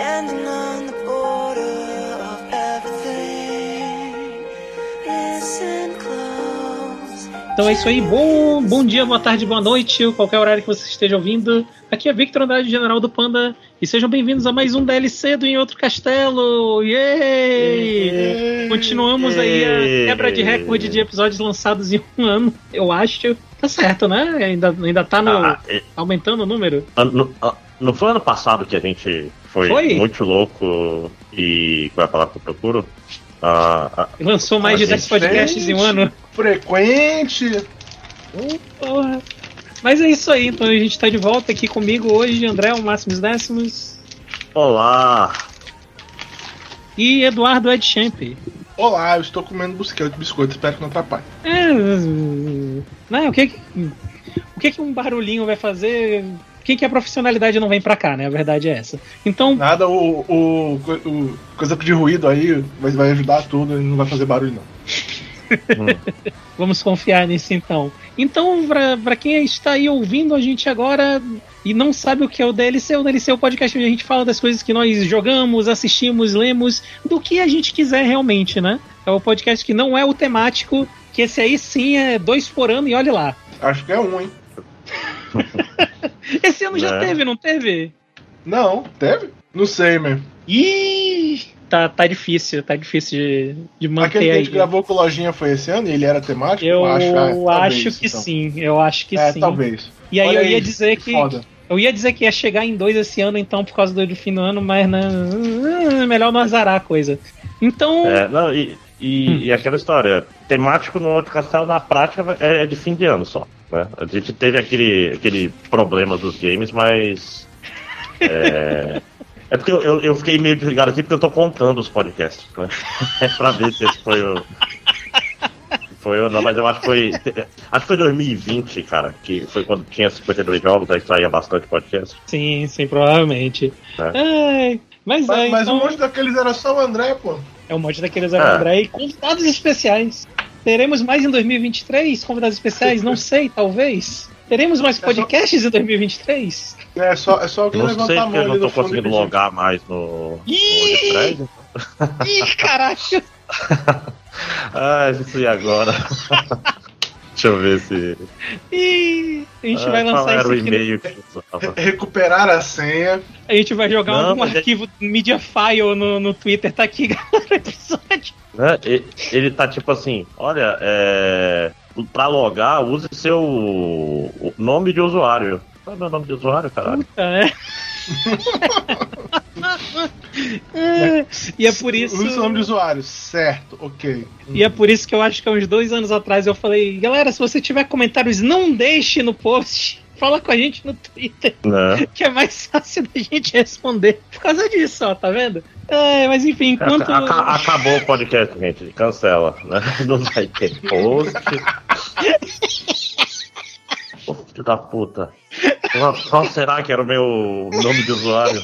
Standing on the border of everything. Listen close. Então é isso aí. Bom, bom dia, boa tarde, boa noite, qualquer horário que você esteja ouvindo. Aqui é Victor Andrade, General do Panda, e sejam bem-vindos a mais um DLC do Em Outro Castelo. Yay! Continuamos aí a quebra de recorde de episódios lançados em um ano, eu acho. Tá certo, né? Ainda, ainda tá no, Ah, é- aumentando o número. no, ah, não foi ano passado que a gente foi, Foi? muito louco e. É a palavra que eu procuro? Ah, ah, Lançou mais de Ah, 10 gente. podcasts em um ano. Frequente. Porra. Mas é isso aí, então a gente tá de volta aqui comigo hoje, André, o Máximos Décimos, olá! e Eduardo Ed Champ. Olá, eu estou comendo biscoito, biscoito espero que não atrapalhe. É, né, o que que, o que que um barulhinho vai fazer? Que que a profissionalidade não vem pra cá, né? A verdade é essa. Então, Nada, o, o, o coisa de ruído aí vai, vai ajudar tudo e não vai fazer barulho não. vamos confiar nisso então. Então, pra, pra quem está aí ouvindo a gente agora e não sabe o que é o DLC, o DLC é o podcast onde a gente fala das coisas que nós jogamos, assistimos, lemos, do que a gente quiser realmente, né? É o podcast que não é o temático, que esse aí sim é dois por ano e olhe lá. Acho que é um, hein? Esse ano já Né? teve, não teve? Não, teve? Não sei, mesmo. Ih, tá, tá difícil, tá difícil de, de manter Aquele que a gente gravou com o Lojinha foi esse ano e ele era temático? Eu ah, acho, talvez, que então. sim, eu acho que É, sim. talvez. E aí Olha eu ia aí, dizer que Foda. eu ia dizer que ia chegar em dois esse ano, então por causa do, do fim do ano, mas né, é melhor não azarar a coisa. Então, É, não, e, e, e aquela história, temático no outro castelo na prática é, é de fim de ano só. Né? A gente teve aquele, aquele problema dos games, mas. É, é porque eu, eu, fiquei meio desligado aqui porque eu tô contando os podcasts, né? pra ver se esse foi o. Foi ou não, mas eu acho que foi. Acho que foi 2020, cara, que foi quando tinha 52 jogos, aí saía bastante podcast. sim, sim, provavelmente. É. Ai, mas, é, Mas, mas então, um monte daqueles era só o André, pô. É um monte daqueles É. André e convidados especiais. Teremos mais em 2023 convidados especiais? Não sei, talvez. Teremos mais só- podcasts em 2023? É só, é só alguém Não sei levantar a mão eu não tô conseguindo logar mais no. no Ih! WordPress. Ih, caralho! Ah, isso e agora? Deixa eu ver se. Ih, a gente Ah, vai lançar isso aqui. e-mail que eu usava? Recuperar a senha. A gente vai jogar Não, algum mas é- arquivo media file no, no Twitter. Tá aqui, galera, o episódio. Né? Ele tá tipo assim: olha, é. Pra logar, use seu nome de usuário. Qual é meu nome de usuário, caralho? Puta, né? É, e é por isso. Nome de usuário. Certo, ok. E é por isso que eu acho que há uns dois anos atrás eu falei, galera, se você tiver comentários, não deixe no post. Fala com a gente no Twitter, Né? que é mais fácil da gente responder. Por causa disso, ó, tá vendo? É, mas enfim, enquanto. Aca- Acabou o podcast, gente. Cancela, né? Não vai ter post. Filho da puta. Qual será que era o meu nome de usuário?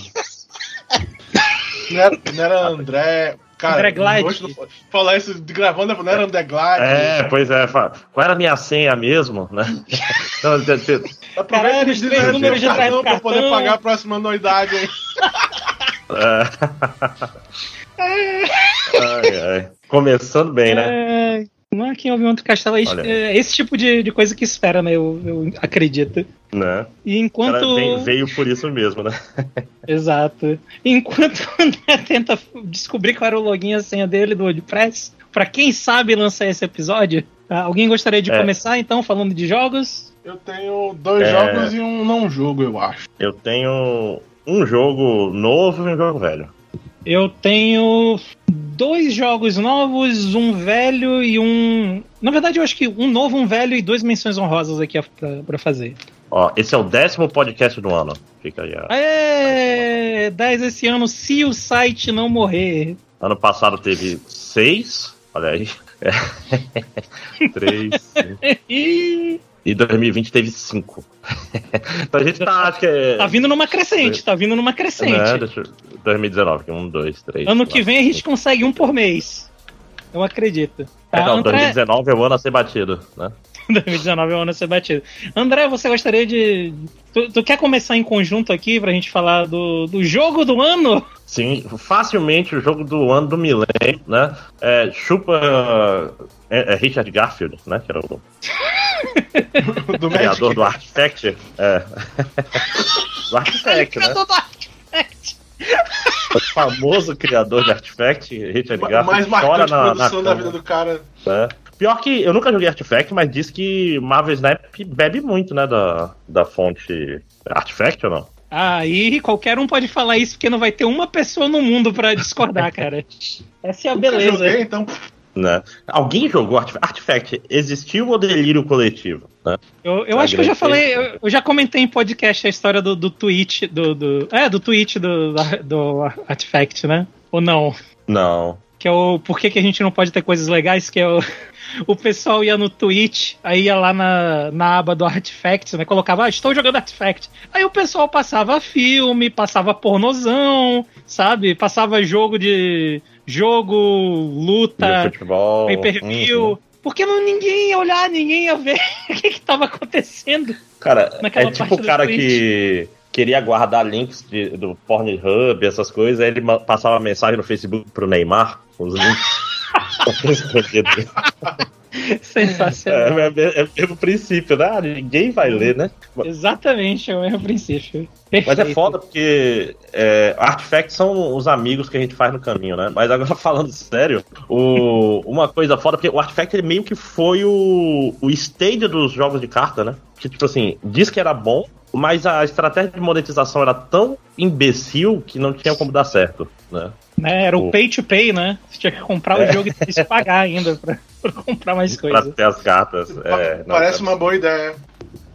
Não era, não era André. Cara, André Glide. falar isso de gravando, não era André Glide. É, pois é. fa- Qual era a minha senha mesmo, né? Então, Aproveita os três números de cartão pra poder pagar a próxima anuidade aí. é. Ai, ai. Começando bem, né? É, não é quem ouve um outro castelo, é Olha. é esse tipo de, de coisa que espera, né? Eu, eu acredito. né? E enquanto. cara veio, veio por isso mesmo, né? Exato. Enquanto o André tenta descobrir qual era o login e a senha dele do WordPress, pra quem sabe lançar esse episódio, tá? alguém gostaria de É. começar então falando de jogos? Eu tenho dois É. jogos e um não jogo, eu acho. Eu tenho um jogo novo e um jogo velho. Eu tenho dois jogos novos, um velho e um. Na verdade, eu acho que um novo, um velho e duas menções honrosas aqui pra, pra fazer. Ó, esse é o décimo podcast do ano. Fica aí. ó. Aê! 10 esse ano, se o site não morrer. Ano passado teve seis. Olha aí. É. Três. E 2020 teve cinco. então a gente tá, acho que é. tá vindo numa crescente, tá vindo numa crescente. Né, deixa eu- 2019, que é um, dois, três. Ano quatro, que vem a gente consegue um por mês. Eu acredito. É, Tá, não, André... 2019 é o ano a ser batido, né? 2019 é o ano a ser batido. André, você gostaria de. Tu, tu quer começar em conjunto aqui pra gente falar do, do jogo do ano? Sim, facilmente o jogo do ano do milênio, né? É, chupa é, é Richard Garfield, né? Que era o do criador do Artifact. É. do Artifact, né? Criador do Artifact. O famoso criador de Artifact, Richard O Garfield, mais chora marcante na, na produção da cama, vida do cara. né? Pior que eu nunca joguei Artifact, mas diz que Marvel Snap bebe muito, né? Da, da fonte Artifact ou não? Aí qualquer um pode falar isso porque não vai ter uma pessoa no mundo pra discordar, cara. Essa é a beleza. joguei, então. Né? Alguém jogou Artif- Artifact? Existiu o delírio coletivo? Né? Eu, eu acho que eu já falei, eu, eu já comentei em podcast a história do, do tweet, do, do. É, do tweet do, do Artifact, né? Ou não? Não. Que é o por que, que a gente não pode ter coisas legais, que é o. O pessoal ia no Twitch, aí ia lá na, na aba do Artifact, né? Colocava, ah, estou jogando Artifact. Aí o pessoal passava filme, passava pornozão, sabe? Passava jogo de. Jogo, De luta, futebol. pay-per-view. uhum. Porque não, ninguém ia olhar, ninguém ia ver o que, que tava acontecendo. Cara, é tipo o cara Twitch. que queria guardar links de- do Pornhub, essas coisas, aí ele passava mensagem no Facebook pro Neymar, os links. Sensacional. é, é, é o mesmo princípio, né? Ah, Ninguém vai ler, né? Exatamente, é o mesmo princípio. Mas é Perfeito. foda porque é, artifacts são os amigos que a gente faz no caminho, né? Mas agora falando sério, o, uma coisa foda, porque o artifact ele meio que foi o, o stage dos jogos de carta, né? Que tipo assim, diz que era bom, mas a estratégia de monetização era tão imbecil que não tinha como dar certo, né? Né, era o O- pay to pay, né? Você tinha que comprar o jogo e tinha que pagar ainda pra, pra comprar mais Pra coisa. ter as cartas. É, não, Parece uma boa ideia.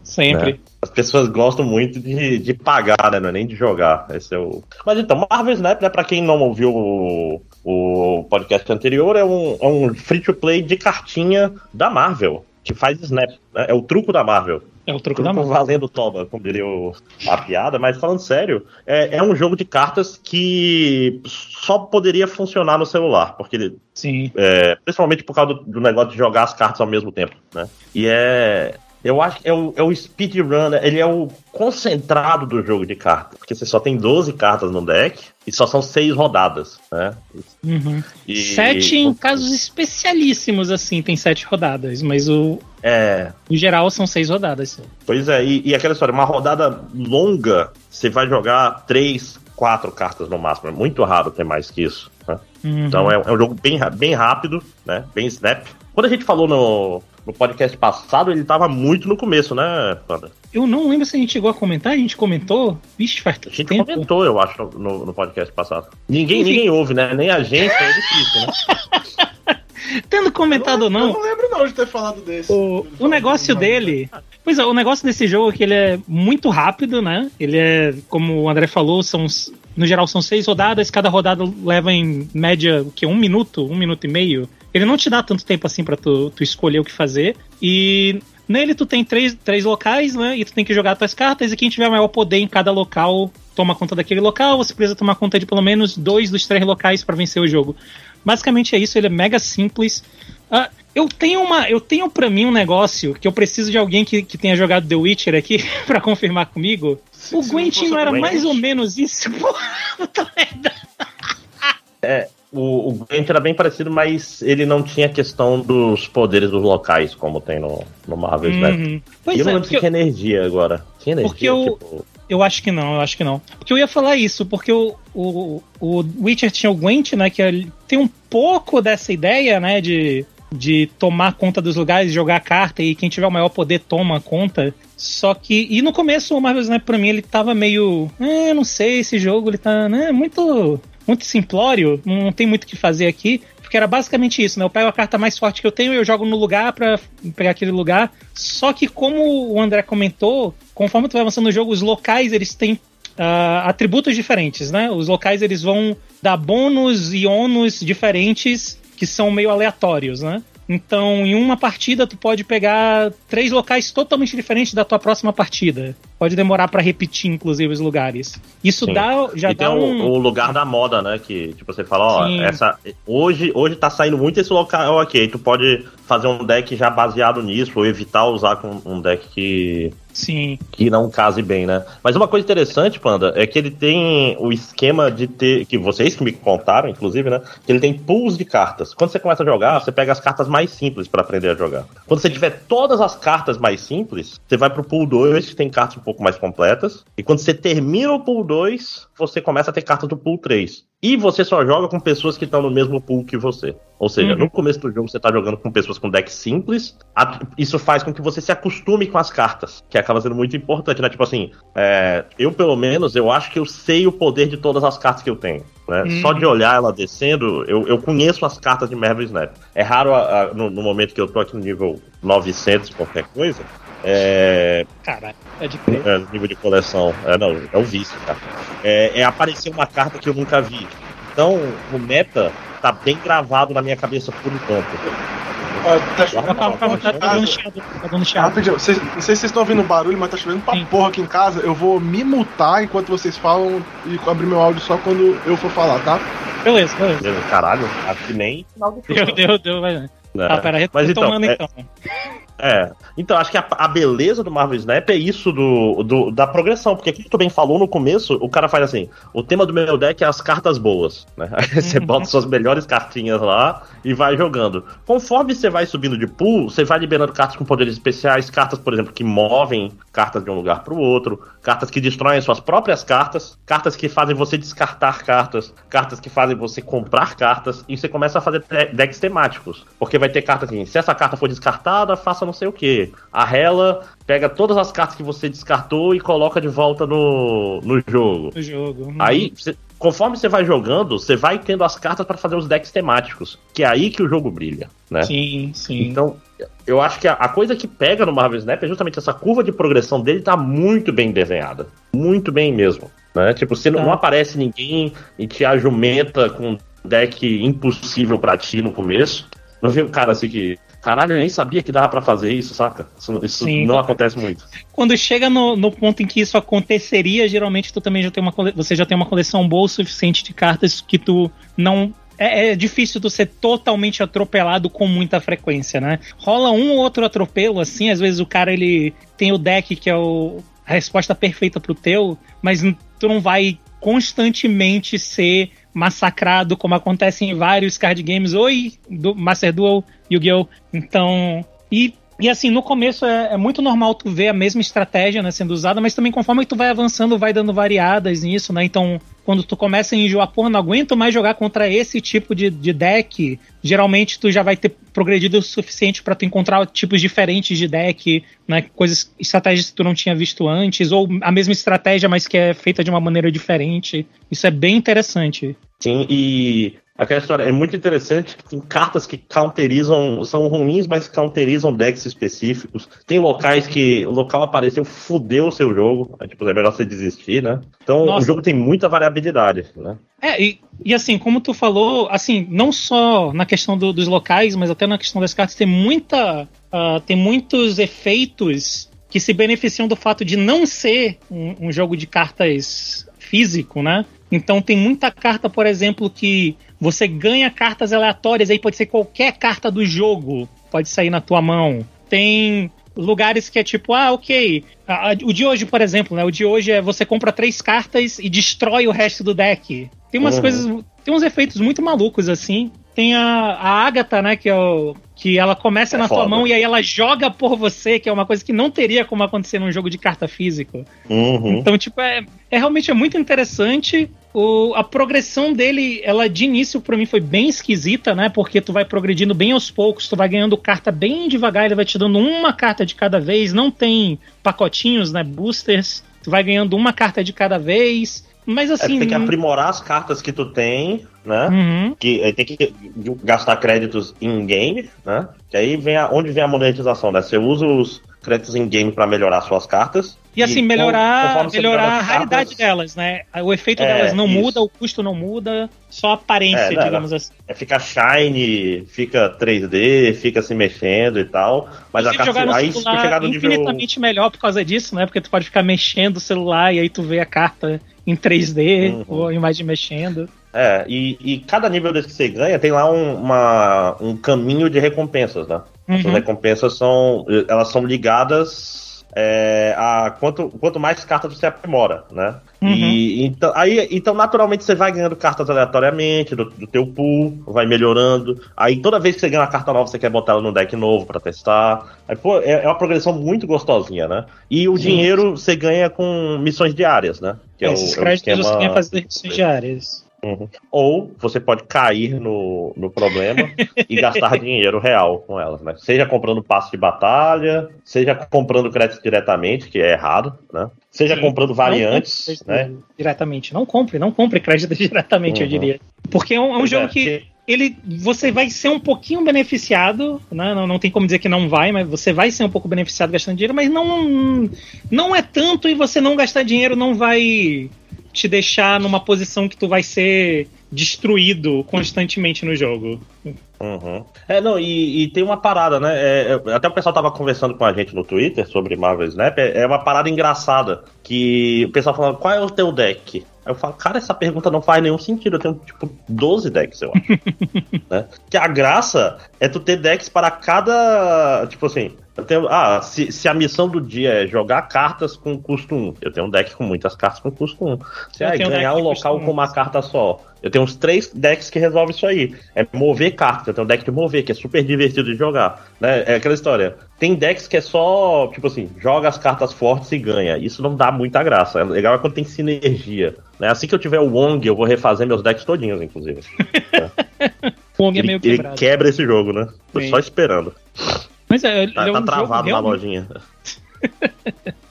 Sempre. né? As pessoas gostam muito de, de pagar, né? Não é nem de jogar. Esse é o... Mas então, Marvel Snap, né? Pra quem não ouviu o, o podcast anterior, é um, é um free-to-play de cartinha da Marvel, que faz Snap. Né? É o truco da Marvel. É o truco da mão. valendo toba, como diria o- a piada, mas falando sério, é, é um jogo de cartas que só poderia funcionar no celular, porque ele Sim. é, principalmente por causa do, do negócio de jogar as cartas ao mesmo tempo, né? E é. Eu acho que é o, é o speedrun, né? ele é o concentrado do jogo de cartas. Porque você só tem 12 cartas no deck e só são 6 rodadas, né? Uhum. E, Sete em casos especialíssimos, assim, tem sete rodadas, mas o, É, o geral são seis rodadas. pois é, e, e aquela história, uma rodada longa, você vai jogar 3, 4 cartas no máximo. É muito raro ter mais que isso. Né? Uhum. Então é, é um jogo bem, bem rápido, né? Bem snap. Quando a gente falou no, no podcast passado, ele tava muito no começo, né, Panda? Eu não lembro se a gente chegou a comentar, a gente comentou. Vixe, faz A gente tempo. comentou, eu acho, no, no podcast passado. Ninguém, Enfim. ninguém ouve, né? Nem a gente, é difícil, né? Tendo comentado ou Eu não, não lembro não de ter falado desse. o, o negócio dele. Pois é, o negócio desse jogo é que ele é muito rápido, né? Ele é, como o André falou, são. No geral são seis rodadas, cada rodada leva em média o que? Um minuto, um minuto e meio. Ele não te dá tanto tempo assim pra tu, tu escolher o que fazer. E nele tu tem três, três locais, né? E tu tem que jogar tuas cartas, e quem tiver maior poder em cada local toma conta daquele local. Você precisa tomar conta de pelo menos dois dos três locais pra vencer o jogo. Basicamente é isso, ele é mega simples. Ah, eu tenho uma, eu tenho para mim um negócio que eu preciso de alguém que, que tenha jogado The Witcher aqui pra confirmar comigo. Se- o não Gwent não era Gwent. mais ou menos isso, porra, puta merda. O, o Gwent era bem parecido, mas ele não tinha questão dos poderes dos locais, como tem no, no Marvel Snap. Uhum. E Pois eu não é, lembro se tinha energia agora. Tinha energia, Porque eu- tipo... Eu acho que não, eu acho que não. Porque eu ia falar isso, porque o, o, o Witcher tinha o Gwent, né? Que ele tem um pouco dessa ideia, né? De, de tomar conta dos lugares, jogar carta e quem tiver o maior poder toma conta. Só que. E no começo o Marvel Snap pra mim ele tava meio. É, não sei, esse jogo ele tá. Né, muito. Muito simplório, não tem muito o que fazer aqui. Porque era basicamente isso, né? Eu pego a carta mais forte que eu tenho e eu jogo no lugar pra pegar aquele lugar. Só que como o André comentou, conforme tu vai avançando no jogo, os locais eles têm ah, atributos diferentes, né? Os locais eles vão dar bônus e ônus diferentes que são meio aleatórios, né? Então, em uma partida, tu pode pegar três locais totalmente diferentes da tua próxima partida. Pode demorar pra repetir, inclusive, os lugares. Isso Sim. dá, já e tem dá o, um. o lugar da moda, né? Que, tipo, você fala, ó, Sim. essa. Hoje, hoje tá saindo muito esse local aqui. Aí tu pode fazer um deck já baseado nisso, ou evitar usar com um deck que, Sim. que não case bem, né? Mas uma coisa interessante, Panda, é que ele tem o esquema de ter. Que vocês que me contaram, inclusive, né? Que ele tem pools de cartas. Quando você começa a jogar, você pega as cartas mais simples pra aprender a jogar. Quando você tiver todas as cartas mais simples, você vai pro pool 2, que tem cartas um pouco mais completas. E quando você termina o pool 2, você começa a ter cartas do pool 3. E você só joga com pessoas que estão no mesmo pool que você. Ou seja, Uhum. no começo do jogo você tá jogando com pessoas com deck simples. Isso faz com que você se acostume com as cartas, que acaba sendo muito importante, né? Tipo assim, é, eu pelo menos, eu acho que eu sei o poder de todas as cartas que eu tenho. Né? Uhum. Só de olhar ela descendo, eu, eu conheço as cartas de Marvel Snap. É raro a- a- no, no momento que eu tô aqui no nível 900, qualquer coisa. É, Caralho, pode crer. é, nível de coleção. É, não, é o vício, cara. É, é aparecer uma carta que eu nunca vi. Então, o meta tá bem gravado na minha cabeça por enquanto. Ó, tá calma, calma, tá, tá dando chiado, tá dando chiado. Não sei se vocês estão ouvindo barulho, mas tá chovendo pra Sim. porra aqui em casa. Eu vou me mutar enquanto vocês falam e abrir meu áudio só quando eu for falar, tá? Beleza, beleza. Caralho, acho que nem final do Deu, deu, deu, vai. né? Tá, pera, Mas retomando é- então. É. Então, acho que a, a beleza do Marvel Snap é isso do, do- da progressão. Porque, como tu bem falou no começo, o cara faz assim: o tema do meu deck é as cartas boas. Né? Aí você bota suas melhores cartinhas lá e vai jogando. Conforme você vai subindo de pool, você vai liberando cartas com poderes especiais, cartas, por exemplo, que movem cartas de um lugar para o outro, cartas que destroem suas próprias cartas, cartas que fazem você descartar cartas, cartas que fazem você comprar cartas, e você começa a fazer decks temáticos. Porque vai ter carta assim: se essa carta for descartada, faça não sei o que. A Hela pega todas as cartas que você descartou e coloca de volta no, no jogo. No jogo. Uhum. Aí, cê- conforme você vai jogando, você vai tendo as cartas para fazer os decks temáticos, que é aí que o jogo brilha, né? Sim, sim. Então, eu acho que a, a coisa que pega no Marvel Snap é justamente essa curva de progressão dele tá muito bem desenhada. Muito bem mesmo. Né? Tipo, você não, Tá. não aparece ninguém e te ajumenta com um deck impossível pra ti no começo. Não vem um cara assim que. Caralho, eu nem sabia que dava pra fazer isso, saca? Isso, isso Sim. não acontece muito. Quando chega no, no ponto em que isso aconteceria, geralmente tu também já tem uma você já tem uma coleção boa o suficiente de cartas que tu não é, é difícil tu ser totalmente atropelado com muita frequência, né? Rola um ou outro atropelo assim, às vezes o cara ele tem o deck que é o, a resposta perfeita pro teu, mas tu não vai constantemente ser massacrado como acontece em vários card games em do Master Duel, Yu-Gi-Oh! Então, e e assim, no começo é, é muito normal tu ver a mesma estratégia né, sendo usada, mas também conforme tu vai avançando, vai dando variadas nisso, né? Então, quando tu começa a enjoar, porra, não aguento mais jogar contra esse tipo de, de deck, geralmente tu já vai ter progredido o suficiente pra tu encontrar tipos diferentes de deck, né? Coisas, estratégias que tu não tinha visto antes, ou a mesma estratégia, mas que é feita de uma maneira diferente. Isso é bem interessante. Sim, e aquela história é muito interessante. Tem cartas que counterizam, são ruins, mas counterizam decks específicos. Tem locais que o local apareceu, fudeu o seu jogo. É, tipo, é melhor você desistir, né? Então Nossa. o jogo tem muita variabilidade, né? É, e, e assim, como tu falou, assim, não só na questão do- dos locais, mas até na questão das cartas, tem muita. ah, tem muitos efeitos que se beneficiam do fato de não ser um, um jogo de cartas físico, né? Então tem muita carta, por exemplo, que você ganha cartas aleatórias, aí pode ser qualquer carta do jogo, pode sair na tua mão. Tem lugares que é tipo, ah, ok. o de hoje, por exemplo, né? O de hoje é você compra três cartas e destrói o resto do deck. Tem umas Uhum. coisas. Tem uns efeitos muito malucos, assim. Tem a, a Agatha, né? Que, é o, que ela começa É na tua foda. mão e aí ela joga por você, que é uma coisa que não teria como acontecer num jogo de carta físico. Uhum. Então, tipo, é, é realmente é muito interessante. O, a progressão dele, ela de início pra mim foi bem esquisita, né? Porque tu vai progredindo bem aos poucos, tu vai ganhando carta bem devagar, ele vai te dando uma carta de cada vez, não tem pacotinhos, né? Boosters. Tu vai ganhando uma carta de cada vez. Mas É, assim. tem que aprimorar as cartas que tu tem, né? Uhum. Que aí tem que gastar créditos in game, né? Que aí vem a, onde vem a monetização, né? Você usa os créditos in game para melhorar suas cartas E assim, melhorar, melhorar melhora a as raridade delas, né? O efeito É, delas não isso. muda, o custo não muda, só a aparência, É, não, digamos assim. É, fica shiny, fica 3D, fica se mexendo e tal. Mas a carta, jogar no aí chegar no nível. infinitamente melhor por causa disso, né? Porque tu pode ficar mexendo o celular e aí tu vê a carta em 3D Uhum. ou a imagem mexendo. É, e, e cada nível desse que você ganha tem lá um, uma- um caminho de recompensas, né? As Uhum. recompensas são. Elas são ligadas é, a quanto, quanto mais cartas você aprimora, né? Uhum. E então, aí, então, naturalmente, você vai ganhando cartas aleatoriamente do, do teu pool, vai melhorando. Aí toda vez que você ganha uma carta nova, você quer botar ela no deck novo pra testar. Aí, pô, é, é uma progressão muito gostosinha, né? E o Sim. dinheiro você ganha com missões diárias, né? Que é Esses o- é o créditos você esquema- ganha fazer missões diárias. Uhum. Ou você pode cair no, no problema e gastar dinheiro real com elas, né? Seja comprando passe de batalha, seja comprando crédito diretamente, que é errado, né? Seja Sim. comprando variantes, né? Diretamente. Não compre, não compre crédito diretamente, eu Uhum. diria. Porque é um, é um jogo é, que ele você vai ser um pouquinho beneficiado, né? Não, não tem como dizer que não vai, mas você vai ser um pouco beneficiado gastando dinheiro, mas não não é tanto e você não gastar dinheiro não vai te deixar numa posição que tu vai ser destruído constantemente no jogo. Uhum. É, não, e, e tem uma parada, né? É, é, até o pessoal tava conversando com a gente no Twitter sobre Marvel Snap. É, é uma parada engraçada. Que o pessoal falando, qual é o teu deck? Aí eu falo, cara, essa pergunta não faz nenhum sentido. Eu tenho, tipo, 12 decks, eu acho. né? Que a graça é tu ter decks para cada. Tipo assim, eu tenho. Ah, se, se a missão do dia é jogar cartas com custo 1, eu tenho um deck com muitas cartas com custo 1. Se é ganhar um local com uma carta só. Eu tenho uns três decks que resolvem isso aí. É mover cartas. Eu tenho um deck de mover, que é super divertido de jogar. Né? É aquela história. Tem decks que é só, tipo assim, joga as cartas fortes e ganha. Isso não dá muita graça. É legal é quando tem sinergia. Né? Assim que eu tiver o Wong, eu vou refazer meus decks todinhos, inclusive. O Wong é Ele, meio ele quebrado. quebra esse jogo, né? Tô Sim. só esperando. Mas é, ele Tá, é tá um travado jogo na lojinha.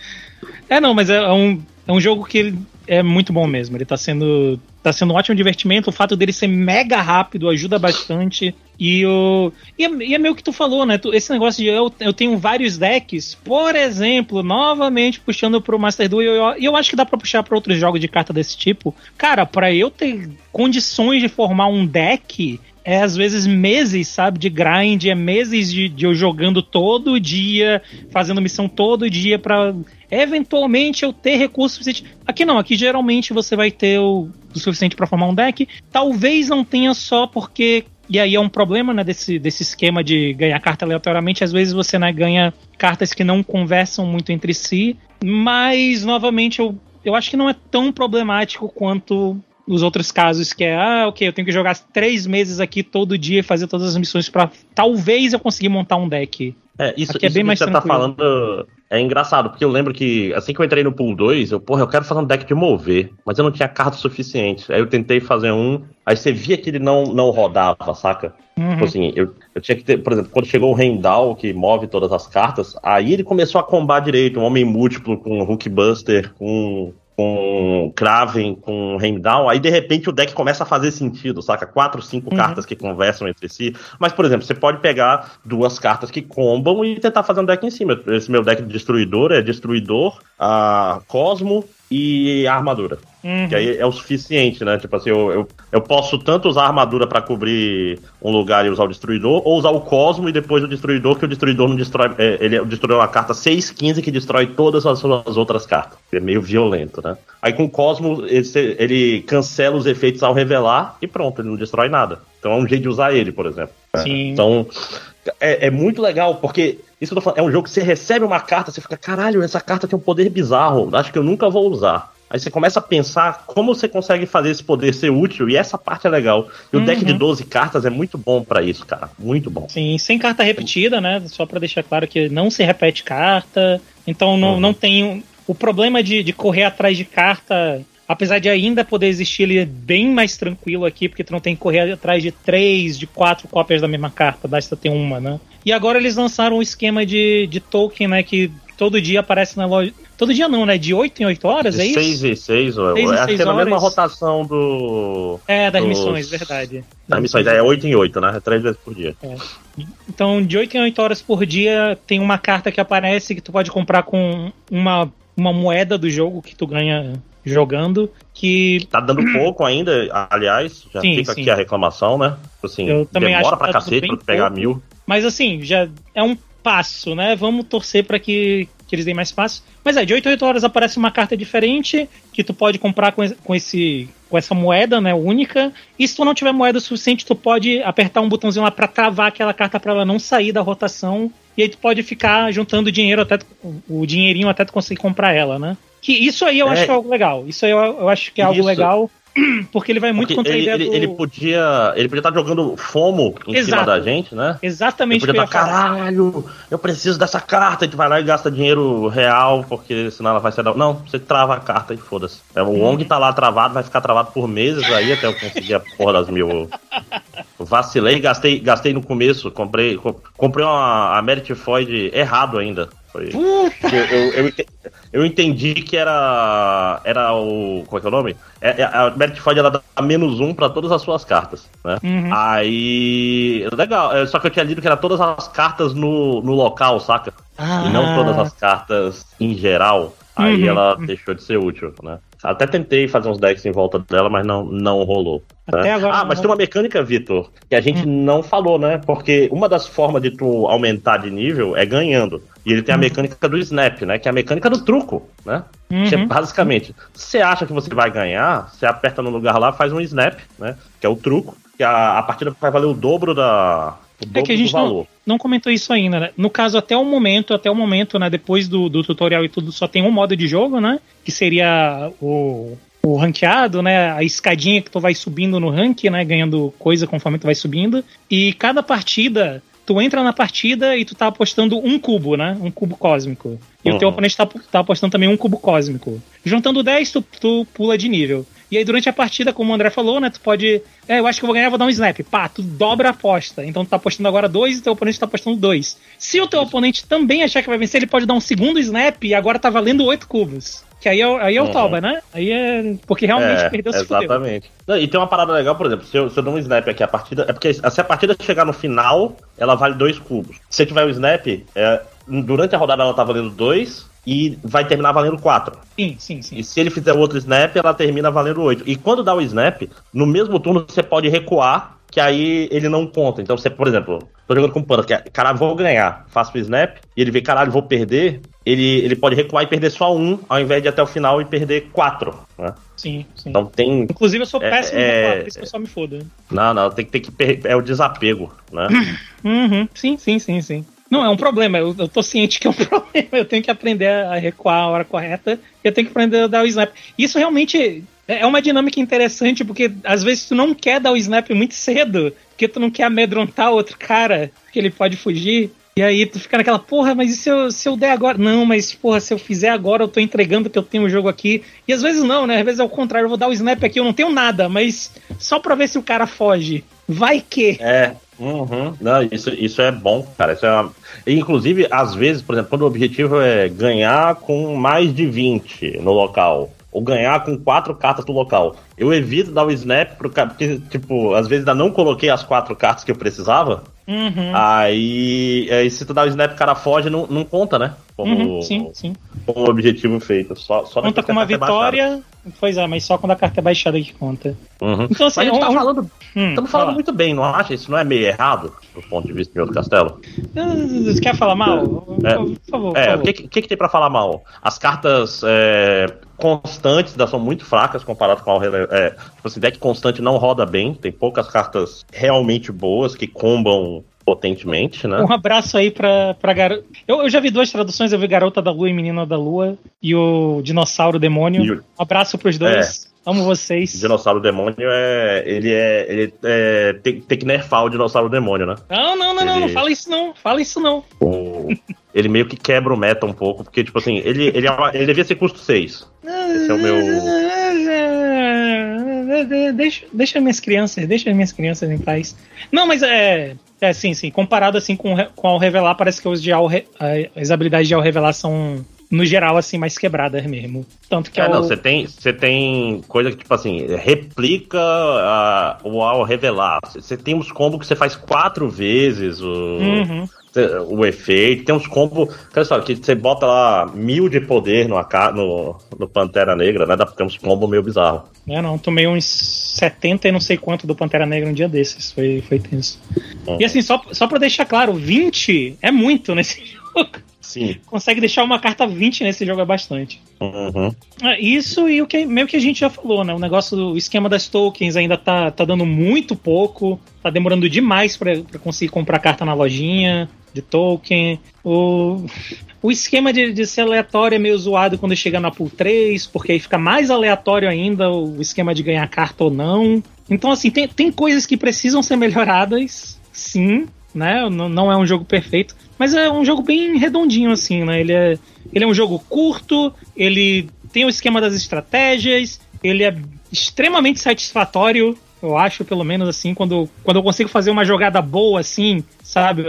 É, não, mas é um, é um jogo que ele é muito bom mesmo. Ele tá sendo, tá sendo um ótimo divertimento. O fato dele ser mega rápido ajuda bastante. E, o, e, é, e é meio que tu falou, né? Tu- esse negócio de eu, eu tenho vários decks, por exemplo, novamente puxando pro Master Duel, e eu, e eu acho que dá pra puxar pra outros jogos de carta desse tipo. Cara, pra eu ter condições de formar um deck, é às vezes meses, sabe, de grind, é meses de, de eu jogando todo dia, fazendo missão todo dia pra eventualmente eu ter recurso suficiente. Aqui não, aqui geralmente você vai ter o, o suficiente pra formar um deck. Talvez não tenha só porque e aí é um problema né, desse, desse esquema de ganhar carta aleatoriamente. Às vezes você né, ganha cartas que não conversam muito entre si. Mas, novamente, eu, eu acho que não é tão problemático quanto os outros casos, que é, ah, ok, eu tenho que jogar três meses aqui todo dia e fazer todas as missões para talvez eu conseguir montar um deck. É, isso, Aqui é isso bem que mais você tá tranquilo. falando é engraçado, porque eu lembro que assim que eu entrei no Pool 2, eu, porra, eu quero fazer um deck de mover, mas eu não tinha carta suficiente. Aí eu tentei fazer um, aí você via que ele não, não rodava, saca? Uhum. Tipo assim, eu, eu tinha que ter, por exemplo, quando chegou o Rendal, que move todas as cartas, aí ele começou a combar direito, um homem múltiplo com Hookbuster, com com Kraven, com Heimdall, aí de repente o deck começa a fazer sentido, saca? Quatro, cinco Uhum. cartas que conversam entre si. Mas, por exemplo, você pode pegar duas cartas que combam e tentar fazer um deck em cima. Esse meu deck de destruidor é destruidor, a Cosmo e a armadura. Uhum. Que aí é o suficiente, né? Tipo assim, eu, eu, eu posso tanto usar a armadura pra cobrir um lugar e usar o destruidor, ou usar o Cosmo e depois o destruidor, que o destruidor não destrói. É, ele é uma carta 6-15 que destrói todas as suas outras cartas. É meio violento, né? Aí com o Cosmo, ele, ele cancela os efeitos ao revelar e pronto, ele não destrói nada. Então é um jeito de usar ele, por exemplo. Sim. Então, é, é muito legal, porque isso que eu tô falando, é um jogo que você recebe uma carta, você fica, caralho, essa carta tem um poder bizarro, acho que eu nunca vou usar. Aí você começa a pensar como você consegue fazer esse poder ser útil, e essa parte é legal. E o deck de Uhum. 12 cartas é muito bom pra isso, cara. Muito bom. Sim, sem carta repetida, né? Só pra deixar claro que não se repete carta. Então não, Uhum. não tem. O problema de, de correr atrás de carta, apesar de ainda poder existir, ele é bem mais tranquilo aqui, porque tu não tem que correr atrás de três, de quatro cópias da mesma carta, basta ter uma, né? E agora eles lançaram um esquema de, de token, né? Que todo dia aparece na loja. Todo dia não, né? De 8 em 8 horas, é De isso? 6 em 6, ou Seis em acho seis que é na mesma rotação do. É, das missões, verdade. Das missões, é 8 em 8, né? É 3 vezes por dia. Então, de 8 em 8 horas por dia, tem uma carta que aparece que tu pode comprar com uma uma moeda do jogo que tu ganha jogando, que Tá dando pouco ainda, aliás, já Sim, fica sim. aqui a reclamação, né? Assim, Eu também demora acho que pra tá cacete pra pegar pouco. mil. Mas assim, já é um passo, né? Vamos torcer para que, que eles deem mais fácil. Mas é, de 8 a 8 horas aparece uma carta diferente que tu pode comprar com, com esse com essa moeda, né, única. E se tu não tiver moeda suficiente, tu pode apertar um botãozinho lá para travar aquela carta para ela não sair da rotação. E aí tu pode ficar juntando dinheiro até tu- o dinheirinho até tu conseguir comprar ela, né? Que isso aí eu É. acho que é algo legal. Isso aí eu, eu acho que é algo Isso. legal. Porque ele vai muito Porque contra ele, a ideia ele, do... ele podia. Ele podia estar jogando fomo em cima Exato. da gente, né? Ele Exatamente que podia estar, falar. caralho, eu preciso dessa carta, e tu vai lá e gasta dinheiro real, porque senão ela vai ser. da- Não, você trava a carta e foda-se. É, O Wong tá lá travado, vai ficar travado por meses aí até eu conseguir a porra das mil. Vacilei, gastei, gastei no começo, comprei, com- comprei uma a Merit Void errado ainda. Foi, eu, eu, eu, ente- eu entendi que era. Era o. Como é que é o nome? É, é- a Merit Void ela dá menos um pra todas as suas cartas, né? Uhum. Aí. Legal, é, só que eu tinha lido que era todas as cartas no, no local, saca? Ah. E não todas as cartas em geral. Aí Uhum. ela deixou de ser útil, né? Até tentei fazer uns decks em volta dela, mas não, não rolou. né? Agora ah, mas não. tem uma mecânica, Vitor, que a gente não falou, né? Porque uma das formas de tu aumentar de nível é ganhando. E ele tem a mecânica do snap, né? Que é a mecânica do truco, né? Uhum. Que é basicamente, você acha que você vai ganhar, você aperta no lugar lá, faz um snap, né? Que é o truco, que a, a partida vai valer o dobro da. É que a gente não, não comentou isso ainda, né? No caso, até o momento, até o momento, né? Depois do, do tutorial e tudo, só tem um modo de jogo, né? Que seria o, o ranqueado, né? A escadinha que tu vai subindo no rank, né? Ganhando coisa conforme tu vai subindo. E cada partida, tu entra na partida e tu tá apostando um cubo, né? Um cubo cósmico. E o teu Uhum. oponente tá, tá apostando também um cubo cósmico. Juntando 10, tu, tu pula de nível. E aí, durante a partida, como o André falou, né? Tu pode. É, eu acho que eu vou ganhar, vou dar um snap. Pá, tu dobra a aposta. Então tu tá apostando agora dois e teu oponente tá apostando dois. Se o teu oponente também achar que vai vencer, ele pode dar um segundo snap e agora tá valendo oito cubos. Que aí é, o- aí é o Uhum. toba, né? Aí é. Porque realmente É, perdeu se. Exatamente. Não, E tem uma parada legal, por exemplo, se eu, se eu dou um snap aqui, a partida. É porque se a partida chegar no final, ela vale dois cubos. Se tiver o snap, é, durante a rodada ela tá valendo dois e vai terminar valendo quatro. Sim, sim, sim. E se ele fizer outro snap, ela termina valendo oito. E quando dá o snap, no mesmo turno você pode recuar, que aí ele não conta. Então você, por exemplo, tô jogando com o Panda, que é, caralho, vou ganhar, faço o snap, e ele vê, caralho, vou perder. Ele, ele pode recuar e perder só um, ao invés de ir até o final e perder quatro. Né? Sim, sim. Então tem Inclusive, eu sou É, péssimo é- recuar, por isso que eu só me foda. Não, não, tem que ter que. É o desapego, né? Uhum, sim, sim, sim, sim. Não, é um problema. Eu, eu tô ciente que é um problema. Eu tenho que aprender a recuar a hora correta. Eu tenho que aprender a dar o snap. Isso realmente é uma dinâmica interessante, porque às vezes tu não quer dar o snap muito cedo, porque tu não quer amedrontar outro cara, porque ele pode fugir. E aí tu fica naquela, porra, mas e se eu, se eu der agora? Não, mas porra, se eu fizer agora, eu tô entregando que eu tenho o jogo aqui. E às vezes não, né? Às vezes é o contrário, eu vou dar o snap aqui, eu não tenho nada, mas só pra ver se o cara foge. Vai que. É. Uhum. Não, isso, isso é bom, cara. Isso é uma... Inclusive, às vezes, por exemplo, quando o objetivo é ganhar com mais de 20 no local. Ou ganhar com quatro cartas no local. Eu evito dar o snap pro cara, porque, tipo, às vezes ainda não coloquei as quatro cartas que eu precisava. Uhum. Aí, aí se tu dá o snap, o cara foge, não, não conta, né? Como, Uhum, sim, sim. como objetivo feito. Só, só Conta com uma é baixada. vitória. Pois é, mas só quando a carta é baixada que conta. Uhum. Então, assim, Mas a gente é tá um- falando, Hum, estamos falando fala. muito bem, não acha? Isso não é meio errado, do ponto de vista de outro castelo? Ah, Quer falar mal? É. Por favor. por É, o que, que que tem pra falar mal? As cartas é, constantes ainda são muito fracas comparado com a é, Tipo assim, deck constante não roda bem, tem poucas cartas realmente boas que combam potentemente, né? Um abraço aí pra, pra garota. Eu, eu já vi duas traduções, eu vi Garota da Lua e Menina da Lua e o Dinossauro Demônio. Um abraço pros dois. Amo vocês. Dinossauro Demônio é. Ele é. Ele é. Tem, tem que nerfar o Dinossauro Demônio, né? Não, não, não, não, não Ele- fala isso não. Fala isso não. O- ele meio que quebra o meta um pouco, porque, tipo assim, ele, ele, é uma- ele devia ser custo 6. Esse é o meu. Deixa, deixa minhas crianças, deixa minhas crianças em paz. Não, mas é. É, sim, sim. Comparado assim com, com ao revelar, parece que os de ao re- as habilidades de ao revelar são no geral, assim, mais quebradas mesmo. Tanto que é, É, não, o... você tem, você tem coisa que, tipo assim, replica a- o ao revelar. Você tem uns combos que você faz quatro vezes o, Uhum. o efeito. Tem uns combos, história, que você bota lá mil de poder no, no, no Pantera Negra, né? Dá pra ter uns combos meio bizarros. É, não, tomei uns 70 e não sei quanto do Pantera Negra um dia desses. Foi, foi tenso. Uhum. E assim, só, só pra deixar claro, 20 é muito nesse jogo. Sim. Consegue deixar uma carta 20 nesse jogo é bastante. Uhum. É, Isso e o que meio que a gente já falou, né? O negócio do esquema das tokens ainda tá, tá dando muito pouco, tá demorando demais pra pra conseguir comprar carta na lojinha de token. O, o esquema de, de ser aleatório é meio zoado quando chega na pool 3, porque aí fica mais aleatório ainda o esquema de ganhar carta ou não. Então, assim, tem, tem coisas que precisam ser melhoradas, sim, né? Não, não é um jogo perfeito, mas é um jogo bem redondinho, assim, né? Ele é, ele é um jogo curto, ele tem o esquema das estratégias, ele é extremamente satisfatório, eu acho, pelo menos assim, quando, quando eu consigo fazer uma jogada boa, assim, sabe?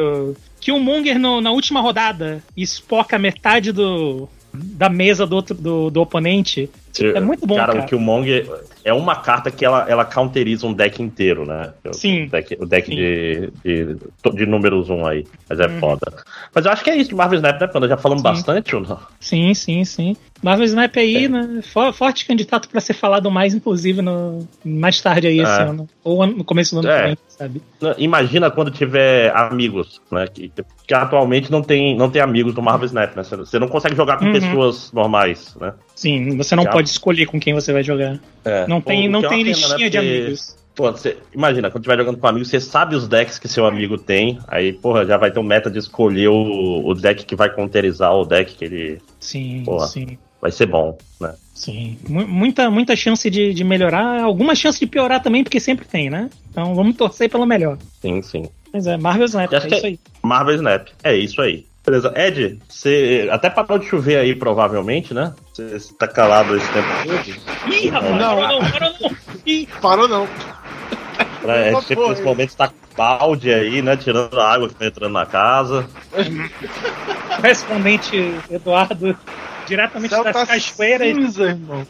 Que o Monger no- na última rodada espoca metade do, da mesa do, outro, do, do oponente. É muito bom, cara. cara. o Killmonger é uma carta que ela, ela counteriza um deck inteiro, né? O Sim. deck, o deck de, de, de números 1 aí. Mas é Uhum. foda. Mas eu acho que é isso de Marvel Snap, né, Panda? Já falamos Sim. bastante ou não? Sim, sim, sim. Marvel Snap aí, É. né? fo- Forte candidato pra ser falado mais, inclusive, no, mais tarde aí esse É. ano. Ou no começo do ano É. que vem, sabe? Imagina quando tiver amigos, né? Que, que atualmente não tem, não tem amigos do Marvel Snap, né? Você- não consegue jogar com Uhum. pessoas normais, né? Sim, você não Já. pode escolher com quem você vai jogar. É. Não tem, O não é tem pena, listinha né? de amigos. Pô, você, imagina, quando estiver jogando com amigos, você sabe os decks que seu amigo tem, aí, porra, já vai ter um meta de escolher o, o deck que vai counterizar o deck que ele Sim, Porra. sim. vai ser bom, né? Sim, Mu- muita, muita chance de, de melhorar, alguma chance de piorar também, porque sempre tem, né? Então vamos torcer pelo melhor. Sim, sim. Mas é, Marvel Snap, é isso aí. Marvel Snap, é isso aí. Beleza, Ed, você até parou de chover aí, provavelmente, né? Você você tá calado esse tempo todo. Ih, rapaz, Não. parou não, parou não. Ih, Parou não. Sempre porra. nesse momento tá com balde aí, né? Tirando a água que tá entrando na casa. correspondente Eduardo, diretamente Céu das tá cachoeiras. cinza, irmão.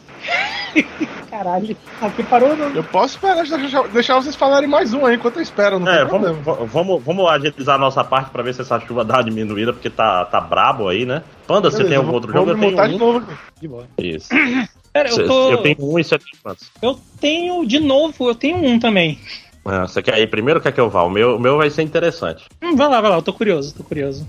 Caralho, aqui parou não. Eu posso esperar deixar, deixar vocês falarem mais um aí enquanto eu espero, não É, vamos, vamos, vamos agilizar a nossa parte pra ver se essa chuva dá uma diminuída, porque tá, tá brabo aí, né? Panda, você Beleza, tem algum vou- outro jogo? Eu tenho montar de um. novo aqui. De boa. Isso. Pera, eu tô. eu tenho um e você tem quantos? Eu tenho de novo, eu tenho um também. Ah, Você quer ir primeiro ou quer que eu vá? O meu, o meu vai ser interessante. Hum, vai lá, vai lá, eu tô curioso, tô curioso.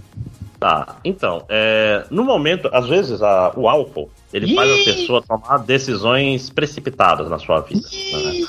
Tá, então, é, no momento, às vezes a- o álcool, ele faz a pessoa tomar decisões precipitadas na sua vida. né?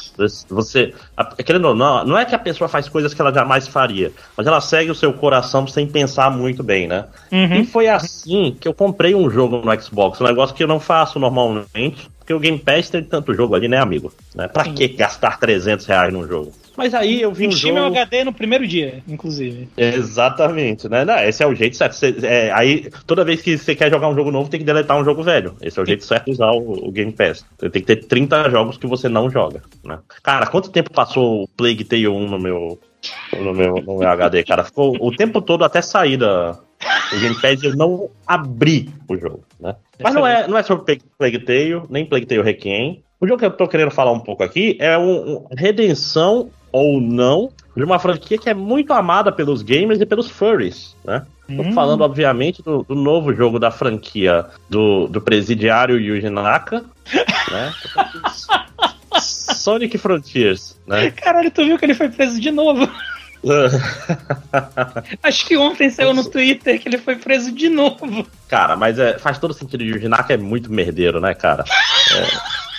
Você, a- querendo ou não, não é que a pessoa faz coisas que ela jamais faria, mas ela segue o seu coração sem pensar muito bem, né? E Uhum. foi assim que eu comprei um jogo no Xbox, um negócio que eu não faço normalmente, porque o Game Pass tem tanto jogo ali, né, amigo? Né? Pra que gastar 300 reais num jogo? Mas aí eu vi um Enchi jogo... meu HD no primeiro dia, inclusive. Exatamente, né? Não, esse é o jeito certo. Você- é, aí, toda vez que você quer jogar um jogo novo, tem que deletar um jogo velho. Esse é o jeito certo de usar o, o Game Pass. Você tem que ter 30 jogos que você não joga, né? Cara, quanto tempo passou o Plague Tale 1 no meu, no meu, no meu HD, cara? Ficou o tempo todo até sair da, do Game Pass eu não abri o jogo, né? Mas não é, não é sobre Plague- Plague Tale, nem Plague Tale Requiem. O jogo que eu tô querendo falar um pouco aqui é um, um redenção ou não de uma franquia que é muito amada pelos gamers e pelos furries, né? Tô Hum. falando, obviamente, do, do novo jogo da franquia do, do presidiário Yuji Naka, né? Sonic Frontiers, né? Caralho, tu viu que ele foi preso de novo? Acho que ontem saiu no Twitter que ele foi preso de novo. Cara, mas é, faz todo sentido. Yuji Naka é muito merdeiro, né, cara? É.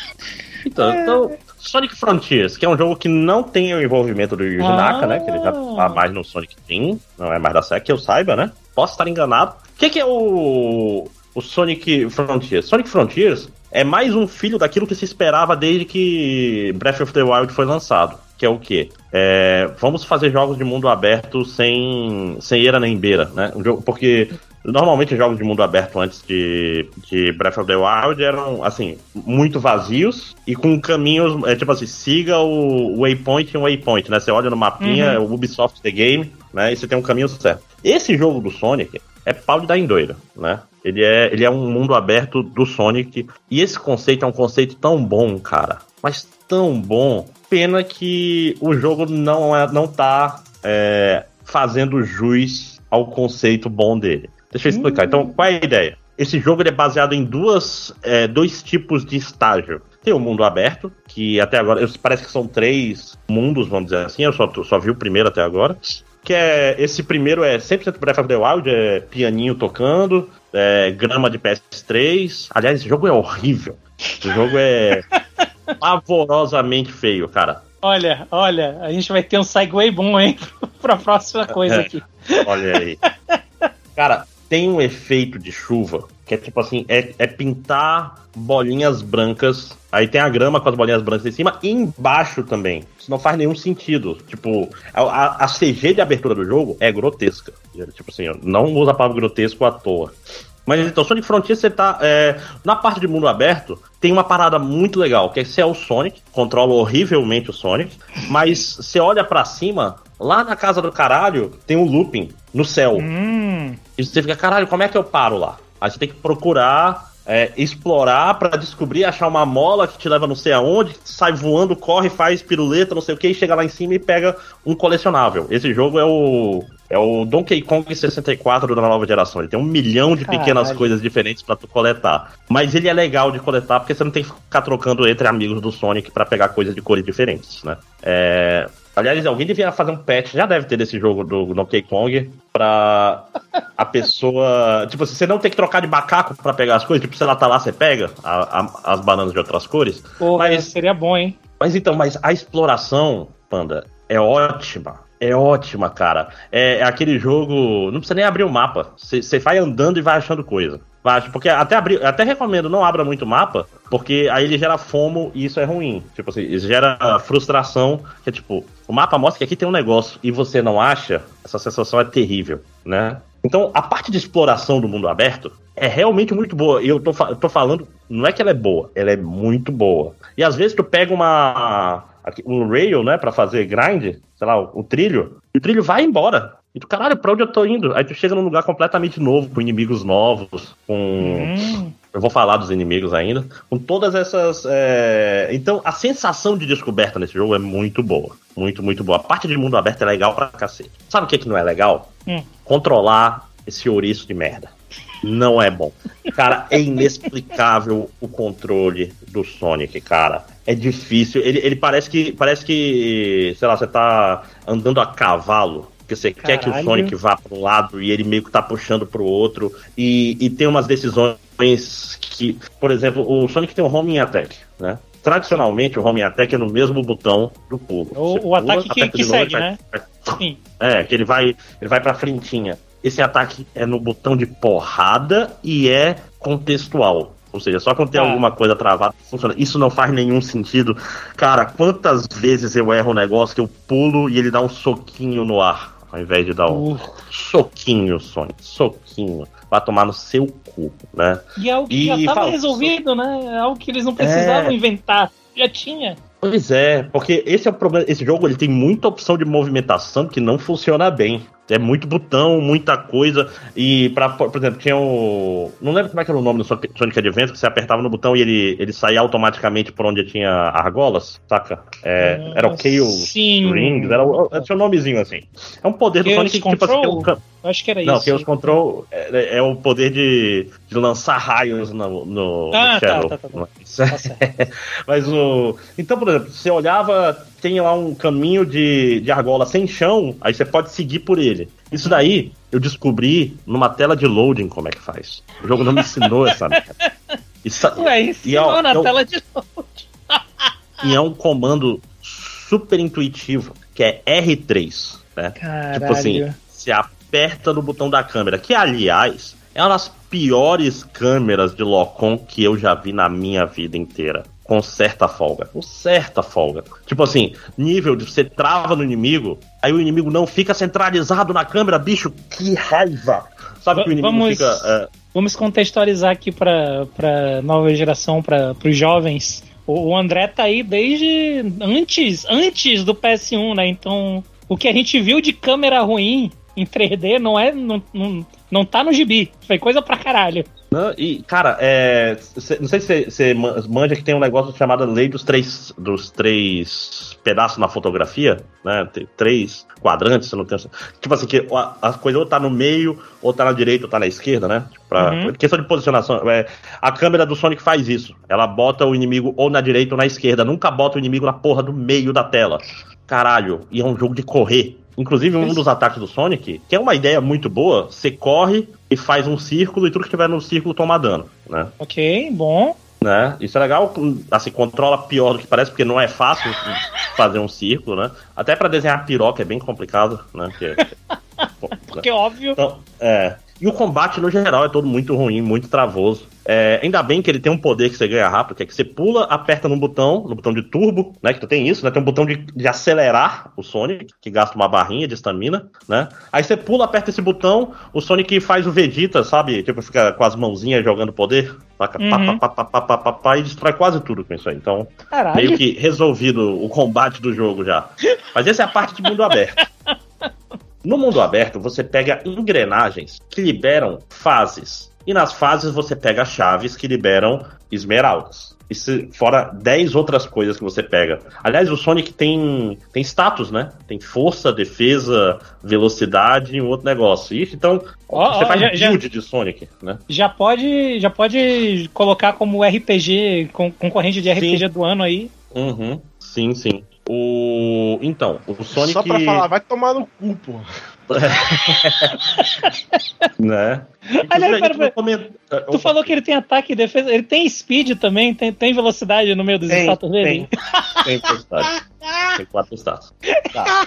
Então, então, Sonic Frontiers, que é um jogo que não tem o envolvimento do Yuji Ah. Naka, né? Que ele já tá mais no Sonic Team, não é mais da SEC, que eu saiba, né? Posso estar enganado. O que, que é o, o Sonic Frontiers? Sonic Frontiers é mais um filho daquilo que se esperava desde que Breath of the Wild foi lançado. Que é o quê? É, vamos fazer jogos de mundo aberto sem, sem eira nem beira, né? Um jogo, porque normalmente os jogos de mundo aberto antes de, de Breath of the Wild eram, assim, muito vazios e com caminhos, é tipo assim, siga o waypoint e um waypoint, né? Você olha no mapinha, é o Ubisoft The Game, né? E você tem um caminho certo. Esse jogo do Sonic, é pau de dar em doido, né? Ele é, ele é um mundo aberto do Sonic. E esse conceito é um conceito tão bom, cara. Mas tão bom. Pena que o jogo não, é, não tá é, fazendo jus ao conceito bom dele. Deixa eu explicar. Então, qual é a ideia? Esse jogo é baseado em duas, é, dois tipos de estágio. Tem o mundo aberto, que até agora parece que são três mundos, vamos dizer assim. Eu só, só vi o primeiro até agora. Que é. Esse primeiro é 100% Breath of the Wild, é pianinho tocando, é, grama de PS3. Aliás, esse jogo é horrível. O jogo é pavorosamente feio, cara. Olha, olha, a gente vai ter um segue bom, hein? pra próxima coisa É. aqui. Olha aí. Cara, tem um efeito de chuva que é tipo assim: é, é pintar bolinhas brancas. Aí tem a grama com as bolinhas brancas em cima e embaixo também. Isso não faz nenhum sentido. Tipo, a, a- CG de abertura do jogo é grotesca. Tipo assim, não usa a palavra grotesco à toa. Mas então, Sonic Frontier, você tá. é, na parte de mundo aberto, tem uma parada muito legal, que é você é o Sonic, controla horrivelmente o Sonic, mas você olha pra cima, lá na casa do caralho, tem um looping no céu. Hum, E você fica, caralho, como é que eu paro lá? Aí você tem que procurar, é, explorar pra descobrir, achar uma mola que te leva não sei aonde, sai voando, corre, faz piruleta, não sei o que, e chega lá em cima e pega um colecionável. Esse jogo é o. É o Donkey Kong 64 da nova geração. Ele tem um milhão de pequenas Caralho. coisas diferentes pra tu coletar. Mas ele é legal de coletar porque você não tem que ficar trocando entre amigos do Sonic pra pegar coisas de cores diferentes, né? É, Aliás, alguém devia fazer um patch, já deve ter desse jogo do Donkey Kong, pra a pessoa. Tipo, você não tem que trocar de macaco pra pegar as coisas, tipo, se ela tá lá, você pega a- a- as bananas de outras cores. pô, Mas- seria bom, hein? Mas então, mas a exploração, Panda, é ótima. É ótima, cara. É, é aquele jogo. Não precisa nem abrir o mapa. Você você vai andando e vai achando coisa. Ach- porque até abrir, até recomendo, não abra muito mapa, porque aí ele gera fomo e isso é ruim. Tipo assim, gera frustração. Que é tipo, o mapa mostra que aqui tem um negócio e você não acha, essa sensação é terrível, né? Então, a parte de exploração do mundo aberto é realmente muito boa. E eu tô, eu tô falando, não é que ela é boa, ela é muito boa. E às vezes tu pega uma um rail, né, Pra fazer grind, sei lá, o, o trilho, e o trilho vai embora. E tu, caralho, pra onde eu tô indo? Aí tu chega num lugar completamente novo, com inimigos novos, com Hum, eu vou falar dos inimigos ainda. Com todas essas. é, Então, a sensação de descoberta nesse jogo é muito boa. Muito, muito boa. A parte de mundo aberto é legal pra cacete. Sabe o que, que não é legal? Hum. Controlar esse ouriço de merda. Não é bom. Cara, é inexplicável o controle do Sonic, cara. É difícil. Ele, ele parece que. Parece que. Sei lá, você tá andando a cavalo. Porque você quer que o Caralho. Sonic vá para um lado e ele meio que tá puxando pro outro. E, e tem umas decisões que. Por exemplo, o Sonic tem um homing attack, né? Tradicionalmente, o homing attack é no mesmo botão do pulo. O- o pula, ataque que- que segue, ele né? vai- sim. é, que ele vai, ele vai pra frentinha. Esse ataque é no botão de porrada e é contextual. Ou seja, só quando tem Ah. alguma coisa travada funciona. Isso não faz nenhum sentido. Cara, quantas vezes eu erro um negócio que eu pulo e ele dá um soquinho no ar, ao invés de dar um Uh, soquinho, Sonic, soquinho. Vai tomar no seu cu, né? e é algo que E já tava resolvido, né? É algo que eles não precisavam É. inventar. Já tinha. Pois é, porque esse é o problema. Esse jogo ele tem muita opção de movimentação que não funciona bem. É muito botão, muita coisa. E, pra, por exemplo, tinha o. Não lembro como é que era o nome do Sonic Adventure, que você apertava no botão e ele, ele saía automaticamente por onde tinha argolas, saca? É, era o Chaos Sim. Rings, era, o- tinha um nomezinho assim. É um poder do Chaos Sonic que, tipo assim, tem um, acho que era Não, isso. Chaos Control é, é o poder de, de lançar raios no, no, no Ah, tá, Shadow. tá, tá, tá. Mas- Tá. Mas o. Então, por exemplo, você olhava, tem lá um caminho de, de argola sem chão, aí você pode seguir por ele. Isso daí eu descobri numa tela de loading como é que faz. O jogo não me ensinou essa merda. Isso, Ué, ensinou ó, na eu- tela de novo. e é um comando super intuitivo, que é R3, né? Caralho. Tipo assim, você aperta no botão da câmera, que aliás é uma das piores câmeras de Locom que eu já vi na minha vida inteira. Com certa folga. Com certa folga. Tipo assim, nível de você trava no inimigo, aí o inimigo não fica centralizado na câmera, bicho, que raiva! Sabe que o inimigo Vamos- fica. é, Vamos contextualizar aqui pra, pra nova geração, para os jovens. O, o André tá aí desde antes, antes do PS1, né? Então, o que a gente viu de câmera ruim em 3D não é. Não, não, não tá no gibi. Foi coisa pra caralho. Não, e, cara, é, cê- não sei se você manja que tem um negócio chamado lei dos três, dos três pedaços na fotografia, né? Tem três quadrantes, você não tem. Tipo assim, que a, a coisa ou tá no meio, ou tá na direita, ou tá na esquerda, né? Pra, Uhum. Questão de posicionação. é, a câmera do Sonic faz isso. Ela bota o inimigo ou na direita ou na esquerda. Nunca bota o inimigo na porra do meio da tela. Caralho, e é um jogo de correr. Inclusive, um dos ataques do Sonic, que é uma ideia muito boa, você corre e faz um círculo e tudo que tiver no círculo toma dano, né? Ok, bom. né? Isso é legal, assim, controla pior do que parece, porque não é fácil fazer um círculo, né? Até pra desenhar piroca é bem complicado, né? Porque, Porque óbvio. então, é. E o combate, no geral, é todo muito ruim, muito travoso. É, ainda bem que ele tem um poder que você ganha rápido, que é que você pula, aperta no botão, no botão de turbo, né? Que tu tem isso, né? Tem um botão de, de acelerar o Sonic, que gasta uma barrinha de estamina, né? Aí você pula, aperta esse botão, o Sonic faz o Vegeta, sabe? Tipo, fica com as mãozinhas jogando poder, saca? Uhum. pá, pá, pá, pá, pá, pá, e destrói quase tudo com isso aí. Então, Caralho. meio que resolvido o combate do jogo já. Mas essa é a parte de mundo aberto. No mundo aberto, você pega engrenagens que liberam fases. E nas fases você pega chaves que liberam esmeraldas. Isso fora 10 outras coisas que você pega. Aliás, o Sonic tem, tem status, né? Tem força, defesa, velocidade e um outro negócio. E, então, Ó, você ó, faz já- um já- build de Sonic, né? Já pode, já pode colocar como RPG, con- concorrente de RPG do ano aí. Uhum. Sim, sim. O... Então, o Sonic... Só pra falar, vai tomar no cu, pô. Né? Aliás, pera, não comenta- Tu falou que ele tem ataque e defesa. Ele tem speed também, tem, tem velocidade no meio dos Tem, status dele. tem, tem quantidade. Tem quatro status. Tá.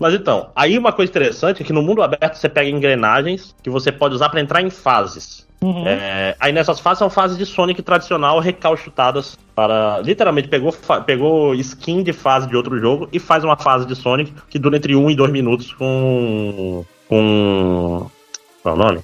Mas então, aí uma coisa interessante é que no mundo aberto você pega engrenagens que você pode usar pra entrar em fases. Uhum. É, aí nessas fases são fases de Sonic tradicional recalchutadas para. Literalmente pegou, pegou skin de fase de outro jogo e faz uma fase de Sonic que dura entre 1 e 2 minutos com. com. Qual é o nome?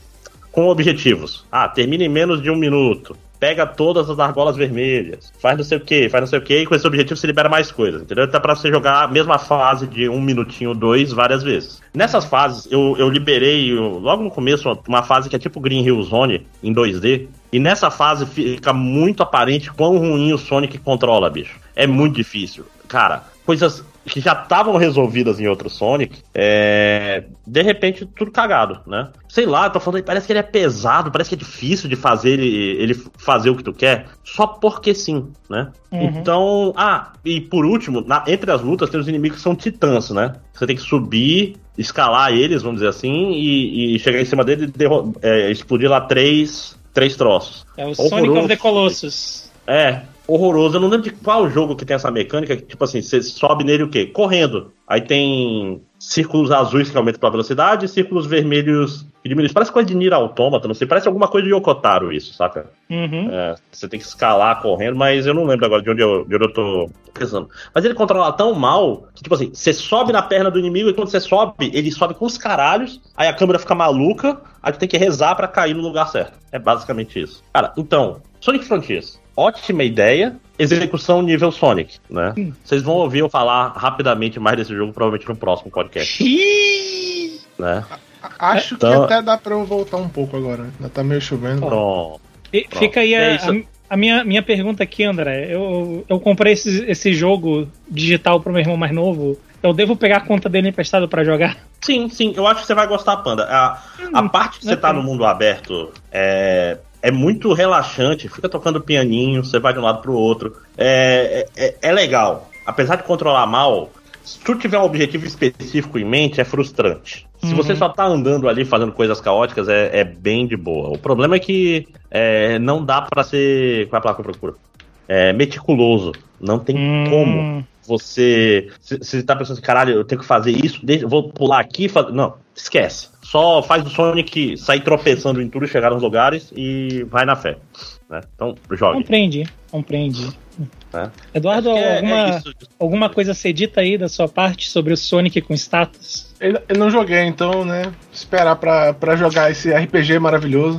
Com objetivos. Ah, termina em menos de um minuto. Pega todas as argolas vermelhas. Faz não sei o que, faz não sei o que, e com esse objetivo você libera mais coisas, entendeu? Então pra você jogar a mesma fase de um minutinho, dois, várias vezes. Nessas fases, eu, eu liberei eu- logo no começo uma fase que é tipo Green Hill Zone em 2D. E nessa fase fica muito aparente quão ruim o Sonic controla, bicho. É muito difícil. Cara, coisas que já estavam resolvidas em outro Sonic, é... de repente tudo cagado, né? Sei lá, eu tô falando, parece que ele é pesado, parece que é difícil de fazer ele, ele fazer o que tu quer, só porque sim, né? Uhum. Então, ah, e por último, na- entre as lutas tem os inimigos que são titãs, né? Você tem que subir, escalar eles, vamos dizer assim, e, e chegar em cima dele e é, explodir lá três, três troços. É o Sonic of the Colossus. É, horroroso. Eu não lembro de qual jogo que tem essa mecânica, que, tipo assim, você sobe nele o quê? Correndo. Aí tem círculos azuis que aumentam tua velocidade e círculos vermelhos que diminuem. Parece coisa de Nier Automata, não sei. Parece alguma coisa de Yokotaro isso, saca? Uhum. É, você tem que escalar correndo, mas eu não lembro agora de onde eu, de onde eu tô pensando. Mas ele controla tão mal que, tipo assim, você sobe na perna do inimigo e quando você sobe, ele sobe com os caralhos, aí a câmera fica maluca, aí tu tem que rezar pra cair no lugar certo. É basicamente isso. Cara, então, Sonic Frontiers. Ótima ideia, execução nível Sonic, né? Vocês vão ouvir eu falar rapidamente mais desse jogo, provavelmente no próximo podcast, né? A- Acho Então- que até dá pra eu voltar um pouco agora. Ainda tá meio chovendo. Pronto. E Pronto. Fica aí É a, isso. a- a minha, minha pergunta aqui, André. Eu, eu comprei esse, esse jogo digital pro meu irmão mais novo. Eu devo pegar a conta dele emprestado pra jogar? Sim, sim, eu acho que você vai gostar, Panda. A, a Hum, parte que você tá no mundo aberto é, é muito relaxante, fica tocando pianinho, você vai de um lado pro outro. É, é, é legal. Apesar de controlar mal, se tu tiver um objetivo específico em mente, é frustrante. Se Uhum. você só tá andando ali fazendo coisas caóticas, é, é bem de boa. O problema é que é, não dá pra ser. Qual é a palavra que eu procuro? É meticuloso. Não tem Hum, como você. Se, se tá pensando assim, caralho, eu tenho que fazer isso, vou pular aqui e fazer. Não, esquece. Só faz o Sonic sair tropeçando em tudo, chegar nos lugares e vai na fé. né? Então, jogue. Compreendi, compreendi. né? Eduardo, que é- alguma, é alguma coisa ser dita aí da sua parte sobre o Sonic com status? Eu, eu não joguei, então, né? Esperar pra, pra jogar esse RPG maravilhoso,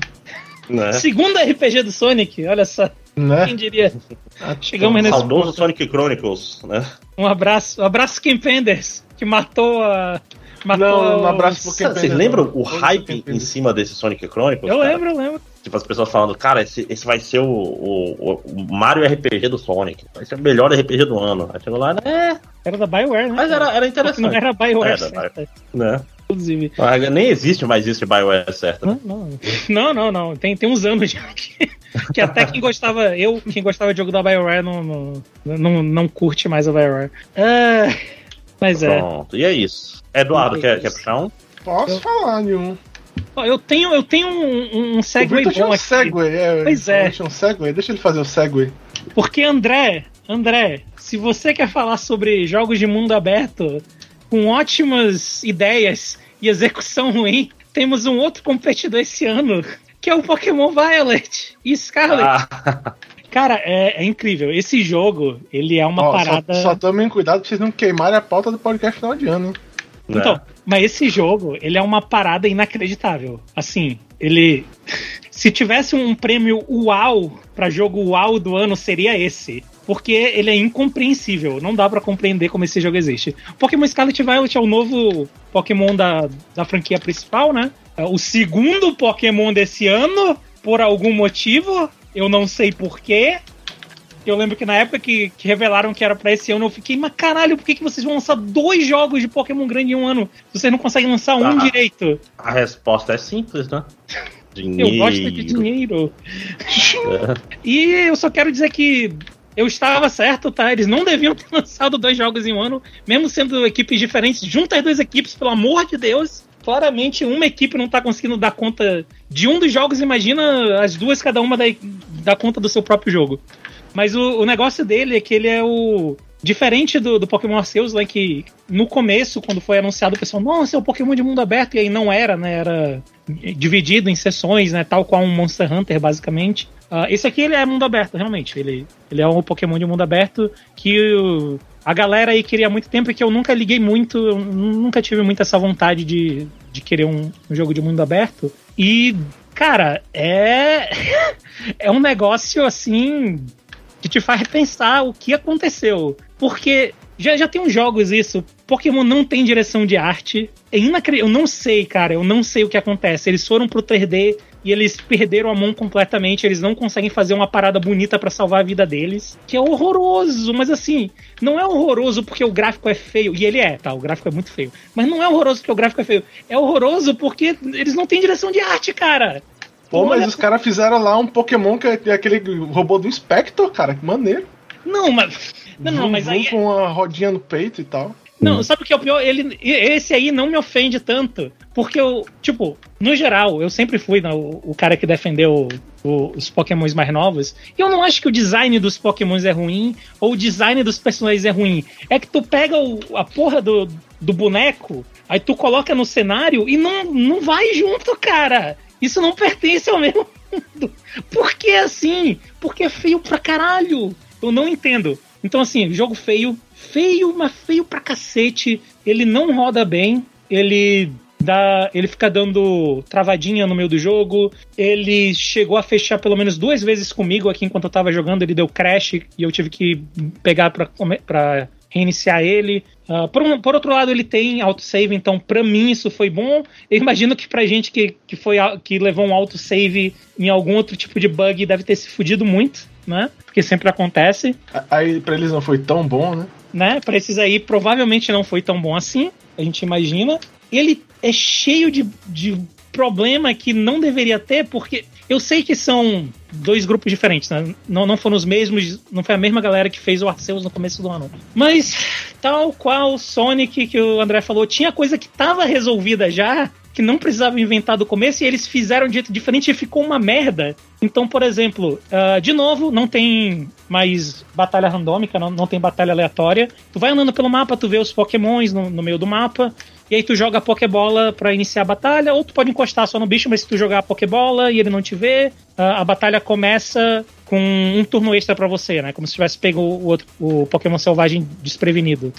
né? Segundo RPG do Sonic, olha só, né? quem diria? Ah, Chegamos nesse Saudoso Sonic Chronicles, né? Um abraço, um abraço Kim Penders, que matou a- Matou Não, não abraço porque- Vocês lembram o hype em cima desse Sonic Chronicles? Eu cara? lembro, eu lembro. Tipo, as pessoas falando, cara, esse, esse vai ser o, o, o Mario RPG do Sonic. Vai ser o melhor RPG do ano. Aí chegou lá, né? Era da Bioware, né? Mas era, era Porque interessante. não era Bioware Era, certa, né? inclusive. Nem existe mais isso de BioWare certo. né? Não, não, não, não, não. Tem, tem uns anos já que, que até quem gostava, eu, quem gostava de jogo da Bioware, não, não, não, não curte mais a Bioware. Ah, mas é. Pronto, e é isso. Eduardo, É quer, isso. quer puxar um? Posso Eu- falar de um. Ó, Eu tenho, eu tenho um, um segue tinha bom um aqui. segue. É, Pois é. Tinha um segue. Deixa ele fazer o segue. Porque André, André, se você quer falar sobre jogos de mundo aberto com ótimas ideias e execução ruim, temos um outro competidor esse ano, que é o Pokémon Violet e Scarlet. Ah, Cara, é, é incrível. Esse jogo, ele é uma Ó, parada. Só, só tomem cuidado pra vocês não queimarem a pauta do podcast final de ano, hein? né? Então, mas esse jogo, ele é uma parada inacreditável. Assim, ele. Se tivesse um prêmio UAU pra jogo UAU do ano, seria esse. Porque ele é incompreensível. Não dá pra compreender como esse jogo existe. Pokémon Scarlet Violet é o novo Pokémon da, da franquia principal, né? É o segundo Pokémon desse ano, por algum motivo. Eu não sei porquê. Eu lembro que na época que, que revelaram que era pra esse ano, eu fiquei, mas caralho, por que, que vocês vão lançar dois jogos de Pokémon grande em um ano? Vocês não conseguem lançar um Ah. direito. A resposta é simples, né? Dinheiro. Eu gosto de dinheiro. E eu só quero dizer que eu estava certo, tá? Eles não deviam ter lançado dois jogos em um ano, mesmo sendo equipes diferentes. Junta as duas equipes, pelo amor de Deus. Claramente, uma equipe não tá conseguindo dar conta de um dos jogos, imagina as duas, cada uma dar, dar conta do seu próprio jogo. Mas o, o negócio dele é que ele é o. Diferente do, do Pokémon Arceus, né? Que no começo, quando foi anunciado, o pessoal, nossa, é o Pokémon de mundo aberto, e aí não era, né? Era dividido em seções, né? Tal qual um Monster Hunter, basicamente. Ah, esse aqui ele é mundo aberto, realmente. Ele, ele é um Pokémon de mundo aberto que o- a galera aí queria há muito tempo e que eu nunca liguei muito, nunca tive muito essa vontade de, de querer um, um jogo de mundo aberto. E, cara, é. é um negócio assim que te faz repensar o que aconteceu. Porque já, já tem uns jogos isso. Pokémon não tem direção de arte. É inacreditável. Eu não sei, cara. Eu não sei o que acontece. Eles foram pro 3D e eles perderam a mão completamente. Eles não conseguem fazer uma parada bonita pra salvar a vida deles. Que é horroroso. Mas assim, não é horroroso porque o gráfico é feio. E ele é, tá? O gráfico é muito feio. Mas não é horroroso porque o gráfico é feio. É horroroso porque eles não têm direção de arte, cara. Pô, mas Olha- os caras fizeram lá um Pokémon que é aquele robô do Inspector, cara. Que maneiro. Não, mas. Não, não, mas aí. com a rodinha no peito e tal. Não, sabe o que é o pior? Ele, esse aí não me ofende tanto. Porque eu, tipo, no geral, eu sempre fui né, o, o cara que defendeu o- os Pokémons mais novos. E eu não acho que o design dos Pokémons é ruim, ou o design dos personagens é ruim. É que tu pega o- a porra do, do boneco, aí tu coloca no cenário e não, não vai junto, cara. Isso não pertence ao mesmo mundo. Por que assim? Porque é feio pra caralho. Eu não entendo. Então, assim, jogo feio, feio, mas feio pra cacete. Ele não roda bem. Ele dá. Ele fica dando travadinha no meio do jogo. Ele chegou a fechar pelo menos duas vezes comigo aqui enquanto eu tava jogando. Ele deu crash e eu tive que pegar pra, pra reiniciar ele. Ah, por, um- por outro lado, ele tem autosave, então pra mim isso foi bom. Eu imagino que pra gente que, que, foi, que levou um autosave em algum outro tipo de bug deve ter se fudido muito, né? Porque sempre acontece Aí pra eles não foi tão bom, né? né? Pra esses aí, provavelmente não foi tão bom assim, a gente imagina. Ele é cheio de, de problema que não deveria ter, porque eu sei que são dois grupos diferentes, né? Não, não foram os mesmos, não foi a mesma galera que fez o Arceus no começo do ano. Mas, tal qual o Sonic que o André falou, tinha coisa que tava resolvida já, que não precisava inventar do começo, e eles fizeram de jeito diferente e ficou uma merda. Então, por exemplo, ah, de novo, não tem mais batalha randômica, não, não tem batalha aleatória. Tu vai andando pelo mapa, tu vê os pokémons no, no meio do mapa, e aí tu joga a Pokébola pra iniciar a batalha, ou tu pode encostar só no bicho, mas se tu jogar a Pokébola e ele não te vê, a, a batalha começa com um turno extra pra você, né? Como se tivesse pego o, outro, o Pokémon selvagem desprevenido.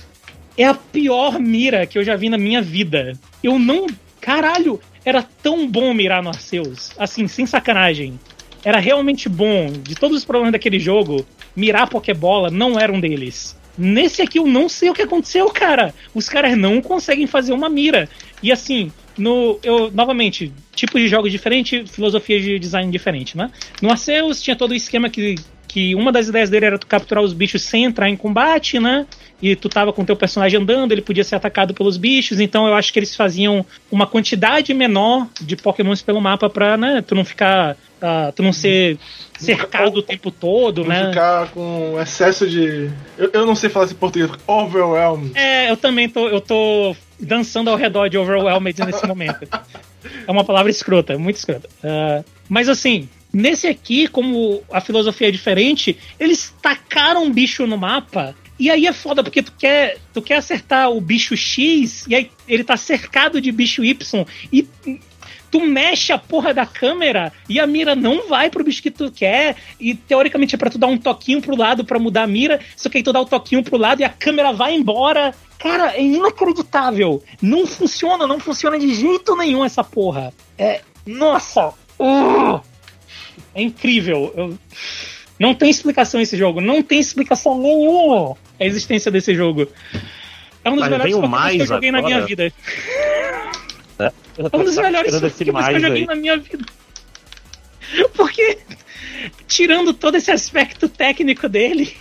É a pior mira que eu já vi na minha vida. Eu não. Caralho, era tão bom mirar no Arceus. Assim, sem sacanagem. Era realmente bom. De todos os problemas daquele jogo, mirar Pokébola não era um deles. Nesse aqui eu não sei o que aconteceu, cara. Os caras não conseguem fazer uma mira. E assim, no eu novamente, tipo de jogos diferente, filosofia de design diferente, né? No Arceus tinha todo o esquema que que uma das ideias dele era tu capturar os bichos sem entrar em combate, né? E tu tava com teu personagem andando, ele podia ser atacado pelos bichos, então eu acho que eles faziam uma quantidade menor de pokémons pelo mapa pra, né, tu não ficar, uh, tu não ser cercado o tempo todo, Não né? ficar com excesso de. Eu, eu não sei falar esse português. Overwhelmed. É, eu também tô, eu tô dançando ao redor de Overwhelmed nesse momento. É uma palavra escrota, muito escrota. Ah, mas assim, nesse aqui, como a filosofia é diferente, eles tacaram um bicho no mapa. E aí é foda, porque tu quer, tu quer acertar o bicho X, e aí ele tá cercado de bicho Y, e tu mexe a porra da câmera e a mira não vai pro bicho que tu quer. E teoricamente é pra tu dar um toquinho pro lado pra mudar a mira. Só que aí tu dá o toquinho pro lado e a câmera vai embora. Cara, é inacreditável. Não funciona, não funciona de jeito nenhum essa porra. É. Nossa! Uh! É incrível. Eu- Não tem explicação esse jogo. Não tem explicação nenhuma a existência desse jogo. É um dos Mas melhores Pokémon que eu mais joguei na minha agora. vida. Eu É um dos melhores que eu mais joguei aí. na minha vida. Porque, tirando todo esse aspecto técnico dele,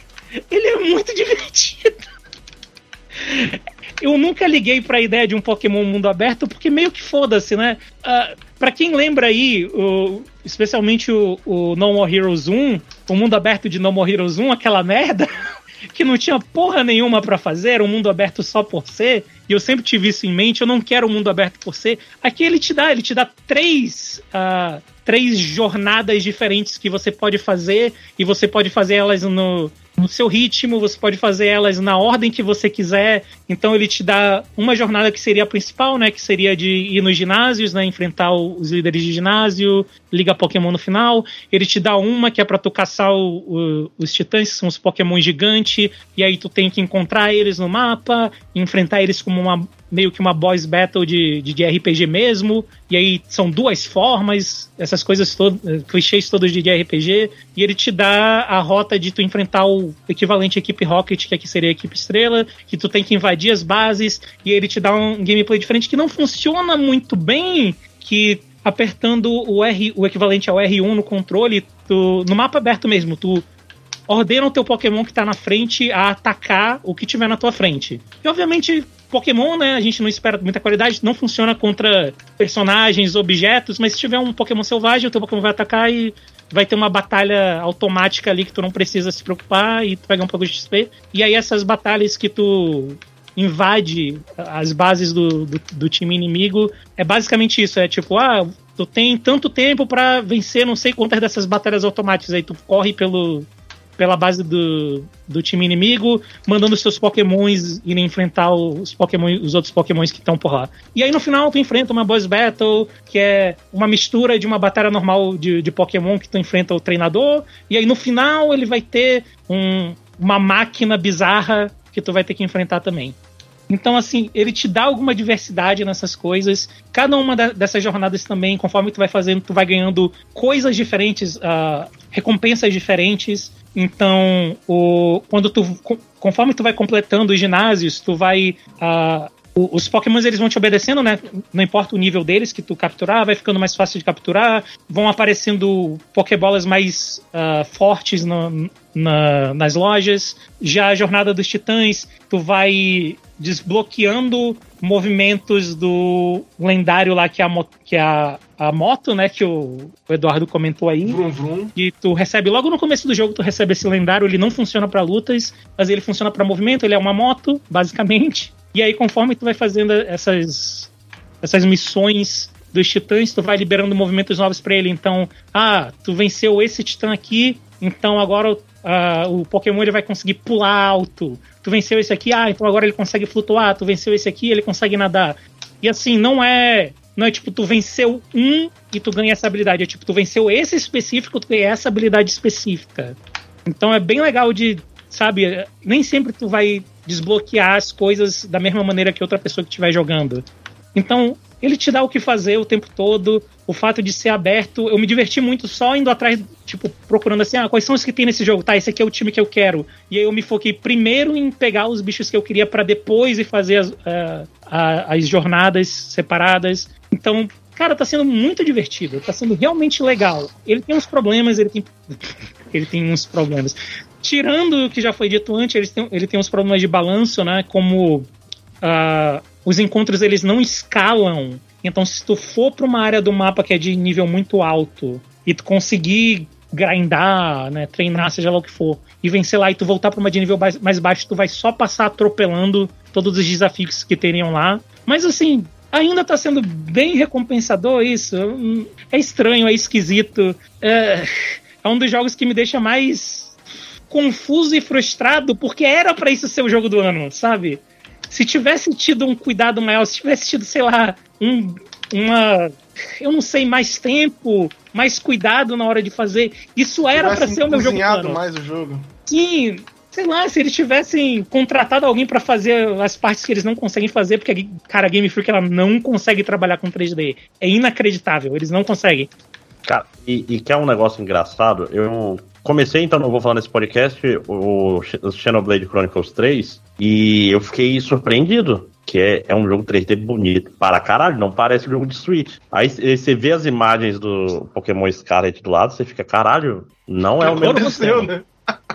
ele é muito divertido. Eu nunca liguei pra ideia de um Pokémon mundo aberto, porque meio que foda-se, né? Ah, pra quem lembra aí, o- especialmente o, o No More Heroes 1, o mundo aberto de No More Heroes 1, aquela merda, que não tinha porra nenhuma pra fazer, um mundo aberto só por ser, e eu sempre tive isso em mente, eu não quero um mundo aberto por ser. Aqui ele te dá, ele te dá três, ah, três jornadas diferentes que você pode fazer, e você pode fazer elas no, no seu ritmo, você pode fazer elas na ordem que você quiser. Então ele te dá uma jornada que seria a principal, né? Que seria de ir nos ginásios, né? Enfrentar os líderes de ginásio, liga Pokémon no final. Ele te dá uma que é pra tu caçar o- o- os titãs, que são os Pokémon gigantes, e aí tu tem que encontrar eles no mapa, enfrentar eles como uma meio que uma boss battle de, de, RPG mesmo, e aí são duas formas, essas coisas todas, clichês todos de, RPG, e ele te dá a rota de tu enfrentar o equivalente à equipe Rocket, que aqui seria a equipe Estrela, que tu tem que invadir as bases, e ele te dá um gameplay diferente que não funciona muito bem, que apertando o R, o equivalente ao R1 no controle, tu, no mapa aberto mesmo, tu ordena o teu Pokémon que tá na frente a atacar o que tiver na tua frente. E obviamente, Pokémon, né? A gente não espera muita qualidade, não funciona contra personagens, objetos, mas se tiver um Pokémon selvagem, o teu Pokémon vai atacar e vai ter uma batalha automática ali que tu não precisa se preocupar e tu ganhar um pouco de XP. E aí essas batalhas que tu invade as bases do, do, do time inimigo, é basicamente isso, é tipo, ah, tu tem tanto tempo pra vencer não sei quantas dessas batalhas automáticas, aí tu corre pelo pela base do, do time inimigo, mandando seus pokémons irem enfrentar os, Pokémon, os outros pokémons que estão por lá. E aí no final tu enfrenta uma boss battle, que é uma mistura de uma batalha normal de, de pokémon que tu enfrenta o treinador, e aí no final ele vai ter um- uma máquina bizarra que tu vai ter que enfrentar também. Então, assim, ele te dá alguma diversidade nessas coisas. Cada uma dessas jornadas também, conforme tu vai fazendo, tu vai ganhando coisas diferentes, ah, recompensas diferentes. Então, o, quando tu, co- conforme tu vai completando os ginásios, tu vai o- os Pokémons eles vão te obedecendo, né? Não importa o nível deles que tu capturar, vai ficando mais fácil de capturar. Vão aparecendo Pokébolas mais ah, fortes no- na- nas lojas. Já a Jornada dos Titãs, tu vai desbloqueando movimentos do lendário lá que é a, mo- que é a, a moto, né? Que o, o Eduardo comentou aí Vrum, vrum. que tu recebe logo no começo do jogo, tu recebe esse lendário, ele não funciona pra lutas, mas ele funciona pra movimento, ele é uma moto, basicamente. E aí conforme tu vai fazendo essas essas missões dos titãs, tu vai liberando movimentos novos pra ele. Então, ah, tu venceu esse titã aqui, então agora ah, o Pokémon ele vai conseguir pular alto. Tu venceu esse aqui, ah, então agora ele consegue flutuar. Tu venceu esse aqui, ele consegue nadar. E assim, não é. Não é tipo, tu venceu um e tu ganha essa habilidade. É tipo, tu venceu esse específico, tu ganha essa habilidade específica. Então é bem legal de, sabe, nem sempre tu vai desbloquear as coisas da mesma maneira que outra pessoa que estiver jogando. Então, ele te dá o que fazer o tempo todo. O fato de ser aberto, eu me diverti muito só indo atrás, tipo, procurando assim, ah, quais são os que tem nesse jogo? Tá, esse aqui é o time que eu quero. E aí eu me foquei primeiro em pegar os bichos que eu queria para depois e fazer as, uh, as jornadas separadas. Então, cara, tá sendo muito divertido, tá sendo realmente legal. Ele tem uns problemas, ele tem. ele tem uns problemas. Tirando o que já foi dito antes, ele tem, ele tem uns problemas de balanço, né? Como uh, os encontros eles não escalam. Então, se tu for para uma área do mapa que é de nível muito alto e tu conseguir grindar, né, treinar, seja lá o que for, e vencer lá e tu voltar para uma de nível mais baixo, tu vai só passar atropelando todos os desafios que teriam lá. Mas assim, ainda tá sendo bem recompensador isso. É estranho, é esquisito. É, é um dos jogos que me deixa mais confuso e frustrado, porque era para isso ser o jogo do ano, sabe? Se tivesse tido um cuidado maior, se tivesse tido, sei lá, um, uma. Eu não sei, mais tempo, mais cuidado na hora de fazer. Isso era para ser o meu jogo. do ano. mais o jogo. Sim, sei lá, se eles tivessem contratado alguém para fazer as partes que eles não conseguem fazer, porque, cara, a Game Freak ela não consegue trabalhar com 3D. É inacreditável, eles não conseguem. Cara, e, e que é um negócio engraçado, eu comecei, então não vou falar nesse podcast, o, Xenoblade Chronicles 3, e eu fiquei surpreendido. Que é, é um jogo 3D bonito para caralho, não parece um jogo de Switch. Aí você vê as imagens do Pokémon Scarlet do lado, você fica, caralho, não é, é o mesmo. Aconteceu, né?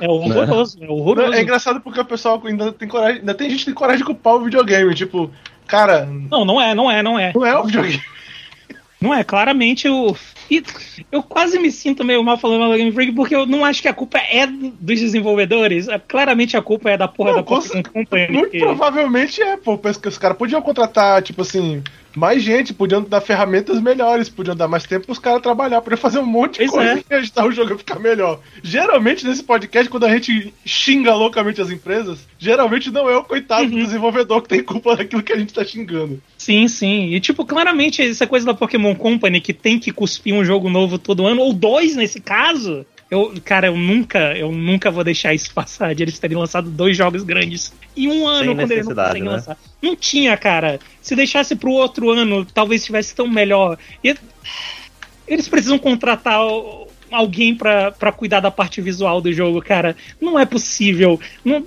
É horroroso, é horroroso. É engraçado porque o pessoal ainda tem coragem, ainda tem gente que tem coragem de culpar o videogame, tipo, cara. Não, não é, não é, não é. Não é o videogame. Não é, claramente o. E eu quase me sinto meio mal falando da Game Freak porque eu não acho que a culpa é dos desenvolvedores. É, claramente a culpa é da porra não, da Pokémon Company. Muito que... provavelmente é, pô. Porque os caras podiam contratar, tipo assim, mais gente, podiam dar ferramentas melhores, podiam dar mais tempo pros caras trabalhar, podiam fazer um monte de pois coisa é. e ajudar o jogo a ficar melhor. Geralmente, nesse podcast, quando a gente xinga loucamente as empresas, geralmente não é o coitado uhum. do desenvolvedor que tem culpa daquilo que a gente tá xingando. Sim, sim. E, tipo, claramente, essa coisa da Pokémon Company que tem que cuspir um jogo novo todo ano, ou dois nesse caso, eu, cara, eu nunca, eu nunca vou deixar isso passar de eles terem lançado dois jogos grandes em um ano Sem quando eles não conseguem né? lançar. Não tinha, cara. Se deixasse pro outro ano, talvez estivesse tão melhor. E, eles precisam contratar alguém para cuidar da parte visual do jogo, cara. Não é possível. Não...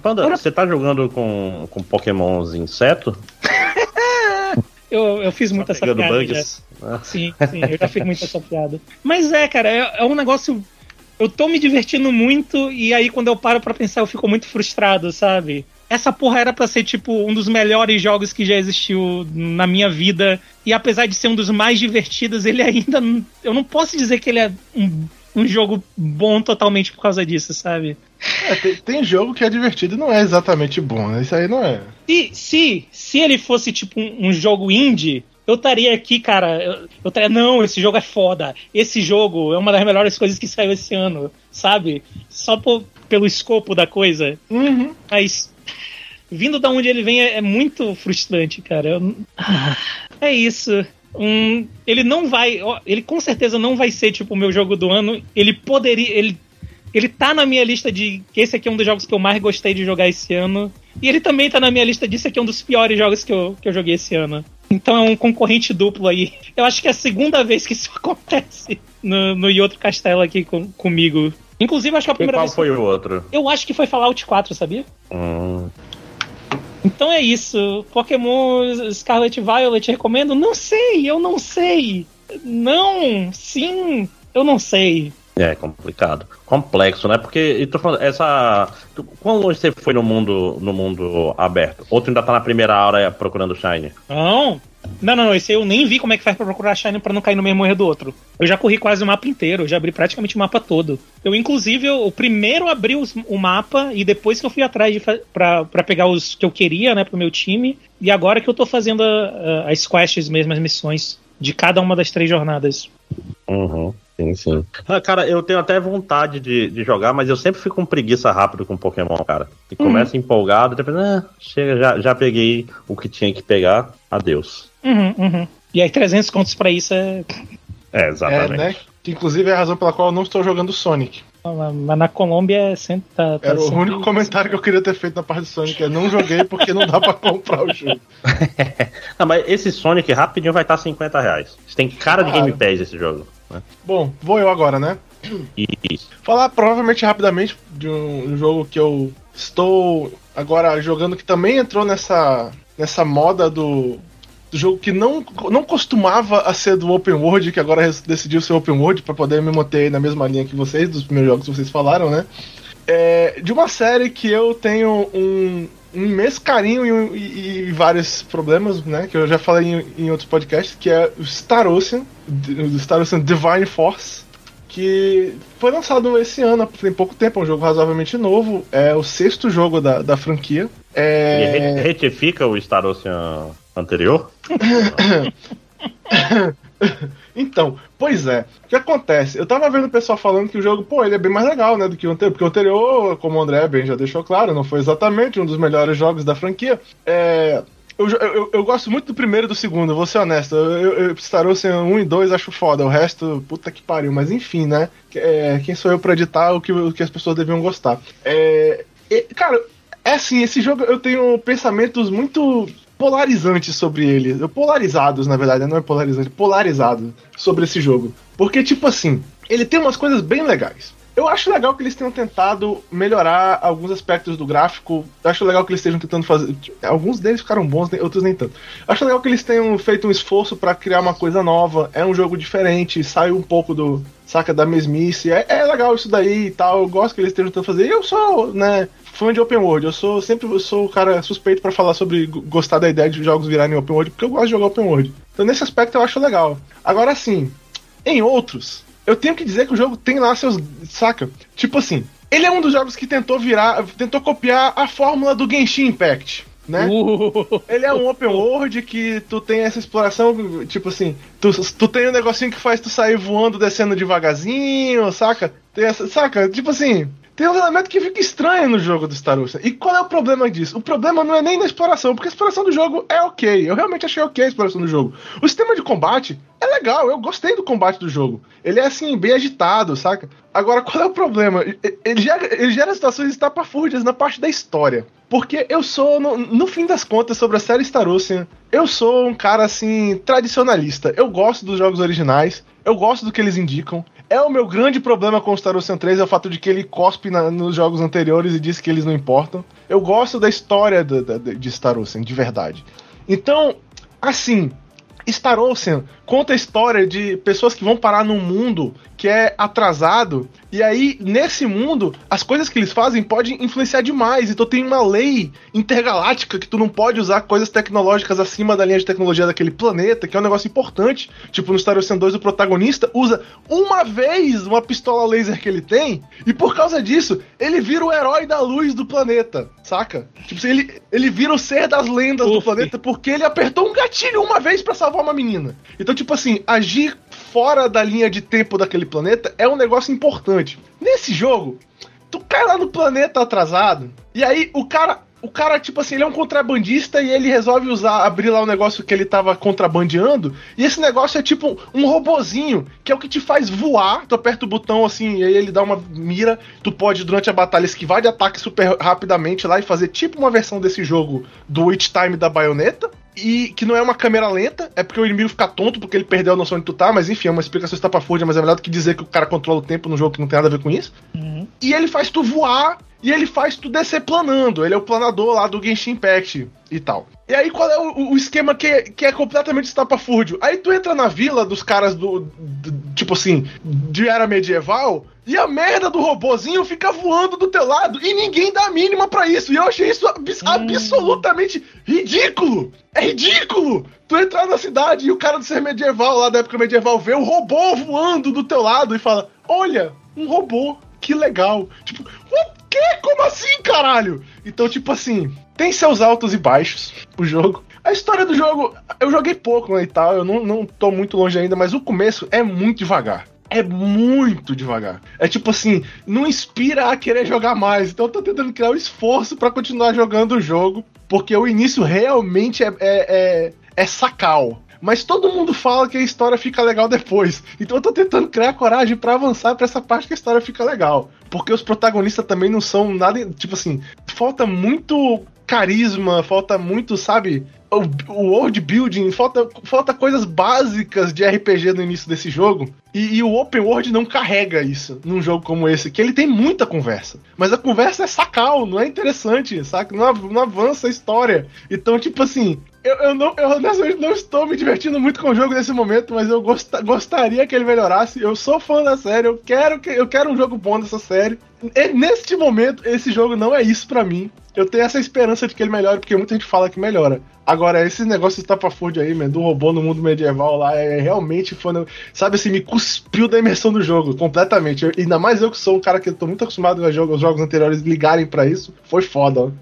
Panda, Agora... você tá jogando com, com pokémons inseto? Eu, eu fiz essa piada. Bugs. Sim, sim, eu já fiz muito essa piada. Mas é, cara, é, é, um negócio. Eu tô me divertindo muito e aí quando eu paro para pensar eu fico muito frustrado, sabe? Essa porra era pra ser, tipo, um dos melhores jogos que já existiu na minha vida. E apesar de ser um dos mais divertidos, ele ainda. Eu não posso dizer que ele é um um jogo bom totalmente por causa disso, sabe? É, tem, tem, jogo que é divertido e não é exatamente bom, né? Isso aí não é. Se, se, se ele fosse tipo um, um jogo indie, eu estaria aqui, cara. Eu, eu estaria, não, esse jogo é foda. Esse jogo é uma das melhores coisas que saiu esse ano, sabe? Só por, pelo escopo da coisa. Uhum. Mas vindo da onde ele vem é, é muito frustrante, cara. Eu, é isso um, ele não vai, ele com certeza não vai ser tipo o meu jogo do ano. Ele poderia, ele ele tá na minha lista de que esse aqui é um dos jogos que eu mais gostei de jogar esse ano. E ele também tá na minha lista de esse aqui é um dos piores jogos que eu, que eu joguei esse ano. Então é um concorrente duplo aí. Eu acho que é a segunda vez que isso acontece no, no outro castelo aqui com, comigo. Inclusive, acho que a primeira e qual vez. foi o outro? Eu acho que foi Fallout 4, sabia? Hum. Então é isso. Pokémon Scarlet Violet recomendo? Não sei, eu não sei. Não, sim, eu não sei. É complicado. Complexo, né? Porque tô falando, essa. Quão longe você foi no mundo, no mundo aberto? Ou tu ainda tá na primeira hora procurando Shine? Não, não, não, esse eu nem vi como é que faz pra procurar Shine pra não cair no mesmo erro do outro. Eu já corri quase o mapa inteiro, eu já abri praticamente o mapa todo. Eu, inclusive, eu, o primeiro abri os, o mapa e depois que eu fui atrás de, pra, pra pegar os que eu queria, né, pro meu time. E agora que eu tô fazendo a, a, as quests mesmo, as missões de cada uma das três jornadas. Uhum. Sim, sim. Ah, cara, eu tenho até vontade de, de jogar, mas eu sempre fico com preguiça rápido com Pokémon, cara. E uhum. começa empolgado, depois, ah, chega, já, já peguei o que tinha que pegar, adeus. Uhum, uhum. E aí 300 contos pra isso é... É, exatamente. É, né? Que inclusive é a razão pela qual eu não estou jogando Sonic. Mas na Colômbia é sempre tá, tá Era o único comentário que eu queria ter feito na parte do Sonic, é não joguei porque não dá pra comprar o jogo. Não, mas esse Sonic rapidinho vai estar 50 reais. Tem cara de Ah. Game Pass esse jogo. Né? Bom, vou eu agora, né? Isso. Falar provavelmente rapidamente de um jogo que eu estou agora jogando que também entrou nessa, nessa moda do, do jogo que não, não costumava a ser do Open World, que agora decidiu ser Open World para poder me manter aí na mesma linha que vocês, dos primeiros jogos que vocês falaram, né? É, de uma série que eu tenho um, um imenso carinho e, e- e vários problemas, né? Que eu já falei em, em outros podcasts, que é o Star Ocean, o Star Ocean Divine Force que foi lançado esse ano, tem pouco tempo, é um jogo razoavelmente novo, é o sexto jogo da, da franquia. É... retifica o Star Ocean anterior? Então, pois é, o que acontece? Eu tava vendo o pessoal falando que o jogo, pô, ele é bem mais legal, né, do que o anterior, porque o anterior, como o André bem já deixou claro, não foi exatamente um dos melhores jogos da franquia. É... Eu, eu, eu gosto muito do primeiro e do segundo, vou ser honesto. Eu, eu, Star Ocean 1 e 2 acho foda, o resto, puta que pariu. Mas enfim, né? É, quem sou eu pra editar o que, o que as pessoas deviam gostar? É, e, cara, é assim, esse jogo eu tenho pensamentos muito polarizantes sobre ele. Polarizados, na verdade, não é polarizante, polarizado sobre esse jogo. Porque, tipo assim, ele tem umas coisas bem legais. Eu acho legal que eles tenham tentado melhorar alguns aspectos do gráfico. Eu acho legal que eles estejam tentando fazer. Alguns deles ficaram bons, né, outros nem tanto. Eu acho legal que eles tenham feito um esforço pra criar uma coisa nova. É um jogo diferente, sai um pouco do. Saca da mesmice. É, é legal isso daí e tal. Eu gosto que eles estejam tentando fazer. Eu sou, né, fã de open world. Eu sou sempre eu sou o cara suspeito pra falar sobre gostar da ideia de jogos virarem open world, porque eu gosto de jogar open world. Então nesse aspecto eu acho legal. Agora sim, em outros, eu tenho que dizer que o jogo tem lá seus. Saca? Tipo assim, ele é um dos jogos que tentou virar. tentou copiar a fórmula do Genshin Impact. Né? Uh, Ele é um open world que tu tem essa exploração, tipo assim, tu, tu tem um negocinho que faz tu sair voando, descendo devagarzinho, saca? Tem essa, saca? Tipo assim, tem um elemento que fica estranho no jogo do Star Ocean. E qual é o problema disso? O problema não é nem na exploração, porque a exploração do jogo é ok. Eu realmente achei ok a exploração do jogo. O sistema de combate é legal, eu gostei do combate do jogo. Ele é assim, bem agitado, saca? Agora, qual é o problema? Ele gera, ele gera situações estapafúrdias na parte da história. Porque eu sou, no, no fim das contas, sobre a série Star Ocean, eu sou um cara assim, tradicionalista. Eu gosto dos jogos originais, eu gosto do que eles indicam. É o meu grande problema com Star Ocean 3 é o fato de que ele cospe na- nos jogos anteriores e diz que eles não importam. Eu gosto da história da- de Star Ocean, de verdade. Então, assim, Star Ocean conta a história de pessoas que vão parar num mundo que é atrasado, e aí, nesse mundo, as coisas que eles fazem podem influenciar demais. Então tem uma lei intergaláctica que tu não pode usar coisas tecnológicas acima da linha de tecnologia daquele planeta, que é um negócio importante. Tipo, no Star Ocean 2, o protagonista usa uma vez uma pistola laser que ele tem, e por causa disso, ele vira o herói da luz do planeta, saca? Tipo, ele, ele vira o ser das lendas do Uf. planeta porque ele apertou um gatilho uma vez pra salvar uma menina. Então, tipo assim, agir fora da linha de tempo daquele planeta é um negócio importante. Nesse jogo, tu cai lá no planeta atrasado, e aí o cara. O cara, tipo assim, ele é um contrabandista e ele resolve usar, abrir lá o negócio que ele tava contrabandeando. E esse negócio é tipo um robozinho, que é o que te faz voar. Tu aperta o botão assim, e aí ele dá uma mira. Tu pode, durante a batalha, esquivar de ataque super rapidamente lá e fazer tipo uma versão desse jogo do Witch Time da baioneta. E que não é uma câmera lenta, é porque o inimigo fica tonto porque ele perdeu a noção de tu tá, mas enfim, é uma explicação estapafúrdia, mas é melhor do que dizer que o cara controla o tempo no jogo que não tem nada a ver com isso. E ele faz tu voar e ele faz tu descer planando. Ele é o planador lá do Genshin Impact e tal. E aí, qual é o, o esquema que é, que é completamente estapafúrdio? Aí tu entra na vila dos caras do, do- Tipo assim, de era medieval. E a merda do robozinho fica voando do teu lado e ninguém dá a mínima pra isso. E eu achei isso abs- absolutamente ridículo. É ridículo! Tu entrar na cidade e o cara do ser medieval lá da época medieval vê o robô voando do teu lado e fala: Olha, um robô, que legal. Tipo, quê? Como assim, caralho? Então, tipo assim, tem seus altos e baixos o jogo. A história do jogo, eu joguei pouco né, e tal, eu não, não tô muito longe ainda, mas o começo é muito devagar. É muito devagar. É tipo assim, não inspira a querer jogar mais. Então eu tô tentando criar um esforço pra continuar jogando o jogo, porque o início realmente é, é, é, é sacal. Mas todo mundo fala que a história fica legal depois. Então eu tô tentando criar coragem para avançar para essa parte que a história fica legal. Porque os protagonistas também não são nada. Tipo assim, falta muito carisma, falta muito, sabe? O, o world building, falta, falta coisas básicas de RPG no início desse jogo. E, e, o open world não carrega isso num jogo como esse, que ele tem muita conversa. Mas a conversa é sacal, não é interessante, saca? Não, não avança a história. Então, tipo assim, eu, eu, não, eu não estou me divertindo muito com o jogo nesse momento, mas eu gost, gostaria que ele melhorasse. Eu sou fã da série, eu quero, que, eu quero um jogo bom dessa série. E, neste momento, esse jogo não é isso para mim. Eu tenho essa esperança de que ele melhore, porque muita gente fala que melhora. Agora, esses negócios estapafúrdio aí, man, do robô no mundo medieval lá, é realmente foi. Sabe assim, me cuspiu da imersão do jogo, completamente. Eu, ainda mais eu que sou um cara que tô muito acostumado a jogar os jogos anteriores ligarem para isso. Foi foda.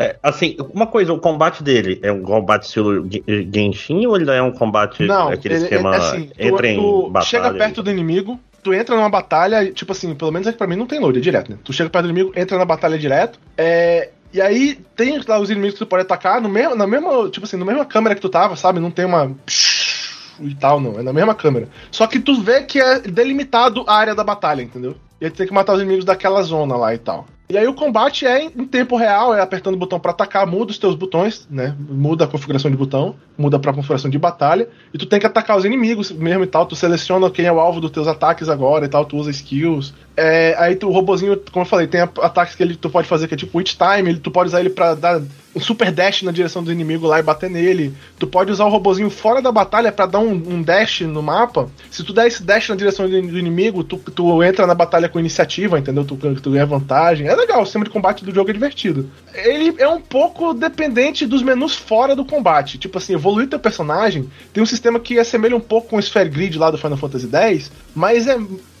É, assim, uma coisa, o combate dele é um combate estilo Genshin ou ele é um combate Não, aquele ele, esquema é, assim, tu, entra em tu batalha? chega perto do inimigo, tu entra numa batalha, tipo assim, pelo menos aqui pra mim não tem load, é direto, né? Tu chega perto do inimigo, entra na batalha direto, é, e aí tem lá os inimigos que tu pode atacar no mesmo, na mesma, tipo assim, na mesma câmera que tu tava, sabe? Não tem uma e tal, não, é na mesma câmera. Só que tu vê que é delimitado a área da batalha, entendeu? E aí tu tem que matar os inimigos daquela zona lá e tal. E aí o combate é em tempo real, é apertando o botão para atacar, muda os teus botões, né? Muda a configuração de botão, muda pra configuração de batalha, e tu tem que atacar os inimigos mesmo e tal, tu seleciona quem é o alvo dos teus ataques agora e tal, tu usa skills. É, aí tu, o robozinho, como eu falei, tem ataques que ele, tu pode fazer que é tipo Witch Time, ele, tu pode usar ele pra dar um super dash na direção do inimigo lá e bater nele. Tu pode usar o robozinho fora da batalha para dar um, um, dash no mapa. Se tu der esse dash na direção do, do inimigo, tu, tu entra na batalha com iniciativa, entendeu? Tu, tu ganha vantagem. É legal, o sistema de combate do jogo é divertido. Ele é um pouco dependente dos menus fora do combate. Tipo assim, evoluir teu personagem tem um sistema que assemelha um pouco com o Sphere Grid lá do Final Fantasy X, mas é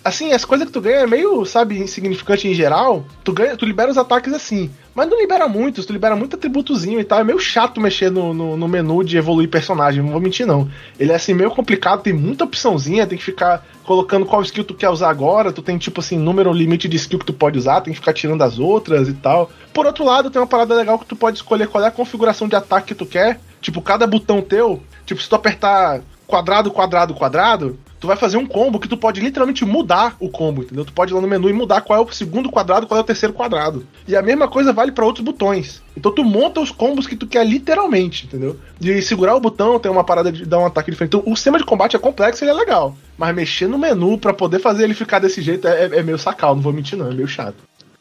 assim, as coisas que tu ganha é meio, sabe, insignificante em geral. Tu ganha, tu libera os ataques assim. Mas não libera muitos, tu libera muito atributozinho e tal. É meio chato mexer no, no, no, menu de evoluir personagem, não vou mentir não. Ele é assim, meio complicado, tem muita opçãozinha, tem que ficar colocando qual skill tu quer usar agora. Tu tem, tipo assim, número limite de skill que tu pode usar, tem que ficar tirando as outras e tal. Por outro lado, tem uma parada legal que tu pode escolher qual é a configuração de ataque que tu quer. Tipo, cada botão teu, tipo, se tu apertar quadrado, quadrado, quadrado, tu vai fazer um combo que tu pode literalmente mudar o combo, entendeu? Tu pode ir lá no menu e mudar qual é o segundo quadrado, qual é o terceiro quadrado. E a mesma coisa vale para outros botões. Então tu monta os combos que tu quer literalmente, entendeu? De segurar o botão, tem uma parada de dar um ataque diferente. Então o sistema de combate é complexo e é legal. Mas mexer no menu para poder fazer ele ficar desse jeito é, é, meio sacal, não vou mentir não, é meio chato.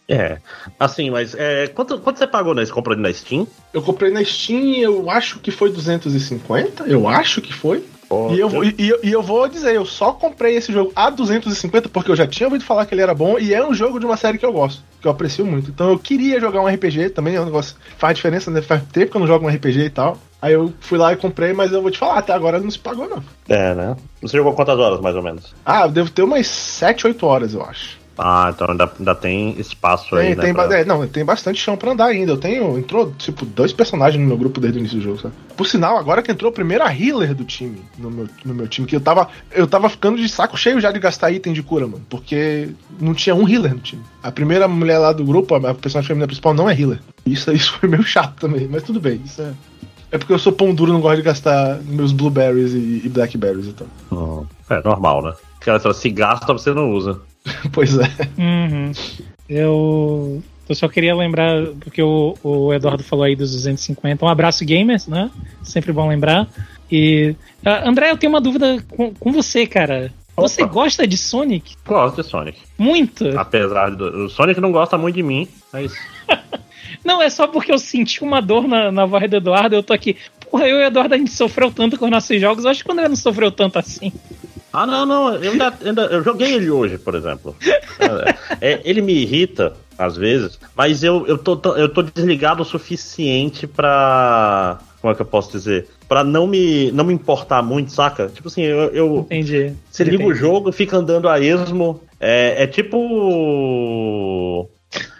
É, assim, mas é, quanto, quanto você pagou nesse? Comprou na Steam? Eu comprei na Steam, eu acho que foi 250, eu acho que foi. E eu, e, e, eu vou dizer, eu só comprei esse jogo a 250 porque eu já tinha ouvido falar que ele era bom e é um jogo de uma série que eu gosto, que eu aprecio muito. Então eu queria jogar um RPG também, é um negócio faz diferença, né? Faz tempo que eu não jogo um RPG e tal. Aí eu fui lá e comprei, mas eu vou te falar, até agora não se pagou, não. É, né? Você jogou quantas horas, mais ou menos? Ah, eu devo ter umas 7, 8 horas, eu acho. Ah, então ainda, ainda tem espaço tem, aí, tem, né? Pra... É, não, tem bastante chão pra andar ainda. Eu tenho. Entrou, tipo, dois personagens no meu grupo desde o início do jogo, sabe? Por sinal, agora que entrou a primeira healer do time, no meu, no meu time, que eu tava. Eu tava ficando de saco cheio já de gastar item de cura, mano. Porque não tinha um healer no time. A primeira mulher lá do grupo, a personagem feminina principal, não é healer. Isso, isso foi meio chato também, mas tudo bem, isso é. É porque eu sou pão duro, não gosto de gastar meus blueberries e, e blackberries e tal. Oh, é normal, né? Porque se gasta, você não usa. pois é. Uhum. Eu, eu só queria lembrar, porque o, o Eduardo falou aí dos 250. Um abraço, gamers, né? Sempre bom lembrar. E. Uh, André, eu tenho uma dúvida com, com você, cara. Você Opa. gosta de Sonic? Gosto de Sonic. Muito? Apesar do. O Sonic não gosta muito de mim, mas. não, é só porque eu senti uma dor na, na voz do Eduardo. Eu tô aqui. Porra, eu e o Eduardo a gente sofreu tanto com os nossos jogos. Eu acho que o André não sofreu tanto assim. Ah, não, não. Eu, ainda, ainda, eu joguei ele hoje, por exemplo. É, ele me irrita, às vezes, mas eu, eu, tô, eu tô desligado o suficiente pra. Como é que eu posso dizer? Pra não me, não me importar muito, saca? Tipo assim, eu. eu Entendi. Você liga o jogo, fica andando a esmo. É, é tipo.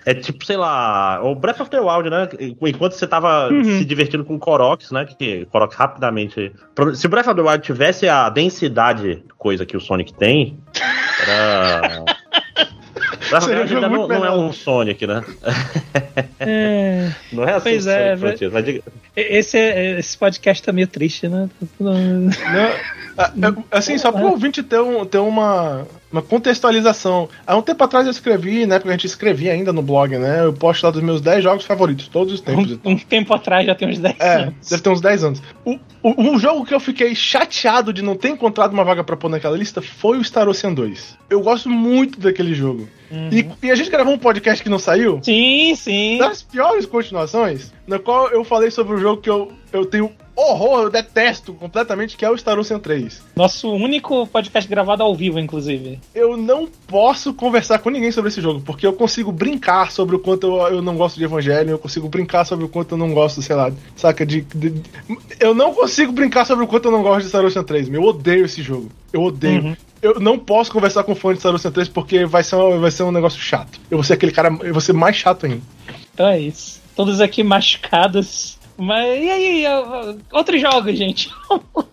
É tipo, sei lá, o Breath of the Wild, né? Enquanto você tava uhum. se divertindo com o Koroks, né? Que Koroks rapidamente. Se o Breath of the Wild tivesse a densidade, coisa que o Sonic tem, era. Verdade, jogo ainda não, não é um Sonic, né? É, Não é assim Pois o é, Sonic Frontiers, mas diga- esse, é- esse podcast tá meio triste, né? Não, ah, é, assim, só pro ouvinte ter, um, ter uma, uma contextualização. Há um tempo atrás eu escrevi, né? Porque a gente escrevia ainda no blog, né? Eu posto lá dos meus 10 jogos favoritos, todos os tempos. Um, um tempo atrás, já tem uns 10 É, anos. deve ter uns 10 anos. O, o- um jogo que eu fiquei chateado de não ter encontrado uma vaga pra pôr naquela lista foi o Star Ocean 2. Eu gosto muito daquele jogo. E, e a gente gravou um podcast que não saiu, Sim, sim. das piores continuações, na qual eu falei sobre um jogo que eu, eu tenho horror, eu detesto completamente, que é o Star Ocean 3. Nosso único podcast gravado ao vivo, inclusive. Eu não posso conversar com ninguém sobre esse jogo, porque eu consigo brincar sobre o quanto eu, eu não gosto de Evangelho, eu consigo brincar sobre o quanto eu não gosto, sei lá, saca, de, de- de- Eu não consigo brincar sobre o quanto eu não gosto de Star Ocean 3, meu, eu odeio esse jogo. Eu odeio. Uhum. Eu não posso conversar com fã de Star Ocean 3 porque vai ser, um, vai ser um negócio chato. Eu vou ser aquele cara, eu vou ser mais chato ainda. Então é isso. Todos aqui machucados. Mas e aí? Outros jogos, gente.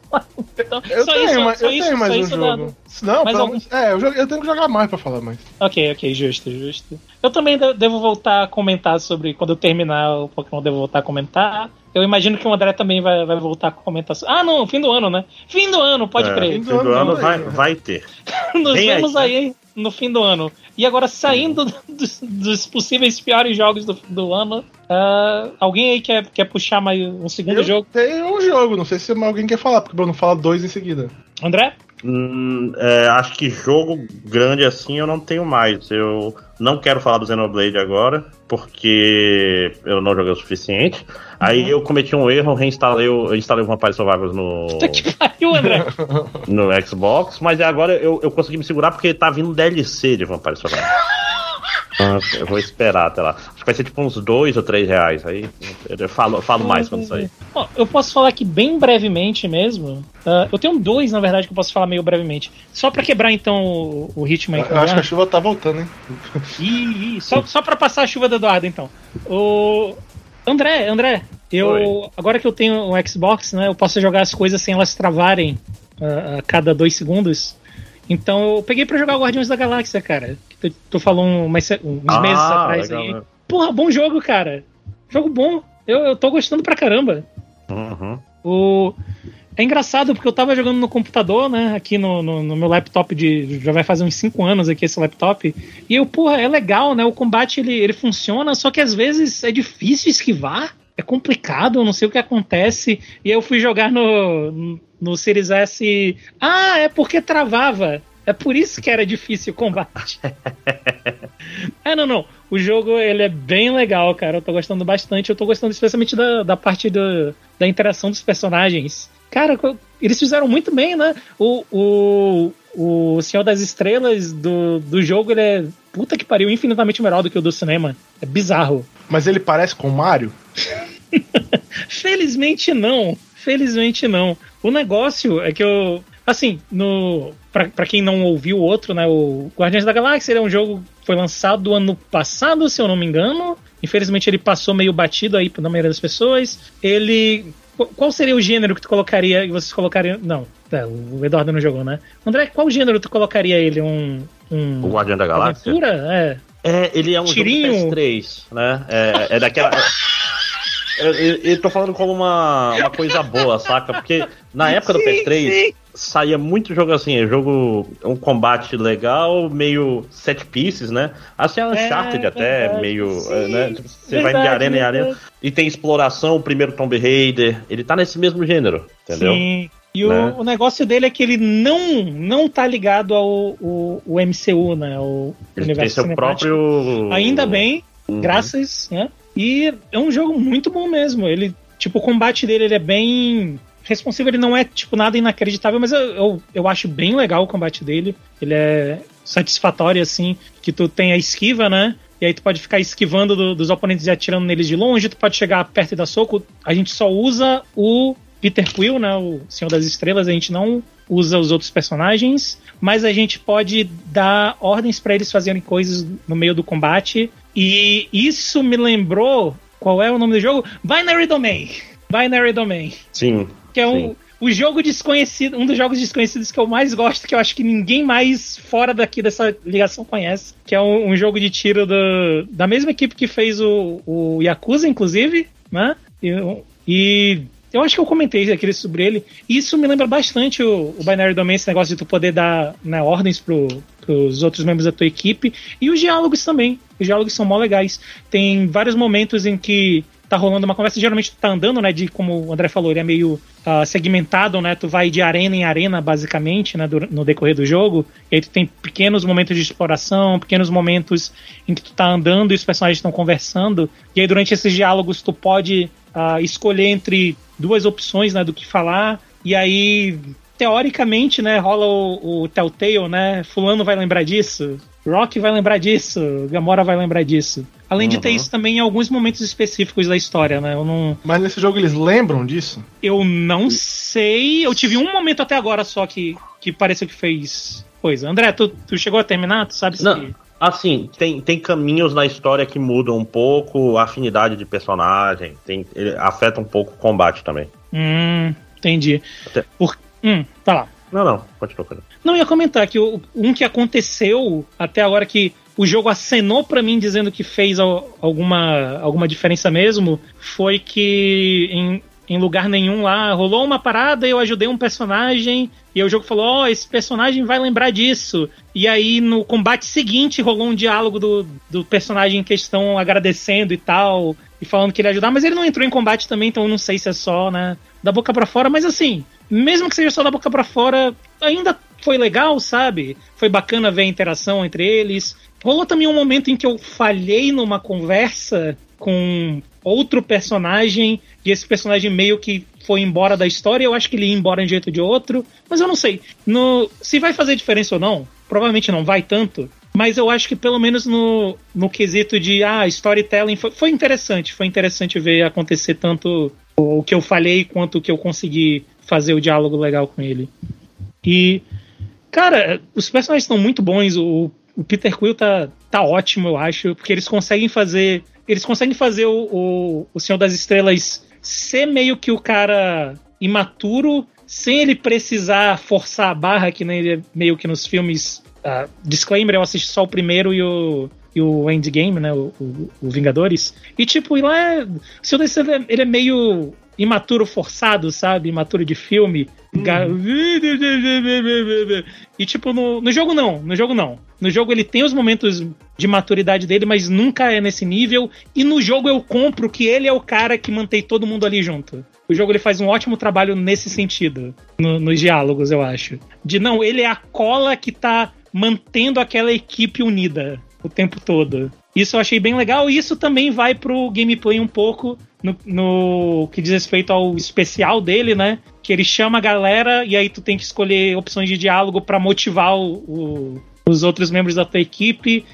Então, Eu só tenho, isso, mas, só eu isso, tenho mais só um isso jogo. dado. Não, pelo algum? menos- é, eu, eu tenho que jogar mais pra falar mais. Ok, ok, justo, justo. Eu também de- devo voltar a comentar sobre. Quando eu terminar o Pokémon, devo voltar a comentar. Eu imagino que o André também vai, vai voltar a comentar. Ah, não, fim do ano, né? Fim do ano, pode é, crer. fim Fim do do ano ano vai, né? vai ter. Nos Vem aí, vemos né? aí, no fim do ano. E agora, saindo dos, dos possíveis piores jogos do, do ano, ah, alguém aí quer, quer puxar mais um segundo Eu jogo? tenho um jogo, não sei se alguém quer falar, porque o Bruno fala dois em seguida. André? Hum, é, acho que jogo grande assim eu não tenho mais. Eu não quero falar do Xenoblade agora, porque eu não joguei o suficiente. Aí eu cometi um erro, reinstalei o, instalei o Vampire Survivors no, que pariu, André. no Xbox, mas agora eu, eu consegui me segurar porque tá vindo DLC de Vampire Survivors. Eu vou esperar até lá. Acho que vai ser tipo uns dois ou três reais. Aí eu falo, falo mais quando sair. Ó, eu posso falar aqui bem brevemente mesmo. Ah, eu tenho dois, na verdade, que eu posso falar meio brevemente. Só pra quebrar, então, o, o ritmo aí. Eu acho que a chuva tá voltando, hein? Ih, só, só pra passar a chuva do Eduardo, então. O André, André, eu Oi. agora que eu tenho um Xbox, né, eu posso jogar as coisas sem elas travarem ah, a cada dois segundos. Então eu peguei pra jogar Guardiões da Galáxia, cara. Tu, falou um- mais ce- uns Ah, meses atrás legal, aí. né? Porra, bom jogo, cara. Jogo bom. Eu, eu tô gostando pra caramba. Uhum. O... É engraçado porque eu tava jogando no computador, né? Aqui no, no, no meu laptop de. Já vai fazer uns 5 anos aqui esse laptop. E eu, porra, é legal, né? O combate ele, ele funciona, só que às vezes é difícil esquivar. É complicado, eu não sei o que acontece. E eu fui jogar no, no Series S. Ah, é porque travava. É por isso que era difícil o combate. É, não, não. O jogo, ele é bem legal, cara. Eu tô gostando bastante. Eu tô gostando especialmente da, da parte do, da interação dos personagens. Cara, eles fizeram muito bem, né? O, o, o Senhor das Estrelas do, do jogo, ele é, puta que pariu, infinitamente melhor do que o do cinema. É bizarro. Mas ele parece com o Mario? Felizmente não. Felizmente não. O negócio é que eu. Assim, no. Pra, pra quem não ouviu o outro, né? O Guardiões da Galáxia ele é um jogo que foi lançado ano passado, se eu não me engano. Infelizmente ele passou meio batido aí na maioria das pessoas. Ele. qu- Qual seria o gênero que tu colocaria? Que vocês colocariam. Não, é, o Eduardo não jogou, né? André, qual gênero tu colocaria ele? Um. um O Guardião da Galáxia? aventura? É. É, ele é um Tirinho. jogo PS3, né? É, é daquela. Eu, eu, eu tô falando como uma, uma coisa boa, saca? Porque na época do Sim, PS3 sim. saía muito jogo assim, é jogo, um combate legal, meio set pieces, né? Assim, a Uncharted É, até, verdade, meio. sim. é, né? Tipo, você vai de Verdade, arena em arena. verdade. E tem exploração, o primeiro Tomb Raider. Ele tá nesse mesmo gênero, entendeu? Sim. E Né? o, o negócio dele é que ele não não tá ligado ao o, o MCU, né? O Ele tem universo seu cinemático. próprio. Ainda bem, Uhum. graças, né? E é um jogo muito bom mesmo. Ele, tipo, o combate dele ele é bem responsivo, ele não é tipo nada inacreditável, mas eu, eu, eu acho bem legal o combate dele. Ele é satisfatório assim, que tu tem a esquiva, né? E aí tu pode ficar esquivando do- dos oponentes e atirando neles de longe, tu pode chegar perto e dar soco. A gente só usa o Peter Quill, né, o Senhor das Estrelas, a gente não usa os outros personagens, mas a gente pode dar ordens para eles fazerem coisas no meio do combate. E isso me lembrou qual é o nome do jogo? Binary Domain. Binary Domain Sim. que é um, Sim. o jogo desconhecido, um dos jogos desconhecidos que eu mais gosto, que eu acho que ninguém mais fora daqui dessa ligação conhece, que é um, um jogo de tiro do, da mesma equipe que fez o, o Yakuza, inclusive, né? E, e eu acho que eu comentei aquele sobre ele. E isso me lembra bastante o, o Binary Domain, esse negócio de tu poder dar né, ordens pro, pros outros membros da tua equipe. E os diálogos também. Os diálogos são mó legais. Tem vários momentos em que tá rolando uma conversa, geralmente tá andando, né, de como o André falou, ele é meio uh, segmentado, né, tu vai de arena em arena, basicamente, né, do, no decorrer do jogo, e aí tu tem pequenos momentos de exploração, pequenos momentos em que tu tá andando e os personagens estão conversando, e aí durante esses diálogos tu pode uh, escolher entre duas opções, né, do que falar, e aí teoricamente, né, rola o, o Telltale, né, fulano vai lembrar disso, Rock vai lembrar disso, Gamora vai lembrar disso. Além uhum. de ter uhum. isso também em alguns momentos específicos da história, né? Eu não... Mas nesse jogo eles lembram disso? Eu não sei. Eu tive um momento até agora só que, que pareceu que fez coisa. André, tu, tu chegou a terminar? Tu sabe se. Não. Assim, tem, tem caminhos na história que mudam um pouco a afinidade de personagem, tem, afeta um pouco o combate também. Hum, entendi. Até... Por... Hum, tá lá. Não, não, pode procurar. Não, ia comentar que um que aconteceu até agora que o jogo acenou para mim dizendo que fez alguma, alguma diferença mesmo foi que em, em lugar nenhum lá rolou uma parada, eu ajudei um personagem e o jogo falou: Ó, oh, esse personagem vai lembrar disso. E aí no combate seguinte rolou um diálogo do, do personagem em questão agradecendo e tal, e falando que ele ia ajudar, mas ele não entrou em combate também, então eu não sei se é só, né, da boca para fora, mas assim, mesmo que seja só da boca para fora, ainda foi legal, sabe? Foi bacana ver a interação entre eles. Rolou também um momento em que eu falhei numa conversa com outro personagem e esse personagem meio que foi embora da história. Eu acho que ele ia embora de um jeito ou de outro, mas eu não sei. No, se vai fazer diferença ou não, provavelmente não vai tanto. Mas eu acho que pelo menos no, no quesito de ah, storytelling foi, foi interessante. Foi interessante ver acontecer tanto o que eu falhei quanto o que eu consegui fazer o diálogo legal com ele. E, cara, os personagens estão muito bons. O, o Peter Quill tá, tá ótimo, eu acho, porque eles conseguem fazer. Eles conseguem fazer o, o, o Senhor das Estrelas ser meio que o cara imaturo, sem ele precisar forçar a barra, que nem ele é meio que nos filmes. Uh, disclaimer, eu assisti só o primeiro e o, e o Endgame, né? O, o, o Vingadores. E tipo, lá é. O Senhor das Estrelas, ele é meio imaturo forçado, sabe? Imaturo de filme. Hum. E tipo, no, no jogo não, no jogo não. No jogo ele tem os momentos de maturidade dele, mas nunca é nesse nível. E no jogo eu compro que ele é o cara que mantém todo mundo ali junto. O jogo ele faz um ótimo trabalho nesse sentido, no, nos diálogos, eu acho. De não, ele é a cola que tá mantendo aquela equipe unida o tempo todo. Isso eu achei bem legal e isso também vai pro gameplay um pouco no, no, que diz respeito ao especial dele, né? Que ele chama a galera e aí tu tem que escolher opções de diálogo para motivar o, o, os outros membros da tua equipe.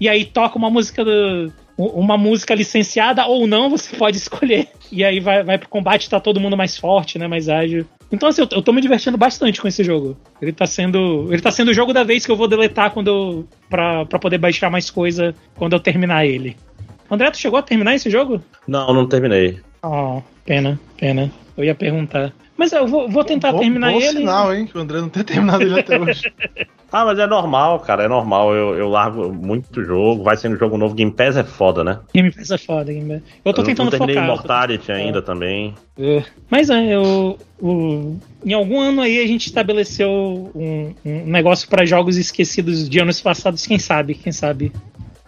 E aí toca uma música do, uma música licenciada ou não, você pode escolher. E aí vai, vai pro combate, tá todo mundo mais forte, né? Mais ágil. Então, assim, eu, eu tô me divertindo bastante com esse jogo. Ele tá sendo. Ele tá sendo o jogo da vez que eu vou deletar quando eu. pra, pra poder baixar mais coisa quando eu terminar ele. André, tu chegou a terminar esse jogo? Não, não terminei. Oh, pena, pena. Eu ia perguntar. Mas eu vou, vou tentar bom, terminar bom ele. sinal, hein? Que o André não tenha terminado ele até hoje. Ah, mas é normal, cara, é normal. Eu, eu largo muito jogo, vai sendo jogo novo. Game Pass é foda, né? Game Pass é foda, Game Pass. Eu tô eu tentando não terminei focar. Immortality ainda também. É. Mas é, eu, eu, em algum ano aí a gente estabeleceu um, um negócio para jogos esquecidos de anos passados, quem sabe, quem sabe.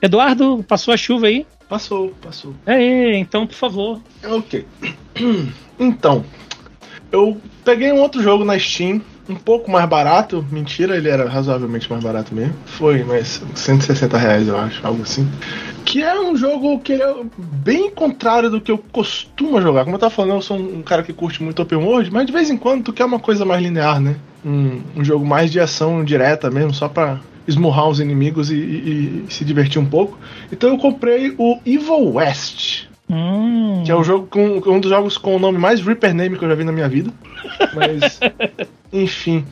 Eduardo, passou a chuva aí? Passou, passou. É, então, por favor. Ok. Então, eu peguei um outro jogo na Steam um pouco mais barato. Mentira, ele era razoavelmente mais barato mesmo. Foi, mas 160 reais, eu acho, algo assim. Que é um jogo que é bem contrário do que eu costumo jogar. Como eu tava falando, eu sou um cara que curte muito open world, mas de vez em quando tu quer uma coisa mais linear, né? Um, um jogo mais de ação direta mesmo, só pra esmurrar os inimigos e, e, e se divertir um pouco. Então eu comprei o Evil West. Hum. Que é um jogo com um dos jogos com o nome mais Reaper Name que eu já vi na minha vida. Mas, enfim.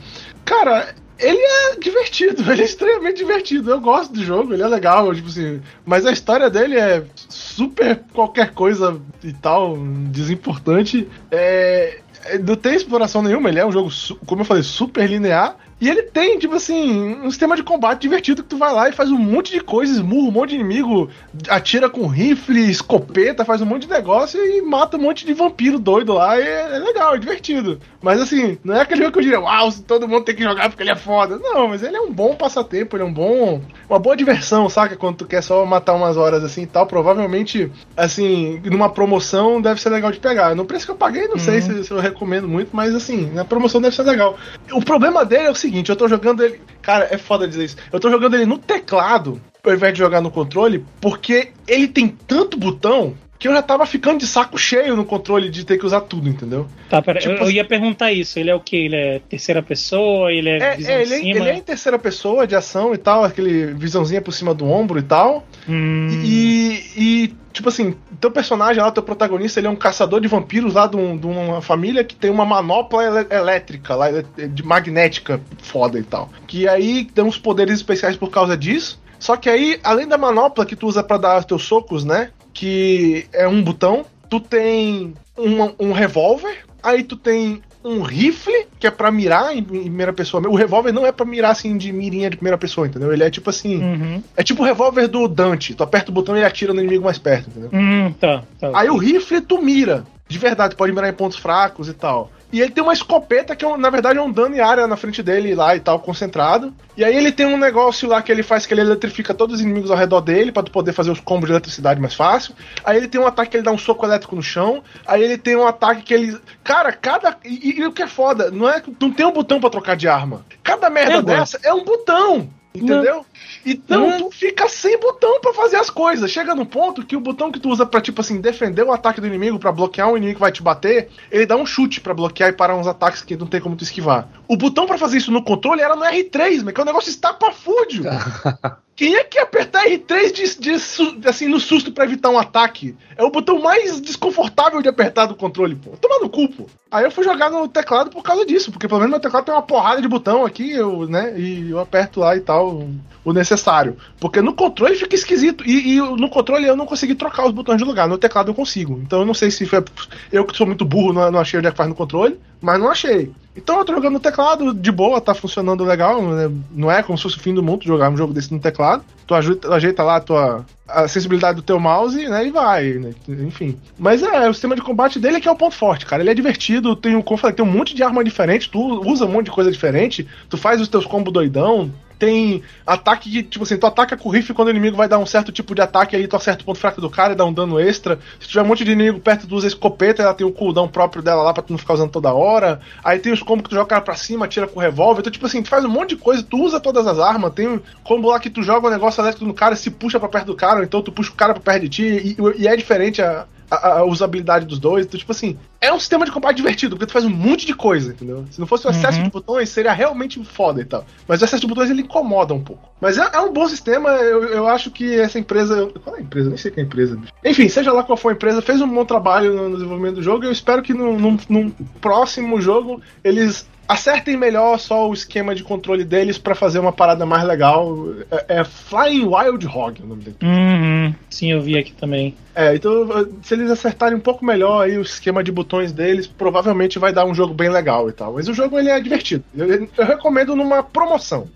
Cara, ele é divertido, ele é extremamente divertido. Eu gosto do jogo, ele é legal, tipo assim. Mas a história dele é super qualquer coisa e tal, desimportante. É, não tem exploração nenhuma, ele é um jogo, como eu falei, super linear. E ele tem, tipo assim, um sistema de combate divertido que tu vai lá e faz um monte de coisas, esmurra um monte de inimigo, atira com rifle, escopeta, faz um monte de negócio e mata um monte de vampiro doido lá. É legal, é divertido. Mas assim, não é aquele jogo que eu diria, uau, todo mundo tem que jogar porque ele é foda. Não, mas ele é um bom passatempo, ele é um bom. Uma boa diversão, saca? Quando tu quer só matar umas horas assim e tal. Provavelmente, assim, numa promoção deve ser legal de pegar. No preço que eu paguei, não uhum. sei se, se eu recomendo muito, mas assim, na promoção deve ser legal. O problema dele é o seguinte seguinte, eu tô jogando ele. Cara, é foda dizer isso. Eu tô jogando ele no teclado, ao invés de jogar no controle, porque ele tem tanto botão que eu já tava ficando de saco cheio no controle de ter que usar tudo, entendeu? Tá, pera, tipo, eu, eu, ia perguntar isso. Ele é o que? Ele é terceira pessoa? Ele é, é, é ele, é, ele, é em terceira pessoa de ação e tal, aquele visãozinha por cima do ombro e tal. Hum. E, e, tipo assim, teu personagem lá, teu protagonista, ele é um caçador de vampiros lá de, um, de uma família que tem uma manopla elétrica lá, de magnética foda e tal. Que aí tem uns poderes especiais por causa disso. Só que aí, além da manopla que tu usa para dar teus socos, né? Que é um botão. Tu tem um, um revólver, aí tu tem um rifle, que é pra mirar em, primeira pessoa. O revólver não é pra mirar assim de mirinha de primeira pessoa, entendeu? Ele é tipo assim. Uhum. É tipo o revólver do Dante. Tu aperta o botão e ele atira no inimigo mais perto, entendeu? Uhum, tá, tá. Aí o rifle tu mira. De verdade, pode mirar em pontos fracos e tal. E ele tem uma escopeta que, é na verdade, é um dano em área na frente dele lá e tal, concentrado. E aí ele tem um negócio lá que ele faz que ele eletrifica todos os inimigos ao redor dele para poder fazer os combos de eletricidade mais fácil. Aí ele tem um ataque que ele dá um soco elétrico no chão. Aí ele tem um ataque que ele. Cara, cada. E, e o que é foda, não é não tem um botão para trocar de arma. Cada merda é, dessa é um botão. Entendeu? Não. Então tu fica sem botão para fazer as coisas. Chega no ponto que o botão que tu usa para tipo assim defender o ataque do inimigo, para bloquear um inimigo que vai te bater, ele dá um chute para bloquear e parar uns ataques que não tem como tu esquivar. O botão para fazer isso no controle era no R3, mas que é um negócio estapafúdio. Quem é que apertar R3 de, de, assim, no susto para evitar um ataque? É o botão mais desconfortável de apertar do controle, pô. Toma no cu, pô. Aí eu fui jogar no teclado por causa disso, porque pelo menos meu teclado tem uma porrada de botão aqui, eu, né? E eu aperto lá e tal o necessário. Porque no controle fica esquisito. E, e, no controle eu não consegui trocar os botões de lugar. No teclado eu consigo. Então eu não sei se foi. Eu que sou muito burro, não, não achei onde é que faz no controle, mas não achei. Então eu tô jogando no teclado, de boa, tá funcionando legal. Né? Não é como se fosse o fim do mundo jogar um jogo desse no teclado. Tu ajuda, ajeita lá a tua a sensibilidade do teu mouse, né? E vai, né? Enfim. Mas é, o sistema de combate dele é que é o ponto forte, cara. Ele é divertido, tem, falei, tem um monte de arma diferente, tu usa um monte de coisa diferente, tu faz os teus combos doidão, tem ataque que, tipo assim, tu ataca com rifle quando o inimigo vai dar um certo tipo de ataque, aí tu acerta o ponto fraco do cara e dá um dano extra. Se tiver um monte de inimigo perto, tu usa escopeta, ela tem o um cooldown próprio dela lá pra tu não ficar usando toda hora. Aí tem os combos que tu joga o cara pra cima, tira com o revólver. Então, tipo assim, tu faz um monte de coisa, tu usa todas as armas. Tem um combo lá que tu joga um negócio elétrico no cara e se puxa pra perto do cara, ou então tu puxa o cara pra perto de ti, e, e é diferente a, a, a, usabilidade dos dois. Então, tipo assim, é um sistema de combate divertido, porque tu faz um monte de coisa, entendeu? Se não fosse o excesso uhum. de botões, seria realmente foda e tal. Mas o excesso de botões ele incomoda um pouco. Mas é, é um bom sistema, eu, eu acho que essa empresa. Qual é a empresa? Nem sei que é a empresa. Enfim, seja lá qual for a empresa, fez um bom trabalho no desenvolvimento do jogo. Eu espero que num, num próximo jogo eles acertem melhor só o esquema de controle deles para fazer uma parada mais legal. É, é Flying Wild Hog o nome dele. Uhum. Sim, eu vi aqui também. É, então se eles acertarem um pouco melhor aí o esquema de botões deles, provavelmente vai dar um jogo bem legal e tal. Mas o jogo ele é divertido. Eu, eu recomendo numa promoção.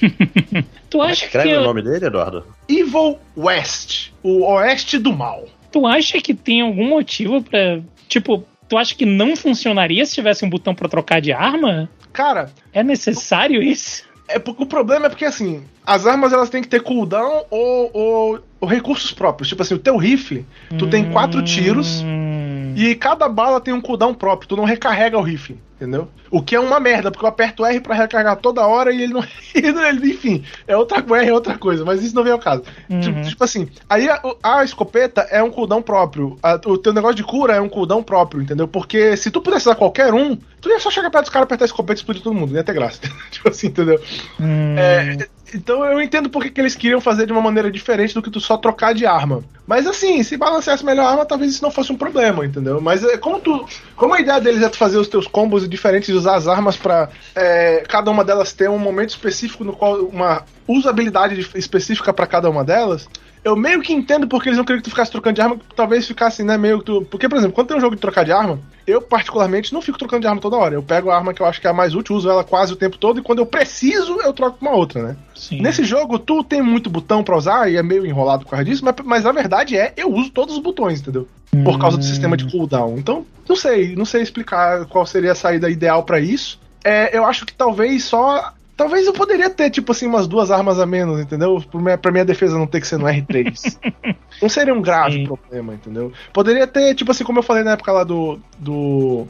tu acha Escreve que o nome dele, Eduardo? Evil West, o oeste do mal. Tu acha que tem algum motivo para tipo Tu acha que não funcionaria se tivesse um botão para trocar de arma? Cara, é necessário isso? É porque o problema é porque assim, as armas elas têm que ter cooldown ou, ou, ou recursos próprios. Tipo assim, o teu rifle, tu hum... tem quatro tiros hum. e cada bala tem um cooldown próprio. Tu não recarrega o rifle entendeu? O que é uma merda, porque eu aperto R para recarregar toda hora e ele não. ele, enfim, é outra, R é outra coisa, mas isso não vem ao caso. Uhum. Tipo, tipo, assim, aí a, a, escopeta é um cooldown próprio, a, o teu negócio de cura é um cooldown próprio, entendeu? Porque se tu pudesse dar qualquer um, tu ia só chegar perto dos caras, apertar a escopeta e explodir todo mundo, não ia ter graça. tipo assim, entendeu? Uhum. É, então eu entendo porque que eles queriam fazer de uma maneira diferente do que tu só trocar de arma. Mas assim, se balanceasse melhor a arma, talvez isso não fosse um problema, entendeu? Mas é, como tu. Como a ideia deles é tu fazer os teus combos diferentes e usar as armas para é, cada uma delas ter um momento específico no qual. uma usabilidade específica para cada uma delas, eu meio que entendo porque eles não queriam que tu ficasse trocando de arma, talvez ficasse, né, meio que tu. Porque, por exemplo, quando tem um jogo de trocar de arma, eu particularmente não fico trocando de arma toda hora. Eu pego a arma que eu acho que é a mais útil, uso ela quase o tempo todo, e quando eu preciso, eu troco uma outra, né? Sim. Nesse jogo, tu tem muito botão pra usar e é meio enrolado por causa disso, mas, mas a verdade é, eu uso todos os botões, entendeu? Por causa do sistema de cooldown. Então, não sei, não sei explicar qual seria a saída ideal pra isso. É, eu acho que talvez só. Talvez eu poderia ter, tipo assim, umas duas armas a menos, entendeu? Pra minha, pra minha defesa não ter que ser no R3. não seria um grave Sim. problema, entendeu? Poderia ter, tipo assim, como eu falei na época lá do. do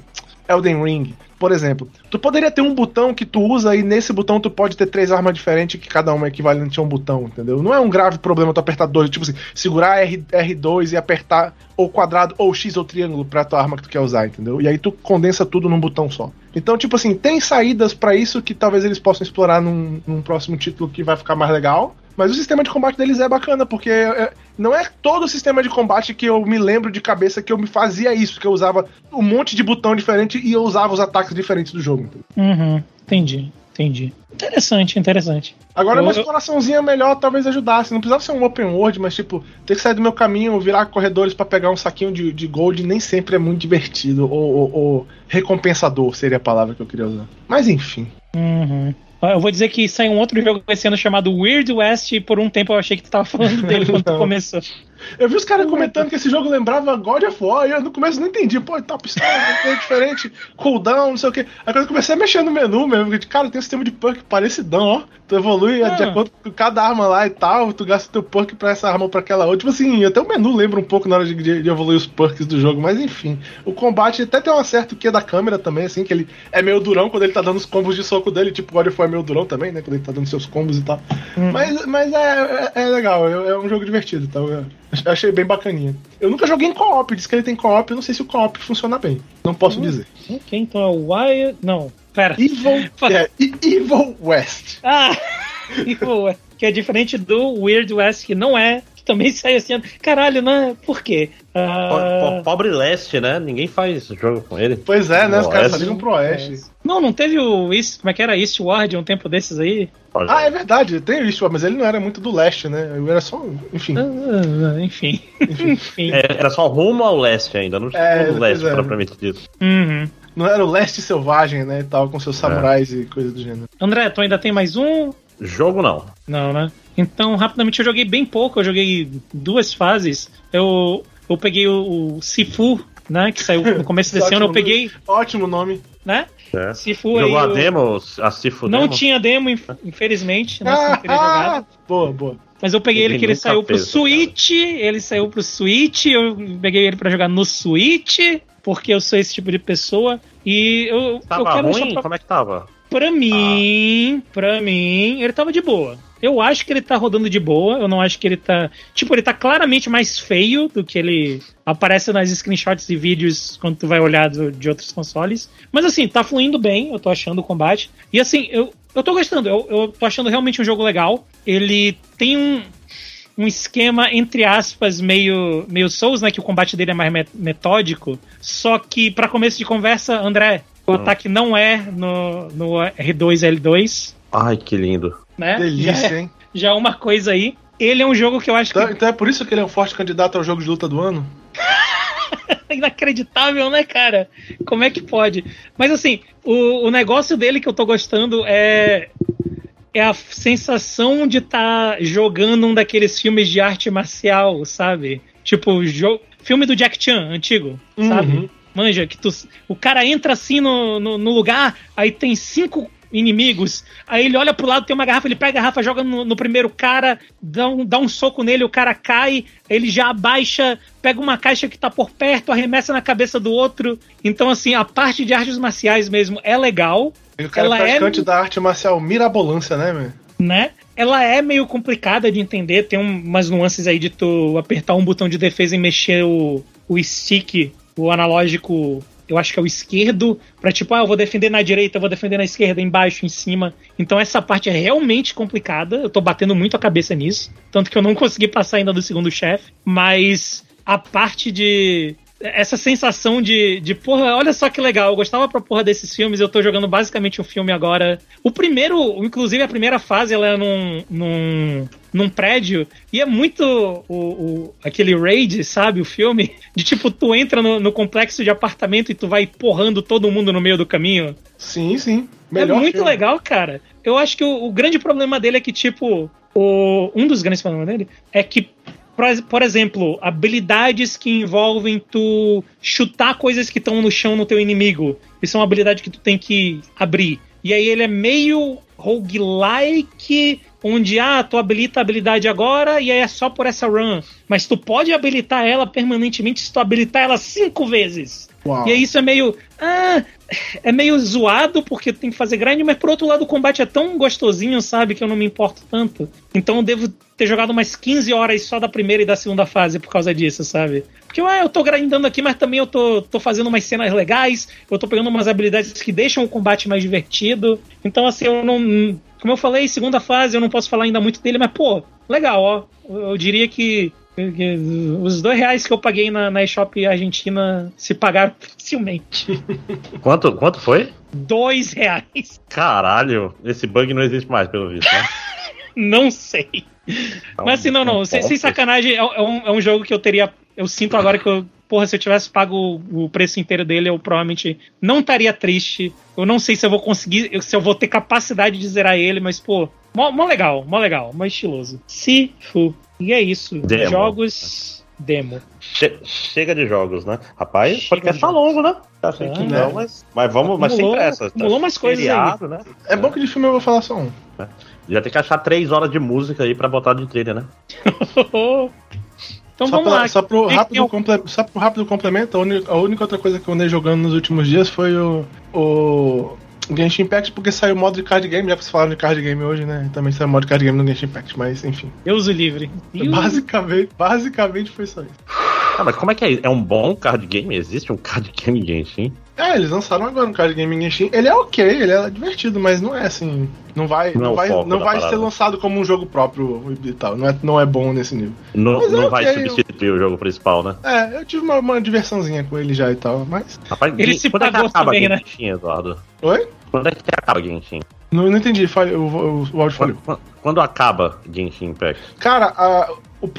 Elden Ring. Por exemplo, tu poderia ter um botão que tu usa e nesse botão tu pode ter três armas diferentes que cada uma é equivalente a um botão, entendeu? Não é um grave problema tu apertar dois, tipo assim, segurar R, R2 e apertar ou quadrado ou X ou triângulo pra tua arma que tu quer usar, entendeu? E aí tu condensa tudo num botão só. Então, tipo assim, tem saídas pra isso que talvez eles possam explorar num, num próximo título que vai ficar mais legal. Mas o sistema de combate deles é bacana, porque é, não é todo o sistema de combate que eu me lembro de cabeça que eu me fazia isso, que eu usava um monte de botão diferente e eu usava os ataques diferentes do jogo. Uhum, entendi, entendi. Interessante, interessante. Agora, Eu- uma exploraçãozinha melhor talvez ajudasse. Não precisava ser um open world, mas tipo, ter que sair do meu caminho, virar corredores pra pegar um saquinho de, de gold nem sempre é muito divertido. Ou, ou- ou recompensador seria a palavra que eu queria usar. Mas enfim. Uhum. Eu vou dizer que saiu um outro jogo esse ano chamado Weird West e por um tempo eu achei que tu tava falando dele quando tu começou. Eu vi os caras comentando que esse jogo lembrava God of War, e eu no começo não entendi. Pô, tá pistola, é diferente, cooldown, não sei o quê. Aí quando eu comecei a mexer no menu mesmo, que, cara, tem um sistema de perk parecidão, ó. Tu evolui de Ah. acordo com cada arma lá e tal, tu gasta teu perk pra essa arma ou pra aquela outra. Tipo assim, até o menu lembra um pouco na hora de, de- de evoluir os perks do jogo, mas enfim. O combate até tem um acerto que é da câmera também, assim, que ele é meio durão quando ele tá dando os combos de soco dele, tipo, God of War é meio durão também, né? Quando ele tá dando seus combos e tal. Mas, mas é, é, é legal, é, é um jogo divertido, então eu achei bem bacaninha. Eu nunca joguei em co-op, diz que ele tem co-op, não sei se o co-op funciona bem. Não posso dizer. Ok, então é o Wild. Não, pera. Evil, é, Evil West. Ah! Evil West, que é diferente do Weird West, que não é. Que também saiu ano. Caralho, né? Por quê? Po- Ah, po- Pobre leste, né? Ninguém faz jogo com ele. Pois é, né? Os caras só ligam pro Oeste. não, não teve o East, como é que era? Eastward um tempo desses aí? Ah, é verdade, tem isso, mas ele não era muito do leste, né? Ele era só. Enfim. Ah, enfim. enfim. É, era só rumo ao leste ainda, não É, tinha o leste é. propriamente dito. Uhum. Não era o leste selvagem, né? E tal, com seus samurais e coisa do gênero. André, tu ainda tem mais um? Jogo não. Não, né? Então, rapidamente, eu joguei bem pouco. Eu joguei duas fases. Eu, eu peguei o, o Sifu, né? Que saiu no começo desse ano. Eu peguei, Ótimo nome. né? É. Sifu Jogou aí. a eu- demo, a Cifu Não demo? tinha demo, inf- infelizmente. Nossa, não Ah, teria jogado. ah, boa, boa. Mas eu peguei ele Ele que ele saiu pro fez essa Switch. Ele saiu pro Switch. Eu peguei ele pra jogar no Switch. Porque eu sou esse tipo de pessoa. E eu, eu Tava quero deixar ruim? pra, Como é que tava? pra mim. Pra mim, ele tava de boa. Eu acho que ele tá rodando de boa. Eu não acho que ele tá. Tipo, ele tá claramente mais feio do que ele aparece nas screenshots e vídeos quando tu vai olhar do- de outros consoles. Mas assim, tá fluindo bem, eu tô achando o combate. E assim, eu, eu tô gostando, eu, eu tô achando realmente um jogo legal. Ele tem um, um esquema, entre aspas, meio, meio Souls, né? Que o combate dele é mais me- metódico. Só que, pra começo de conversa, André, o ataque não é no, no R2 L2, Ai, que lindo. Né? Já Delícia, é, hein? já é uma coisa aí. Ele é um jogo que eu acho que Então, então é por isso que ele é um forte candidato ao jogo de luta do ano? inacreditável, né, cara? Como é que pode? Mas assim, o, o negócio dele que eu tô gostando é. É a sensação de estar jogando um daqueles filmes de arte marcial, sabe? Tipo, jo filme do Jack Chan, antigo, sabe? Uhum. Manja, que tu, o cara entra assim no, no, no lugar, aí tem cinco inimigos, aí ele olha pro lado, tem uma garrafa, ele pega a garrafa, joga no, no primeiro cara, dá um, dá um soco nele, o cara cai, ele já abaixa, pega uma caixa que tá por perto, arremessa na cabeça do outro. Então, assim, a parte de artes marciais mesmo é legal, E o cara Ela é é- praticante da arte marcial mirabolância, né, meu? né? Ela é meio complicada de entender, tem um- umas nuances aí de tu apertar um botão de defesa e mexer o, o stick, o analógico, eu acho que é o esquerdo, pra tipo, ah, eu vou defender na direita, eu vou defender na esquerda, embaixo, em cima. Então essa parte é realmente complicada, eu tô batendo muito a cabeça nisso, tanto que eu não consegui passar ainda do segundo chefe, mas a parte de essa sensação de, de, porra, olha só que legal, eu gostava pra porra desses filmes, eu tô jogando basicamente um filme agora. O primeiro, inclusive a primeira fase, ela é num, num, num prédio, e é muito o, o, aquele raid, sabe, o filme, de tipo, tu entra no, no, complexo de apartamento e tu vai porrando todo mundo no meio do caminho. Sim, sim. Melhor é muito filme. legal, cara. Eu acho que o, o grande problema dele é que, tipo, o, um dos grandes problemas dele é que por exemplo, habilidades que envolvem tu chutar coisas que estão no chão no teu inimigo. Isso é uma habilidade que tu tem que abrir. E aí ele é meio roguelike, onde ah, tu habilita a habilidade agora e aí é só por essa run. Mas tu pode habilitar ela permanentemente se tu habilitar ela cinco vezes. Uau. E aí isso é meio. Ah, é meio zoado porque tem que fazer grind, mas por outro lado o combate é tão gostosinho, sabe, que eu não me importo tanto. Então eu devo ter jogado umas 15 horas só da primeira e da segunda fase por causa disso, sabe? Porque eu tô grindando aqui, mas também eu tô, tô fazendo umas cenas legais, eu tô pegando umas habilidades que deixam o combate mais divertido. Então, assim, eu não. Como eu falei, segunda fase, eu não posso falar ainda muito dele, mas, pô, legal, ó. Eu diria que os dois reais que eu paguei na, na eShop Argentina se pagaram facilmente. Quanto, quanto foi? Dois reais. Caralho, esse bug não existe mais, pelo visto, né? não sei. Então, Mas assim, não, não, sem, sem sacanagem, é, é, um, é um jogo que eu teria. Eu sinto agora que eu porra, se eu tivesse pago o preço inteiro dele, eu provavelmente não estaria triste. Eu não sei se eu vou conseguir, se eu vou ter capacidade de zerar ele, mas, pô, mó, mó legal, mó legal, mó estiloso. Se fu. E é isso. Demo. Jogos demo. Che chega de jogos, né? Rapaz, o podcast tá longo, né? Tá assim que não, mas, mas vamos, mas sem pressa. Tá mais coisas feriado, aí. Né? É bom que de filme eu vou falar só um. É. Já tem que achar três horas de música aí pra botar de trilha, né? Então só vamos pra, lá. Só pro, rápido eu... comple... só pro rápido complemento, a única, a única outra coisa que eu andei jogando nos últimos dias foi o, o Genshin Impact, porque saiu o modo de card game, já que vocês falaram de card game hoje, né? Também saiu o modo de card game no Genshin Impact, mas enfim. Eu uso livre. Basicamente, basicamente foi só isso. Ah, mas como é que é? É um bom card game? Existe um card game Genshin? É, eles lançaram agora um card game Genshin. Ele é ok, ele é divertido, mas não é assim. Não vai, não, não vai, não vai ser lançado como um jogo próprio e tal. Não é, não é bom nesse nível. Não, não é vai okay, substituir eu... o jogo principal, né? É, eu tive uma, uma diversãozinha com ele já e tal, mas. Rapaz, ele se pagou é que acaba também, né? Genshin, Eduardo? Oi? Quando é que acaba Genshin? Não, não entendi, falha, o, o, o áudio falhou. Quando, quando acaba Genshin Impact? Cara, a,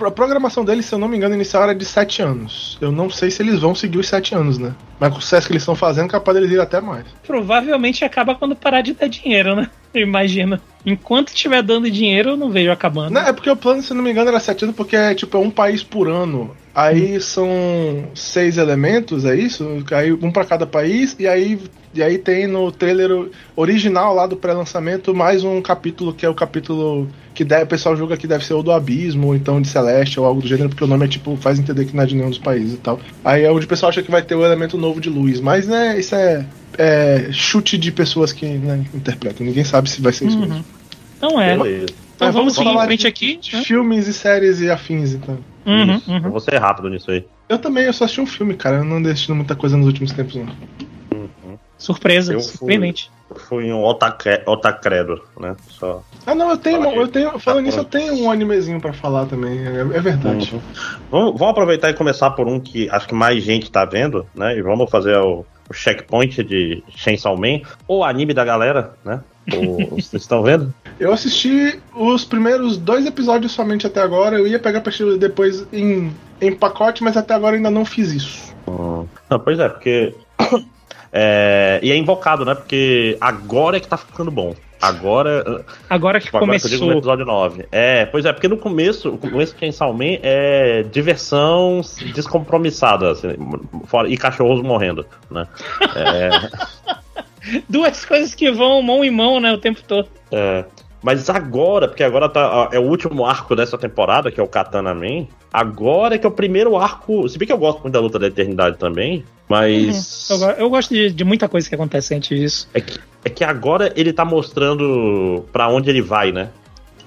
a programação deles, se eu não me engano, inicial era de 7 anos. Eu não sei se eles vão seguir os 7 anos, né? Mas com o sucesso que eles estão fazendo, capaz deles ir até mais. Provavelmente acaba quando parar de dar dinheiro, né? Imagina. Enquanto estiver dando dinheiro, eu não vejo acabando. Não, é porque o plano, se não me engano, era 7 anos, porque é tipo é um país por ano. Aí hum. são seis elementos, é isso? Aí um para cada país, e aí, e aí tem no trailer original lá do pré-lançamento mais um capítulo que é o capítulo que deve, o pessoal julga que deve ser o do Abismo, ou então de Celeste, ou algo do gênero, porque o nome é tipo, faz entender que não é de nenhum dos países e tal. Aí é onde o pessoal acha que vai ter o elemento novo de luz, mas né, isso é, é chute de pessoas que né, interpretam. Ninguém sabe se vai ser isso uhum. mesmo. Não é. Então vamos, vamos seguir em frente aqui. De né? Filmes e séries e afins, então. Uhum, uhum. Eu vou ser rápido nisso aí. Eu também, eu só assisti um filme, cara. Eu não assistindo muita coisa nos últimos tempos, não. Uhum. Surpresa, eu surpreendente. Fui, fui um otacredo, né? Só ah, não, eu tenho, eu tenho. Falando tá nisso, eu tenho um animezinho pra falar também. É, é verdade. Uhum. Vamos, vamos, aproveitar e começar por um que acho que mais gente tá vendo, né? E vamos fazer o, o checkpoint de Chainsaw Man, ou anime da galera, né? Vocês estão vendo? Eu assisti os primeiros dois episódios somente até agora. Eu ia pegar pra assistir depois em, em pacote, mas até agora ainda não fiz isso. Hum. Não, pois é, porque. é, e é invocado, né? Porque agora é que tá ficando bom. Agora. Agora que tipo, começou. Agora que eu digo no episódio 9. É, pois é, porque no começo, o começo de Chainsaw Man é diversão descompromissada, assim, fora, e cachorros morrendo, né? É... Duas coisas que vão mão em mão, né, o tempo todo. É. Mas agora, porque agora tá, é o último arco dessa temporada, que é o Katana Man. Agora é que é o primeiro arco. Se bem que eu gosto muito da luta da eternidade também, mas. Uhum. Eu, eu, gosto de, de, muita coisa que acontece antes disso. É que, é que agora ele tá mostrando para onde ele vai, né?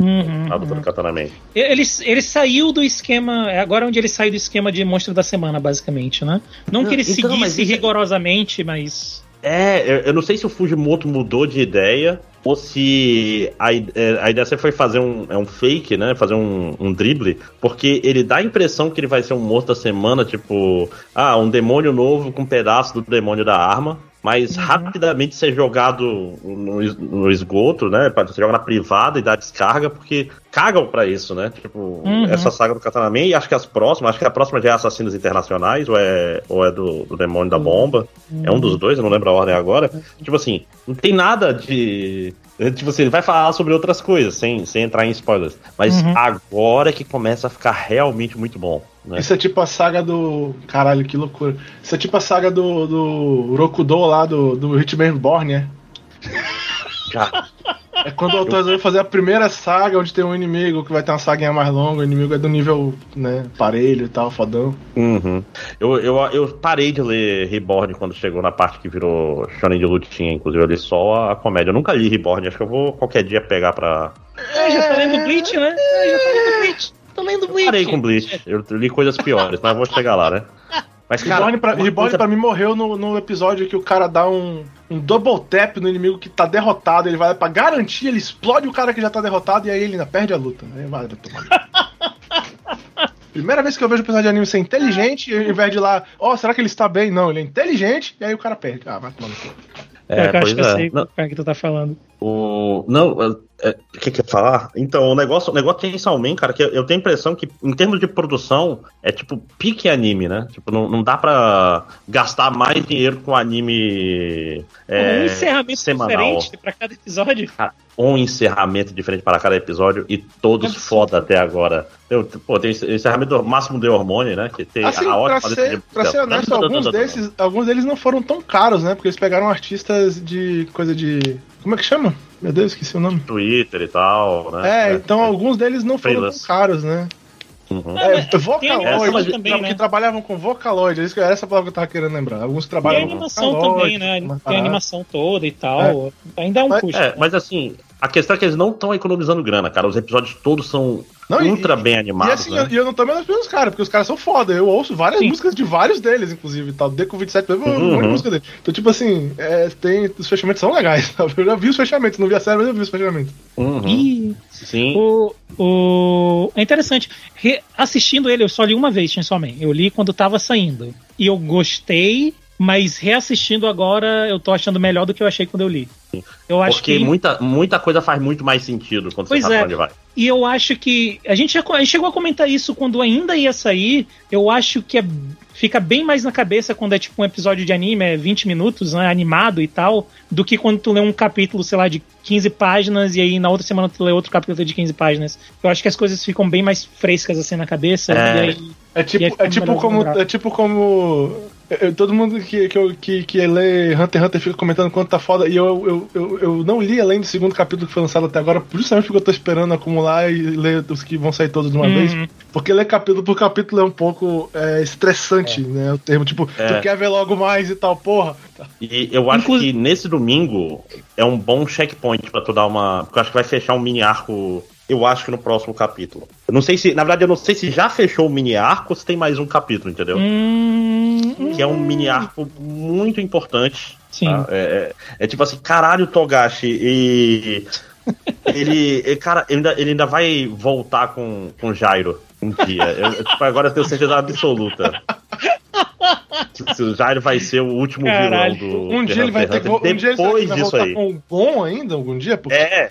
Uhum, a luta uhum. do Katana Man. Ele, ele saiu do esquema. É agora onde ele saiu do esquema de monstro da semana, basicamente, né? Não, Não que ele então, seguisse rigorosamente, mas É, eu, não sei se o Fujimoto mudou de ideia ou se a, é, a ideia sempre foi fazer um, é um fake, né? Fazer um, um drible, porque ele dá a impressão que ele vai ser um monstro da semana, tipo, ah, um demônio novo com um pedaço do demônio da arma, mas rapidamente ser jogado no, no esgoto, né? Você jogar na privada e dar descarga, porque cagam pra isso, né? Tipo, Uhum. essa saga do Katana Man e acho que as próximas, acho que a próxima já é Assassinos Internacionais, ou é, ou é do, do Demônio da Bomba. É um dos dois, eu não lembro a ordem agora. Tipo assim, não tem nada de. Tipo assim, ele vai falar sobre outras coisas, sem, sem entrar em spoilers. Mas Uhum. agora é que começa a ficar realmente muito bom. Né? Isso é tipo a saga do. Caralho, que loucura. Isso é tipo a saga do, do Rokudo lá, do, do Hitman Born, né? Cara, É quando o autor resolveu fazer a primeira saga onde tem um inimigo que vai ter uma saga mais longa, o inimigo é do nível, né, parelho e tal, fodão. uhum. eu, eu, eu parei de ler Reborn quando chegou na parte que virou Shonen de lutinha, inclusive eu li só a comédia. Eu nunca li Reborn, acho que eu vou qualquer dia pegar pra. Ah, já tá lendo Bleach, né? Ah, já tá lendo Bleach. Tô lendo Bleach. Parei com Bleach, eu li coisas piores, mas vou chegar lá, né? Mas, cara, Reborn, pra, Reborn coisa- pra mim morreu no, no episódio que o cara dá um, um double tap no inimigo que tá derrotado, ele vai pra garantir, ele explode o cara que já tá derrotado e aí ele ainda perde a luta. Aí vai tomar. Primeira vez que eu vejo um personagem de anime ser inteligente, e ao invés de ir lá, ó, será que ele está bem? Não, ele é inteligente, e aí o cara perde. Ah, vai tomar no cu. É, eu acho pois que eu é. sei Não, o cara que tu tá falando. O. Não, é, é, o que que eu ia falar? Então, o negócio, o negócio tem Salman, cara, que eu, eu tenho a impressão que, em termos de produção, é tipo pique anime, né? Tipo, não, não dá pra gastar mais dinheiro com anime. É, um encerramento semanal. diferente pra cada episódio. Um encerramento diferente para cada episódio e todos Absurdo. foda até agora. Eu, pô, tem encerramento do máximo de hormônio, né? Que tem Assim, a pra ótima letra ser, de- pra ser honesto, alguns desses, alguns deles não foram tão caros, né? Porque eles pegaram artistas de coisa de. Como é que chama? Meu Deus, esqueci o nome. Twitter e tal, né? É, então alguns deles não foram tão caros, né? Uhum. É, mas É, tem Vocaloid, animação que- também, que né? trabalhavam com Vocaloid, é era essa palavra que eu tava querendo lembrar. Alguns trabalham com animação Vocaloid, também, né? Tem a animação toda e tal. Ainda é um Mas- custo. É, né? mas assim, a questão é que eles não estão economizando grana, cara. Os episódios todos são Não, e- ultra bem E animados. assim, né? eu, e eu não tô menos pelos caras, porque os caras são foda. Eu ouço várias Sim. músicas de vários deles, inclusive, e tal. Deco 27, por exemplo, um Uhum. monte de música dele. Então, tipo assim, é, tem, os fechamentos são legais, sabe? Eu já vi os fechamentos, não vi a série, mas eu vi os fechamentos. Uhum. Ih, Sim. o, o... É interessante. Re- Assistindo ele, eu só li uma vez, Chainsaw Man. Eu li quando tava saindo. E eu gostei, mas reassistindo agora, eu tô achando melhor do que eu achei quando eu li. Eu acho Porque que... muita, muita coisa faz muito mais sentido quando Pois você sabe é. onde vai. E eu acho que. A gente, já, a gente chegou a comentar isso quando ainda ia sair. Eu acho que é- fica bem mais na cabeça quando é tipo um episódio de anime, é 20 minutos, né? Animado e tal, do que quando tu lê um capítulo, sei lá, de 15 páginas e aí na outra semana tu lê outro capítulo de 15 páginas. Eu acho que as coisas ficam bem mais frescas assim na cabeça. É. E aí, É E tipo, aí fica é tipo como. É tipo como. É, é, todo mundo que, que, eu- que, que lê Hunter x Hunter fica comentando quanto tá foda. E eu, eu, eu, eu não li além do segundo capítulo que foi lançado até agora, justamente porque eu tô esperando acumular e ler os que vão sair todos de uma Uhum. vez. Porque ler capítulo por capítulo é um pouco é, estressante, né? O termo, tipo, É. tu quer ver logo mais e tal, porra. E eu acho Inclu- que nesse domingo é um bom checkpoint pra tu dar uma. Porque eu acho que vai fechar um mini arco. Eu acho que no próximo capítulo. Eu não sei se. Na verdade, eu não sei se já fechou o mini arco ou se tem mais um capítulo, entendeu? Hum, Que é um mini arco muito importante. Sim. tá? É, é- é tipo assim, caralho, Togashi. E. Ele. Cara, ele ainda, ele ainda vai voltar com, com Jairo um dia. Eu, tipo, agora eu tenho certeza absoluta. Se o Jairo vai ser o último Caralho. vilão do. Um dia ele vai ter que. Um ele depois vai disso voltar aí. com o bom ainda, algum dia? Porque É,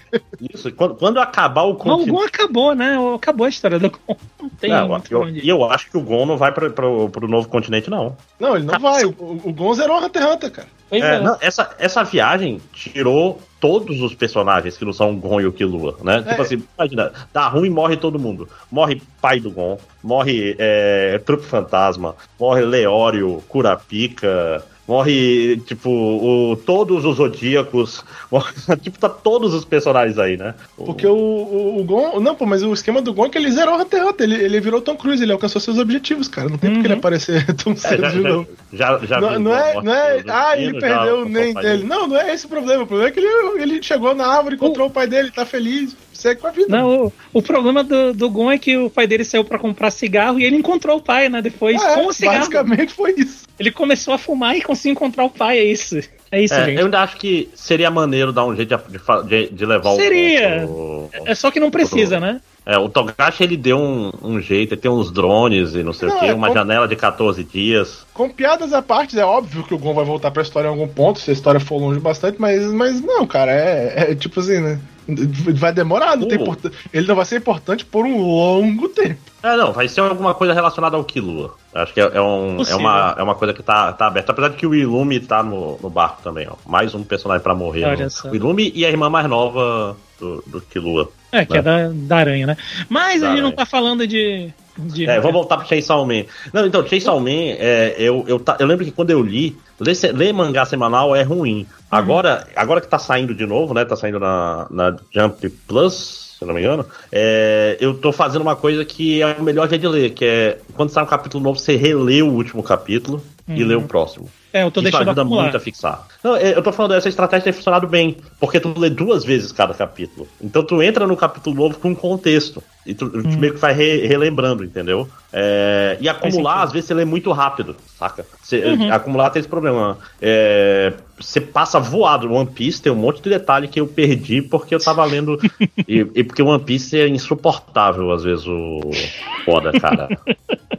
isso. Quando, quando acabar o Não, o. Gon acabou, né? Acabou a história do Gon. Não tem Não, muito eu- pra e eu acho que o Gon não vai pro, pro, pro novo continente, não. Não, ele não vai. O, o Gon zerou Hunter x Hunter, cara. Pois É, é. não, essa, essa viagem tirou todos os personagens que não são Gon e o Killua, né? É. Tipo assim, imagina, dá ruim e morre todo mundo. Morre pai do Gon, morre é, Trupe Fantasma, morre Leório, Kurapika, morre, tipo, o, todos os Zodíacos, morre, tipo, tá todos os personagens aí, né? Porque o, o, o Gon. Não, pô, mas o esquema do Gon é que ele zerou Hunter x Hunter. Ele, ele virou Tom Cruise, ele alcançou seus objetivos, cara. Não tem por que ele Uhum. aparecer tão É, cedo já, de novo. já, já, já Não, não a é, não é. Ah, ele perdeu nem dele. Não, não é esse o problema. O problema é que ele, ele chegou na árvore, encontrou o pai dele, tá feliz, segue com a vida. Não, o, o problema do, do Gon é que o pai dele saiu pra comprar cigarro e ele encontrou o pai, né? Depois, É, com o cigarro. basicamente foi isso. Ele começou a fumar e conseguiu encontrar o pai, é isso. É isso, É, gente. eu ainda acho que seria maneiro dar um jeito de, de- de levar Seria. o. o- É só que não precisa, né? É, o Togashi ele deu um, um jeito, ele tem uns drones e não sei Não, o quê, é, uma com- janela de 14 dias. Com piadas à parte, é óbvio que o Gon vai voltar pra história em algum ponto, se a história for longe bastante, mas, mas não, cara, é, é tipo assim, né? Vai demorar, não tem Uh. importância. Ele não vai ser importante por um longo tempo. É, não, vai ser alguma coisa relacionada ao Killua. Acho que é, é um, é, uma, é uma coisa que tá, tá aberta. Apesar de que o Illume tá no, no barco também, ó. Mais um personagem pra morrer. Olha no-. O Illume e a irmã mais nova do, do Killua. É, que é da, da aranha, né? Mas Da a gente não aranha. tá falando de. de... É, vamos voltar pro Chainsaw Man. Não, então, Chainsaw Man, é, eu, eu, eu lembro que quando eu li, ler, ler mangá semanal é ruim. Agora, agora que tá saindo de novo, né? Tá saindo na, na Jump Plus, se não me engano, é, eu tô fazendo uma coisa que é o melhor jeito de ler, que é quando sai um capítulo novo, você relê o último capítulo e lê o próximo. É, eu tô Isso deixando ajuda acumular. muito a fixar. Não, é, eu tô falando, essa estratégia tem funcionado bem, porque tu lê duas vezes cada capítulo. Então tu entra no capítulo novo com um contexto. E tu, tu meio que vai re- relembrando, entendeu? É, e acumular, às vezes, você lê muito rápido, saca? Você- Uhum. Acumular tem esse problema. É, você passa voado. One Piece tem um monte de detalhe que eu perdi porque eu tava lendo. e, e porque One Piece é insuportável, às vezes, o foda, cara.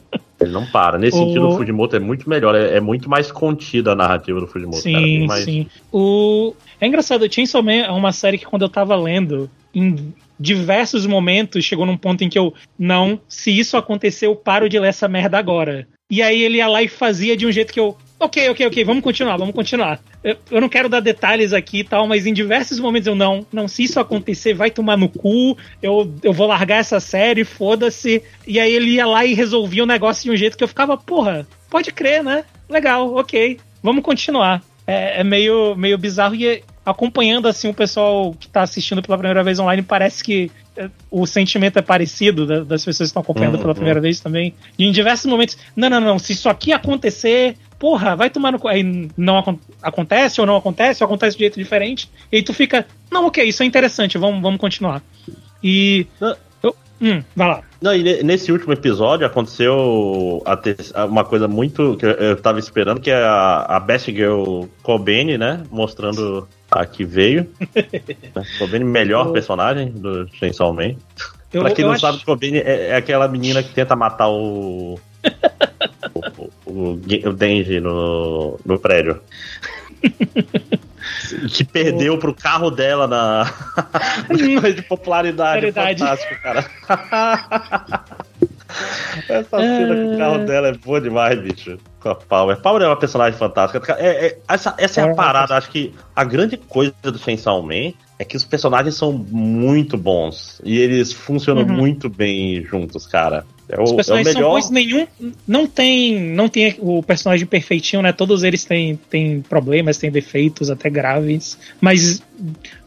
Ele não para. Nesse O- sentido, o Fujimoto é muito melhor, é, é muito mais contida a narrativa do Fujimoto. cara, Sim, mais- sim. O... É engraçado, Chainsaw Man é uma série que quando eu tava lendo, em diversos momentos, chegou num ponto em que eu, não, se isso acontecer, eu paro de ler essa merda agora. E aí ele ia lá e fazia de um jeito que eu, ok, ok, ok, vamos continuar, vamos continuar. Eu, eu não quero dar detalhes aqui e tal, mas em diversos momentos eu, não, não, se isso acontecer, vai tomar no cu, eu, eu vou largar essa série, foda-se. E aí ele ia lá e resolvia o negócio de um jeito que eu ficava, porra, pode crer, né? Legal, ok, vamos continuar. É, é meio, meio bizarro e acompanhando assim o pessoal que tá assistindo pela primeira vez online, parece que é, o sentimento é parecido da- das pessoas que estão acompanhando Uhum. pela primeira vez também. E em diversos momentos, não, não, não, se isso aqui acontecer, porra, vai tomar no. Aí não acon- acontece ou não acontece, ou acontece de jeito diferente. E aí tu fica, não, ok, isso é interessante, vamos, vamos continuar. E. Eu- hum, vai lá. Não, e ne- nesse último episódio aconteceu uma coisa muito que eu- tava esperando, que é a, a Best Girl Kobeni, né? Mostrando a que veio. Né, Kobeni, melhor Eu- personagem do Chainsaw Man. Eu, pra quem não acho- sabe, Kobeni é, é aquela menina que tenta matar o. o, o, o Denji no, no prédio. que perdeu pro carro dela na, de popularidade. É Popularidade. fantástico, cara. Essa cena com o carro dela é boa demais, bicho. Com a Power. Power é uma personagem fantástica. É, é- essa, essa é a é parada. Acho que a grande coisa do Chainsaw Man é que os personagens são muito bons. E eles funcionam Uhum. muito bem juntos, cara. É o, Os é o personagens são melhor. bons, nenhum. Não tem, não tem o personagem perfeitinho, né? Todos eles têm, têm problemas, têm defeitos, até graves. Mas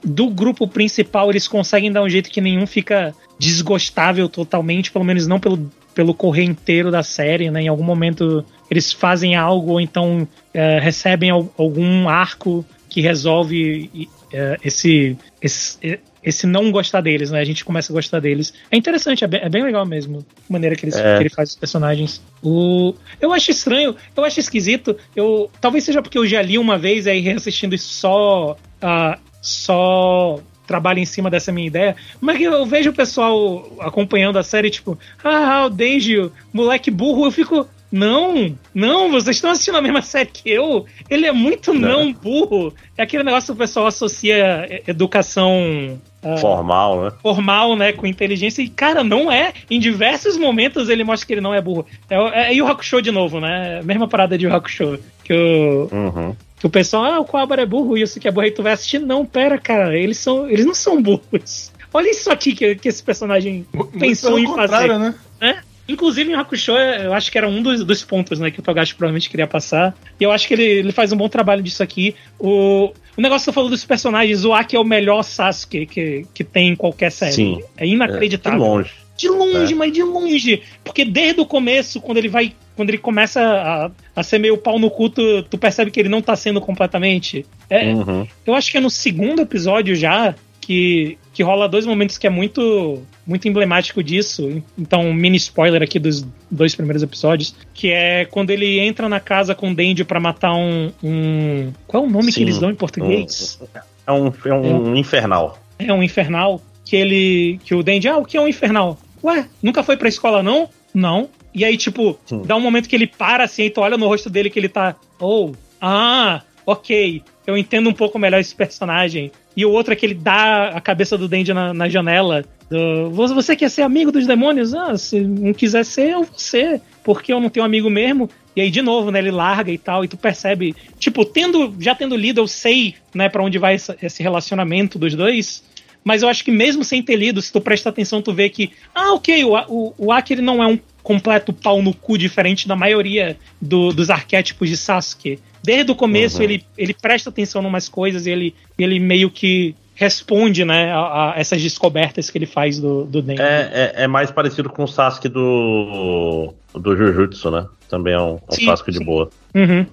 do grupo principal, eles conseguem dar um jeito que nenhum fica desgostável totalmente, pelo menos não pelo, pelo correr inteiro da série, né? Em algum momento eles fazem algo, ou então eh, recebem al- algum arco que resolve eh, esse, esse, esse não gostar deles, né? A gente começa a gostar deles. É interessante, é bem, é bem legal mesmo a maneira que, eles, É. que ele faz os personagens. O, eu acho estranho, eu acho esquisito. Eu, talvez seja porque eu já li uma vez e aí reassistindo isso só. ah, só trabalho em cima dessa minha ideia, mas eu vejo o pessoal acompanhando a série, tipo, ah, o Denji, o moleque burro, eu fico, não, não, vocês estão assistindo a mesma série que eu, ele é muito não burro. É aquele negócio que o pessoal associa educação ah, Formal, né? formal, né, com inteligência, e cara, não é. Em diversos momentos ele mostra que ele não é burro. É, o- é, Yu Hakusho de novo, né? Mesma parada de Yu Hakusho. Que o, Uhum. que o pessoal, ah, o Coabra é burro, isso que é burro, aí tu vai assistir. Não, pera, cara, eles, são, eles não são burros. Olha isso aqui que, que esse personagem Muito pensou em fazer. né? né? Inclusive em Hakusho, eu acho que era um dos, dos pontos né, que o Togashi provavelmente queria passar. E eu acho que ele, ele faz um bom trabalho disso aqui. O, o negócio que eu falo dos personagens, o Aki é o melhor Sasuke que, que tem em qualquer série. Sim. É É, inacreditável. de longe. De longe, É. mas de longe. Porque desde o começo, quando ele vai. Quando ele começa a, a ser meio pau no cu, tu, tu percebe que ele não tá sendo completamente. É, Uhum. eu acho que é no segundo episódio já que, que rola dois momentos que é muito muito emblemático disso. Então, um mini spoiler aqui dos dois primeiros episódios, que é quando ele entra na casa com o Dendy pra matar um, um... Qual é o nome Sim, que eles dão em português? É um, é um infernal. É um infernal que ele. Que o Dendy, ah, o que é um infernal? Ué, nunca foi pra escola, não? Não. E aí, tipo, Sim. dá um momento que ele para assim, e tu olha no rosto dele que ele tá. Oh, ah, ok. Eu entendo um pouco melhor esse personagem. E o outro é que ele dá a cabeça do Dendy na, na janela. Do, "Você- quer ser amigo dos demônios? Ah, se não quiser ser, eu vou ser. Porque eu não tenho amigo mesmo. E aí, de novo, né, ele larga e tal, e tu percebe. Tipo, tendo, já tendo lido, eu sei, né, pra onde vai esse relacionamento dos dois. Mas eu acho que mesmo sem ter lido, se tu presta atenção, tu vê que, ah, ok, o, o, o Aki não é um completo pau no cu diferente da maioria do- dos arquétipos de Sasuke. Desde o começo Uhum. ele, ele presta atenção em umas coisas e ele, ele meio que responde, né, a, a essas descobertas que ele faz do, do Den. É, é, é mais parecido com o Sasuke do, do Jujutsu, né? Também é um, um Sim, Sasuke de sim. boa. Uhum.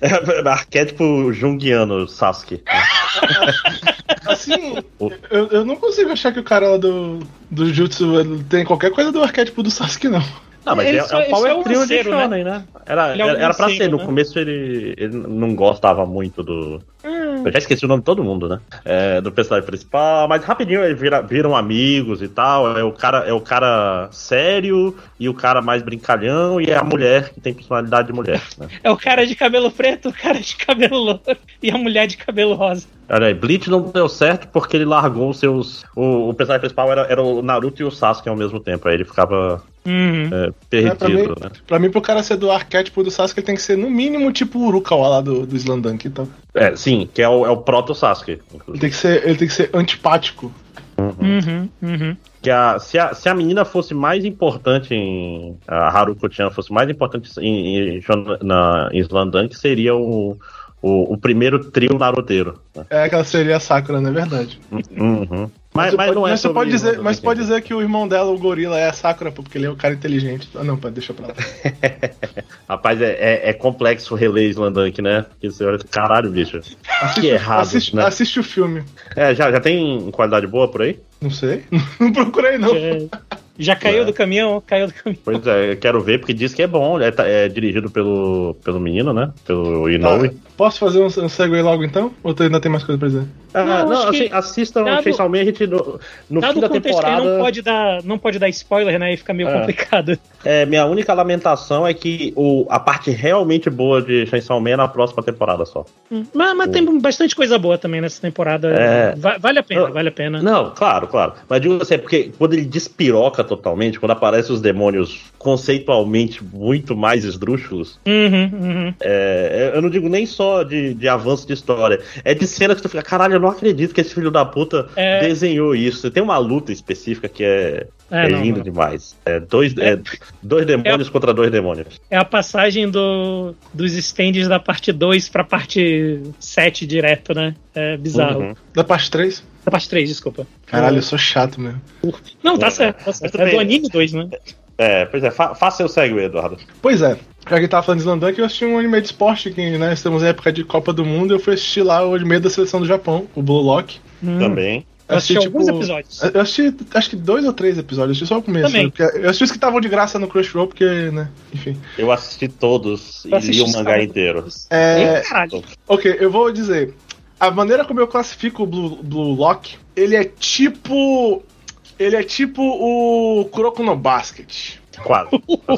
É arquétipo junguiano, Sasuke. Assim, eu, eu não consigo achar que o cara lá do, do Jutsu tem qualquer coisa do arquétipo do Sasuke, não. Não, mas Ele é, só- é um só é power um trio de lanceiro, né? shonen, né? Era, Ele é um era, era pra ser, no né? começo ele, ele não gostava muito do... Hum. Eu já esqueci o nome de todo mundo, né? É, do personagem principal, mas rapidinho eles vira- viram amigos e tal. É o, cara, é o cara sério e o cara mais brincalhão e é a mulher que tem personalidade de mulher, né? É o cara de cabelo preto, o cara de cabelo louro e a mulher de cabelo rosa. Olha aí, Bleach não deu certo porque ele largou os seus. O, o personagem principal era, era o Naruto e o Sasuke ao mesmo tempo. Aí ele ficava Uhum. é, É, pra, mim, perdido, né? pra mim, pro cara ser do arquétipo do Sasuke, ele tem que ser no mínimo tipo o Urukawa lá do, do Slandunk e tal. É, sim, que é o, é o proto-Sasuke. Ele tem que ser, ele tem que ser antipático. Uhum, uhum. Que a, se, a, se a menina fosse mais importante em. A Haruko-chan fosse mais importante em, em, na, em Slandunk, seria o, o, o primeiro trio naruteiro. Né? É aquela seria a Sakura, não é verdade? Uhum. Mas, você mas pode, não é mas você pode dizer, mas você pode dizer que o irmão dela, o gorila, é a Sakura, pô, porque ele é um cara inteligente. Ah, não, deixa pra lá. Rapaz, é, é, é complexo reler Slandunk, né? Porque você olha, caralho, bicho. Assiste, errado, assiste, né? assiste o filme. É, já, já tem qualidade boa por aí? Não sei. Não procurei, não. Já, já caiu É. do caminhão, caiu do caminhão. Pois é, eu quero ver, porque diz que é bom. É, tá- é dirigido pelo, pelo menino, né? Pelo Inoue. Posso fazer um, um segue logo então? Ou tu ainda tem mais coisa pra dizer? Ah, Não, não, assim, assistam dado- Chainsaw Man, a gente no, no fim o da contexto que temporada. ele não pode, dar, não pode dar spoiler, né? E fica meio É. complicado. É, minha única lamentação é que o, a parte realmente boa de Chainsaw Man é na próxima temporada só. Mas, mas tem bastante coisa boa também nessa temporada. É. Va- vale a pena, Eu- vale a pena. Não, claro, claro. Mas digo assim, é porque quando ele despiroca totalmente, quando aparecem os demônios conceitualmente muito mais esdrúxulos, Uhum, uhum. É, eu não digo nem só de, de avanço de história, é de cenas que tu fica, caralho, eu não acredito que esse filho da puta É. desenhou isso. Tem uma luta específica que é, É, é não, lindo não. demais. É dois, é dois demônios contra dois demônios. É a passagem do, dos stands da parte 2 pra parte 7 direto, né? É bizarro. Uhum. Da parte 3? Da parte 3, desculpa. Caralho, eu sou chato mesmo. Não, tá É. certo, tá certo. É do anime 2, né? É, pois é, fa faça seu segue, Eduardo. Pois é, já que tava falando de Slandunk, eu assisti um anime de esporte que, né, estamos em época de Copa do Mundo, eu fui assistir lá o anime da seleção do Japão, o Blue Lock. Hum. Também. Eu assisti alguns episódios. Eu assisti, acho que dois ou três episódios, assisti só o começo. Também. né, eu assisti os que estavam de graça no Crunchyroll, porque, né, enfim. Eu assisti todos Eu assisti e li o mangá inteiro. É, caralho. ok, eu vou dizer, a maneira como eu classifico o Blue, Blue Lock, ele é tipo... Ele é tipo o Kuroko no Basket. Quase.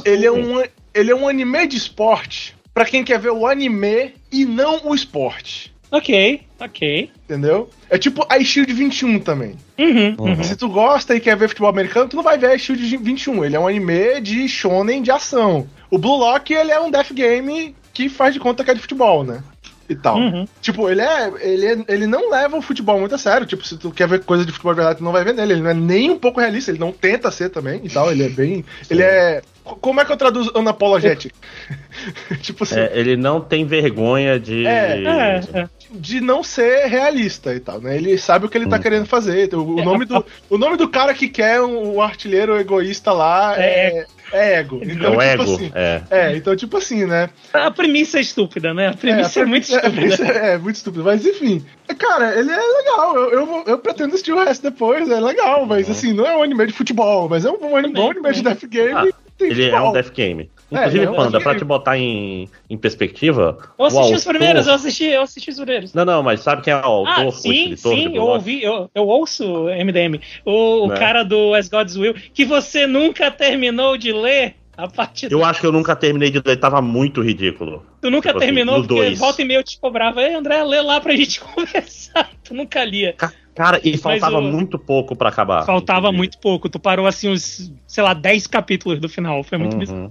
Ele é um, ele é um anime de esporte pra quem quer ver o anime e não o esporte. Ok, ok. Entendeu? É tipo a Shield 21 também. Uhum, Uhum. uhum. Se tu gosta e quer ver futebol americano, tu não vai ver a Shield 21. Ele é um anime de shonen de ação. O Blue Lock, ele é um death game que faz de conta que é de futebol, né? E tal. Uhum. Tipo, ele é, ele é- Ele não leva o futebol muito a sério. Tipo, se tu quer ver coisa de futebol de verdade, tu não vai ver nele. Ele não é nem um pouco realista, ele não tenta ser também e tal. Ele é bem. Ele é Como é que eu traduzo unapologetic? tipo assim. É, ele não tem vergonha de. É, É, é. de não ser realista e tal, né? Ele sabe o que ele tá Hum. querendo fazer. O, o É, nome do, o nome do cara que quer um, um artilheiro egoísta lá é, é ego. É Então, o tipo ego. assim. É. É, então, tipo assim, né? A premissa é estúpida, né? A premissa é, a muito premissa- a estúpida. premissa É, muito estúpido. Mas enfim. Cara, ele é legal. Eu, eu, eu pretendo assistir o resto depois. É legal, mas Uhum. assim, não é um anime de futebol, mas é um, um bom anime de Death Game. Ah, tem Ele é futebol. um Death Game. Inclusive, é Panda, pra te botar em, em perspectiva. Eu assisti o os autor- primeiros, eu assisti, eu assisti os primeiros. Não, não, mas sabe quem é o autor, Ah, o sim, sim, do eu ouvi, eu, eu ouço MDM. O, o Né? cara do As God's Will, que você nunca terminou de ler a partir do. Eu acho que eu nunca terminei de ler, tava muito ridículo. Tu nunca tipo assim, terminou, no porque dois. volta e meia eu te cobrava. Ei, André, lê lá pra gente conversar. Tu nunca lia. Ca- Cara, e faltava o- muito pouco pra acabar. Faltava inclusive. muito pouco. Tu parou assim uns, sei lá, 10 capítulos do final. Foi muito bizarro.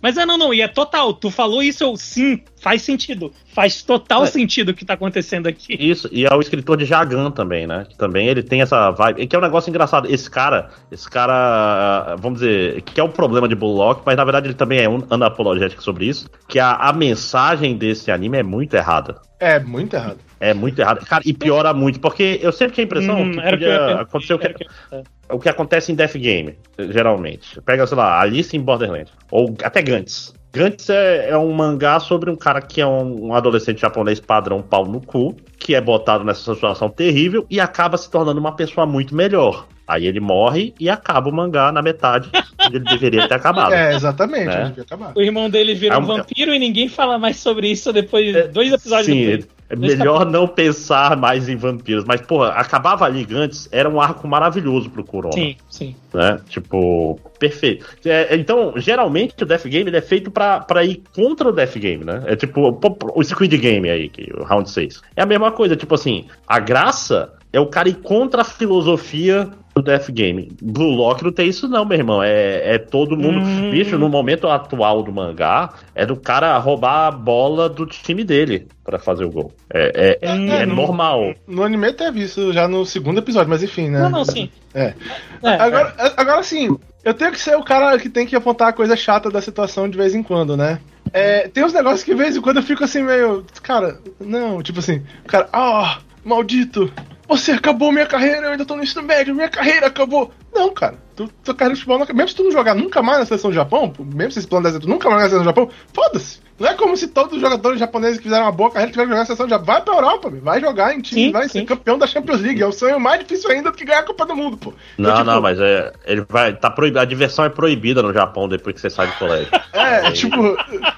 Mas é, não, não, e é total. Tu falou isso, eu sim, faz sentido. Faz total É. sentido o que tá acontecendo aqui. Isso, e é o escritor de Jagan também, né? Que também ele tem essa vibe. Que é um negócio engraçado. Esse cara, esse cara, vamos dizer, que é o problema de Bullock, mas na verdade ele também é um unapologético sobre isso. Que a, a mensagem desse anime é muito errada. É, muito errado. É muito errada. Cara, e piora muito, porque eu sempre tinha a impressão Hum, que que podia per- acontecer o que, que é. o que acontece em Death Game, geralmente. Pega, sei lá, Alice em Borderlands. Ou até Gantz. Gantz é, é um mangá sobre um cara que é um, um adolescente japonês padrão pau no cu, que é botado nessa situação terrível e acaba se tornando uma pessoa muito melhor. Aí ele morre e acaba o mangá na metade onde ele deveria ter acabado. É, exatamente, Né? O irmão dele vira É um um- vampiro e ninguém fala mais sobre isso depois de dois episódios Sim, depois. É melhor não pensar mais em vampiros. Mas, porra, acabava ali Gantz, era um arco maravilhoso pro Kuroma. Sim, sim. né? Tipo, perfeito. É, então, geralmente o Death Game é feito pra, pra ir contra o Death Game, né? É tipo o Squid Game aí, que, o Round 6. É a mesma coisa, tipo assim, a graça é o cara ir contra a filosofia do Death Game. Blue Lock não tem isso não, meu irmão. É, é todo mundo... Hum. Bicho, no momento atual do mangá, é do cara roubar a bola do time dele pra fazer o gol. É, é, Hum, é não. normal. No anime teve isso já no segundo episódio, mas enfim, né? Não, não, sim. É. É, Agora, agora sim, eu tenho que ser o cara que tem que apontar a coisa chata da situação de vez em quando, né? É, tem uns negócios que de vez em quando eu fico assim meio. Cara, não, tipo assim, o cara, ah, maldito, você acabou minha carreira, eu ainda tô no ensino médio, minha carreira acabou. Não, cara, tu, tua carreira de futebol, não, mesmo se tu não jogar nunca mais na seleção do Japão, mesmo se esse plano der tu nunca mais na seleção do Japão, foda-se. Não é como se todos os jogadores japoneses que fizeram uma boa carreira tiveram que jogar na seleção do Japão. Vai pra Europa, meu, vai jogar em time, Sim, vai sim. ser campeão da Champions League. É o sonho mais difícil ainda do que ganhar a Copa do Mundo, pô. Não, Então, não, tipo, mas é, ele vai. Tá proibido. A diversão é proibida no Japão depois que você sai do colégio. É, Aí- tipo,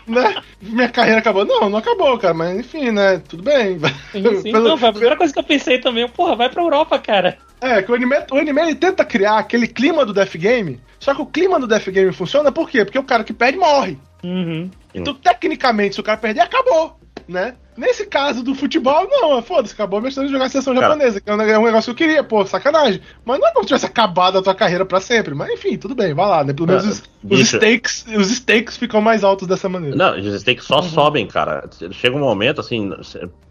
né? Minha carreira acabou. Não, não acabou, cara, mas enfim, né? Tudo bem. sim, sim. Pelo- Não, foi a primeira coisa que eu pensei também. Porra, vai pra Europa, cara. É, que o anime, o anime ele tenta criar aquele clima do Death Game, só que o clima do Death Game funciona por quê? Porque o cara que perde morre. Uhum. Então, tecnicamente, se o cara perder, acabou, né? Nesse caso do futebol, não, foda-se, acabou a minha de jogar a seleção Cara. japonesa, que é um é um negócio que eu queria, pô, sacanagem. Mas não é como se tivesse acabado a tua carreira pra sempre. Mas enfim, tudo bem, vai lá, né? Pelo menos Ah, os, os stakes, os stakes ficam mais altos dessa maneira. Não, têm que só sobem, cara. Chega um momento, assim,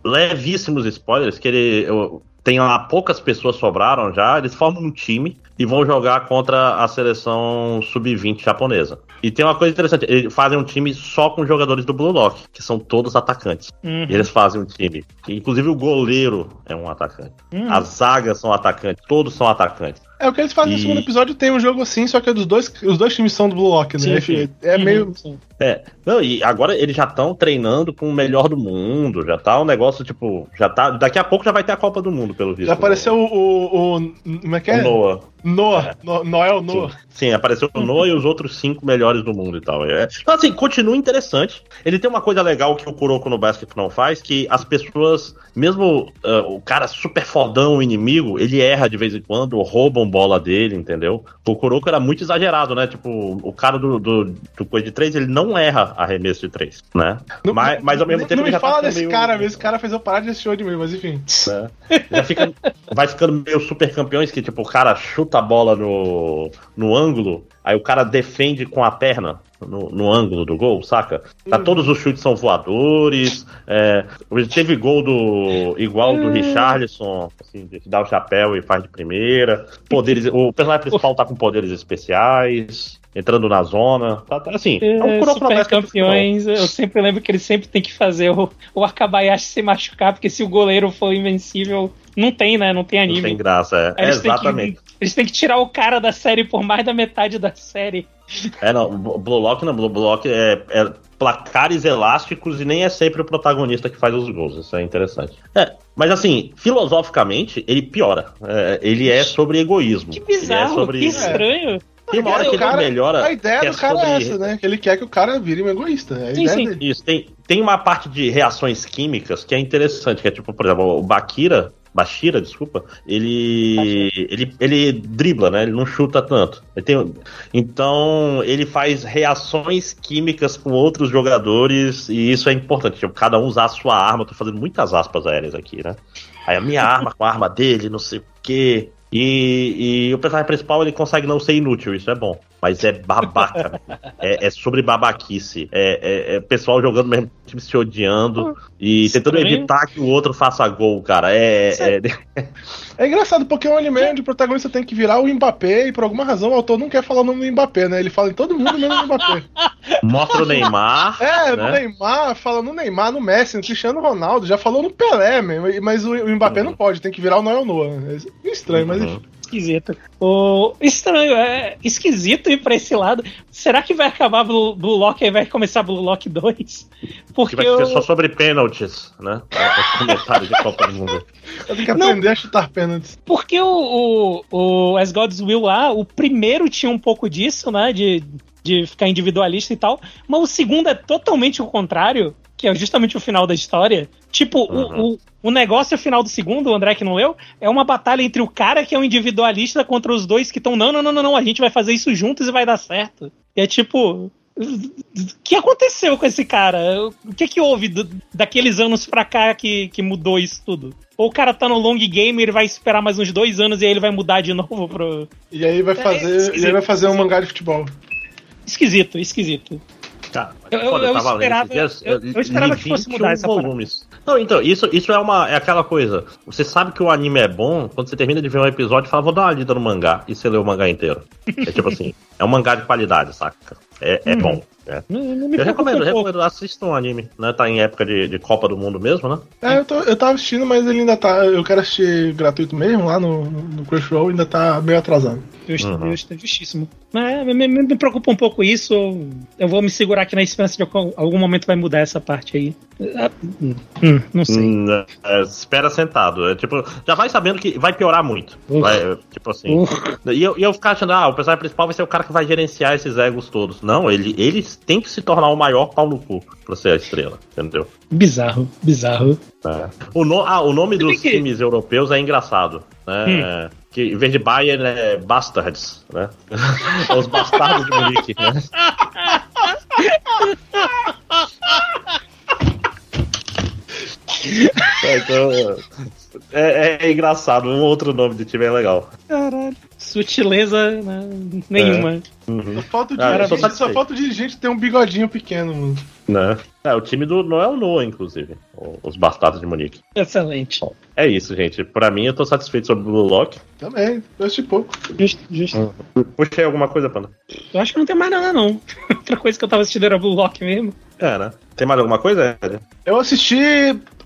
levíssimos spoilers, que ele. Eu, tem lá poucas pessoas sobraram já, eles formam um time e vão jogar contra a seleção sub-20 japonesa. E tem uma coisa interessante, eles fazem um time só com jogadores do Blue Lock, que são todos atacantes. Uhum. E eles fazem um time. Inclusive o goleiro é um atacante. Uhum. As zagas são atacantes, todos são atacantes. É o que eles fazem no E- segundo episódio, tem um jogo assim, só que é dos dois, os dois times são do Blue Lock, né? Sim, sim. É Uhum, meio. sim. É, não, e agora eles já estão treinando com o melhor do mundo, já tá um negócio, tipo, já tá, daqui a pouco já vai ter a Copa do Mundo, pelo visto. Já apareceu o, o, o- Como é que o é? Noah. Noah. No- Noel Noah. Sim, sim, apareceu o Noah e os outros cinco melhores do mundo e tal. É. Então, assim, continua interessante. Ele tem uma coisa legal que o Kuroko no Basket não faz, que as pessoas, mesmo ah, o cara super fodão, o inimigo, ele erra de vez em quando, roubam bola dele, entendeu? O Kuroko era muito exagerado, né? Tipo, o cara do, do, do coisa de três, ele não erra arremesso de três, né? Não- mas, mas ao mesmo não, tempo não me já fala tá desse meio- cara mesmo, esse cara fez eu parar de assistir o anime, mas enfim. né? Já fica, vai ficando meio super campeões que, tipo, o cara chuta a bola no, no ângulo, aí o cara defende com a perna. no, no ângulo do gol, saca? Tá, Hum. Todos os chutes são voadores. É, teve gol do igual do Hum. Richarlison, assim, de dar o chapéu e faz de primeira. Poderes, o personagem principal tá com poderes especiais. Entrando na zona. Tá, tá, assim, é um É, super campeões, eu sempre lembro que eles sempre tem que fazer o, o Akabayashi se machucar, porque se o goleiro for invencível, não tem, né? Não tem Não anime. tem graça, é. Eles têm que- exatamente. eles têm que tirar o cara da série por mais da metade da série. É, não, Blue Lock não, Blue Lock é, é placares elásticos e nem é sempre o protagonista que faz os gols, isso é interessante. É, mas assim, filosoficamente, ele piora. É, ele é sobre egoísmo. Que Ele é bizarro, sobre... que estranho. Tem uma hora que O ele cara- melhora. A ideia que é do cara sobre- é essa, né? Que ele quer que o cara vire um egoísta. É a Sim, ideia sim. dele. Isso, tem, tem uma parte de reações químicas que é interessante, que é tipo, por exemplo, o Bakira, Bashira, desculpa, ele, ele ele dribla, né? Ele não chuta tanto. Ele tem, então ele faz reações químicas com outros jogadores e isso é importante. Tipo, cada um usar a sua arma. Eu tô fazendo muitas aspas aéreas aqui, né? Aí a minha arma com a arma dele, não sei o quê. E, e o personagem principal ele consegue não ser inútil, isso é bom. Mas é babaca. é, é sobre babaquice. É, é- é pessoal jogando mesmo time se odiando e tentando evitar que o outro faça gol, cara. É. é- engraçado porque é um anime onde o protagonista tem que virar o Mbappé e por alguma razão o autor não quer falar o nome do Mbappé, né? Ele fala em todo mundo menos no Mbappé. mostra o Neymar. É, no né? Neymar, fala no Neymar, no Messi, no Cristiano Ronaldo, já falou no Pelé, mesmo, mas o, o Mbappé não pode, tem que virar o Noel Noah. É estranho, mas Uhum. enfim. Esquisito. O... Estranho, é esquisito ir pra esse lado. Será que vai acabar Blue, Blue Lock e vai começar Blue Lock 2? Que Porque vai ser eu... só sobre pênaltis, né? É, Os comentários de Copa do Mundo. Eu tenho que Não. aprender a chutar pênaltis. Porque o, o, o As God's Will lá, o primeiro tinha um pouco disso, né? De, de ficar individualista e tal. Mas o segundo é totalmente o contrário, que é justamente o final da história. Tipo, o- Uhum. o, o negócio final do segundo, o André que não leu, é uma batalha entre o cara que é um individualista contra os dois que estão, não, não, não, não, não, a gente vai fazer isso juntos e vai dar certo. E é tipo. O que aconteceu com esse cara? O que que houve do- daqueles anos pra cá que, que mudou isso tudo? Ou o cara tá no long game, ele vai esperar mais uns dois anos e aí ele vai mudar de novo pro. E aí vai É, fazer, esquisito. e aí vai fazer um mangá de futebol. Esquisito, esquisito. Cara, Eu- eu- eu tava esperava- dias, eu- eu esperava que fosse 21 mudar essa parada. volumes. Não, então, isso, isso é, uma, é aquela coisa. Você sabe que o anime é bom quando você termina de ver um episódio e fala, vou dar uma lida no mangá, e você lê o mangá inteiro. É tipo assim, é um mangá de qualidade, saca? É, é Hum. bom. Não, não me Eu recomendo, um pouco. recomendo, assistam o anime, né? Tá em época de, de Copa do Mundo mesmo, né? É, eu, tô, eu tava assistindo, mas ele ainda tá. Eu quero assistir gratuito mesmo, lá no, no Crunchyroll, ainda tá meio atrasado. Justo, Uhum. justo, justíssimo. Mas me, me- me preocupa um pouco isso. Eu vou me segurar aqui na esperança de que algum algum momento vai mudar essa parte aí. Ah, hum, não sei. Hum, é, espera sentado. É, tipo, já vai sabendo que vai piorar muito. Uf. Vai, é, tipo assim. Uf. E eu, e eu ficar achando, ah, o personagem principal vai ser o cara que vai gerenciar esses egos todos. Não, ele, ele tem que se tornar o maior pau no cu pra ser a estrela, entendeu? Bizarro, bizarro. É. O, no, ah, o nome dos que- times europeus é engraçado. Né? Que em vez de Bayern é Bastards, né? Os bastardos de Munique, né? É, então, é, é engraçado, um outro nome de time é legal. Caralho. Sutileza né, nenhuma. Uhum. Só falta o Ah, só satisfeito. falta o dirigente ter um bigodinho pequeno, mano. Né? É, o time do Noel Noah, inclusive. Os bastardos de Munique. Excelente. É isso, gente. Pra mim, eu tô satisfeito sobre o Blue Lock. Também, eu assisti pouco. Justo, justo. Puxa aí alguma coisa, Panda. Eu acho que não tem mais nada, não. Outra coisa que eu tava assistindo era Blue Lock mesmo. É, né? Tem mais alguma coisa, Ed? Eu assisti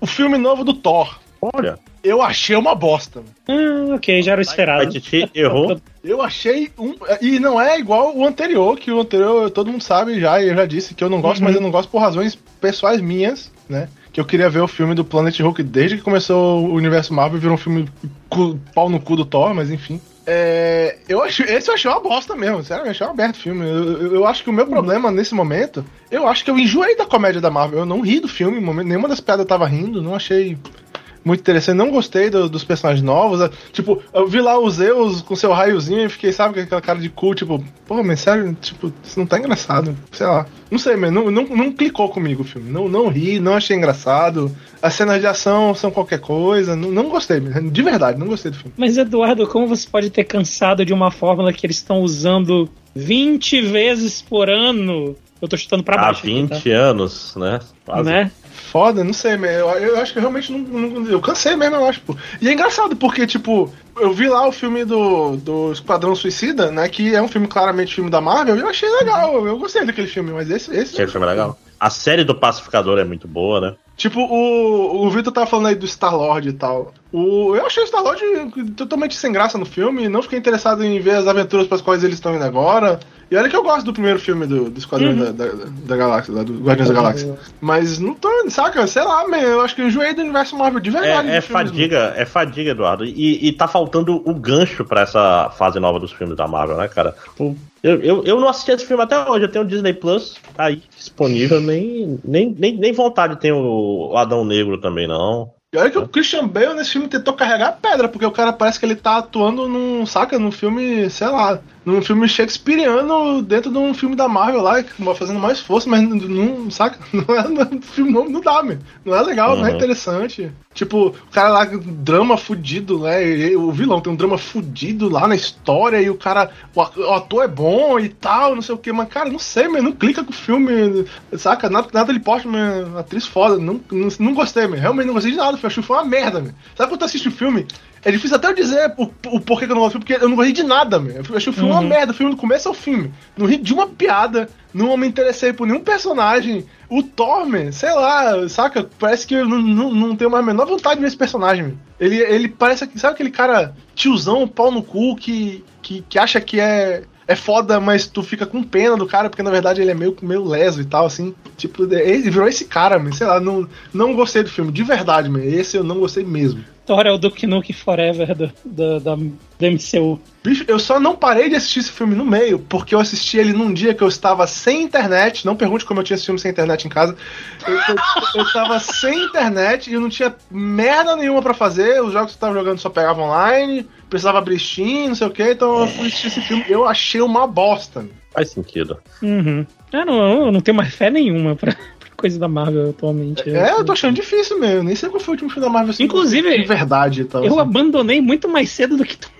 o filme novo do Thor. Olha, Eu achei uma bosta. Ah, ok, já era o a esperado. Titi errou. Eu achei um. E não é igual o anterior, que o anterior todo mundo sabe já, e eu já disse que eu não gosto, Uhum. mas eu não gosto por razões pessoais minhas, né? Que eu queria ver o filme do Planet Hulk desde que começou o universo Marvel, virou um filme cu- pau no cu do Thor, mas enfim. É, eu achei, esse eu achei uma bosta mesmo, sério, eu achei um aberto filme. Eu, eu- eu acho que o meu problema nesse momento, eu acho que eu enjoei da comédia da Marvel. Eu não ri do filme, nenhuma das piadas eu tava rindo, não achei muito interessante. Não gostei do- dos personagens novos. é, Tipo, eu vi lá o Zeus com seu raiozinho e fiquei, sabe, com aquela cara de cu, tipo, pô, mas sério, tipo, isso não tá engraçado. Sei lá. Não sei, mas não, não, não clicou comigo o filme. Não, não ri, não achei engraçado. As cenas de ação são qualquer coisa. Não, não gostei, de verdade, não gostei do filme. Mas, Eduardo, como você pode ter cansado de uma fórmula que eles estão usando 20 vezes por ano Eu tô chutando pra Há baixo. aqui, 20 anos, né? tá? Quase. Né? Foda, não sei, man. Eu, eu acho que eu realmente não, não- Eu cansei mesmo, eu acho, pô. E é engraçado, porque, tipo, eu vi lá o filme do, do Esquadrão Suicida, né? Que é um filme claramente filme da Marvel, e eu achei legal. Eu gostei daquele filme, mas esse. esse Aquele filme é legal. A série do Pacificador é muito boa, né? Tipo, o, o Vitor tava falando aí do Star-Lord e tal. O, eu achei o Star-Lord totalmente sem graça no filme, não fiquei interessado em ver as aventuras para as quais eles estão indo agora. E olha que eu gosto do primeiro filme do, do Esquadrão da, da, da Galáxia, lá, do Guardiões da Galáxia. Mas não tô, saca? Sei lá, man, eu acho que eu enjoei do universo Marvel de verdade. É, é fadiga, é fadiga, Eduardo. E, e tá faltando o gancho pra essa fase nova dos filmes da Marvel, né, cara? O- Eu, eu, eu não assisti esse filme até hoje, eu tenho o Disney Plus aí disponível, nem, nem, nem, nem vontade tem o Adão Negro também, não. E olha que o Christian Bale nesse filme tentou carregar a pedra, porque o cara parece que ele tá atuando num, saca, num filme, sei lá, num filme shakespeariano dentro de um filme da Marvel lá, fazendo mais força, mas não, não saca, não é, não, filme não, não dá, meu. Não é legal, não é Uhum. interessante. Tipo, o cara lá, drama fudido, né? O vilão tem um drama fudido lá na história e o cara, o ator é bom e tal, não sei o que, mas cara, não sei, meu, não clica com o filme, saca? Nada, nada ele posta, uma atriz foda, não, não, não gostei, meu. Realmente não gostei de nada achei que foi uma merda, meu. Sabe quando tu assiste o filme? É difícil até eu dizer o, o porquê que eu não gosto do filme, porque eu não gostei de nada, meu. Eu achei o filme uma merda, o filme do começo ao fim. Não ri de uma piada, não me interessei por nenhum personagem. O Thor, man, sei lá, saca? Parece que eu não, não, não tenho mais a menor vontade de ver esse personagem. Ele, ele parece, que- sabe aquele cara tiozão, pau no cu, que, que, que acha que é, é foda, mas tu fica com pena do cara, porque na verdade ele é meio, meio leso e tal, assim. Tipo, ele virou esse cara, man, sei lá, não, não gostei do filme, de verdade, man. Esse eu não gostei mesmo. Thor é o Duke Nukem Forever do, do, da, do MCU. Bicho, eu só não parei de assistir esse filme no meio, porque eu assisti ele num dia que eu estava sem internet. Não pergunte como eu tinha esse filme sem internet em casa. Eu, eu, eu estava sem internet e eu não tinha merda nenhuma pra fazer. Os jogos que eu estava jogando só pegavam online, precisava abrir Steam, não sei o que. Então eu fui assistir esse filme. Eu achei uma bosta. Faz sentido. Uhum. Eu não, eu não tenho mais fé nenhuma pra coisa da Marvel atualmente. É, eu tô achando difícil mesmo. Nem sei qual foi o último filme da Marvel. assim, Inclusive, de verdade e tal. Eu assim. abandonei muito mais cedo do que tu.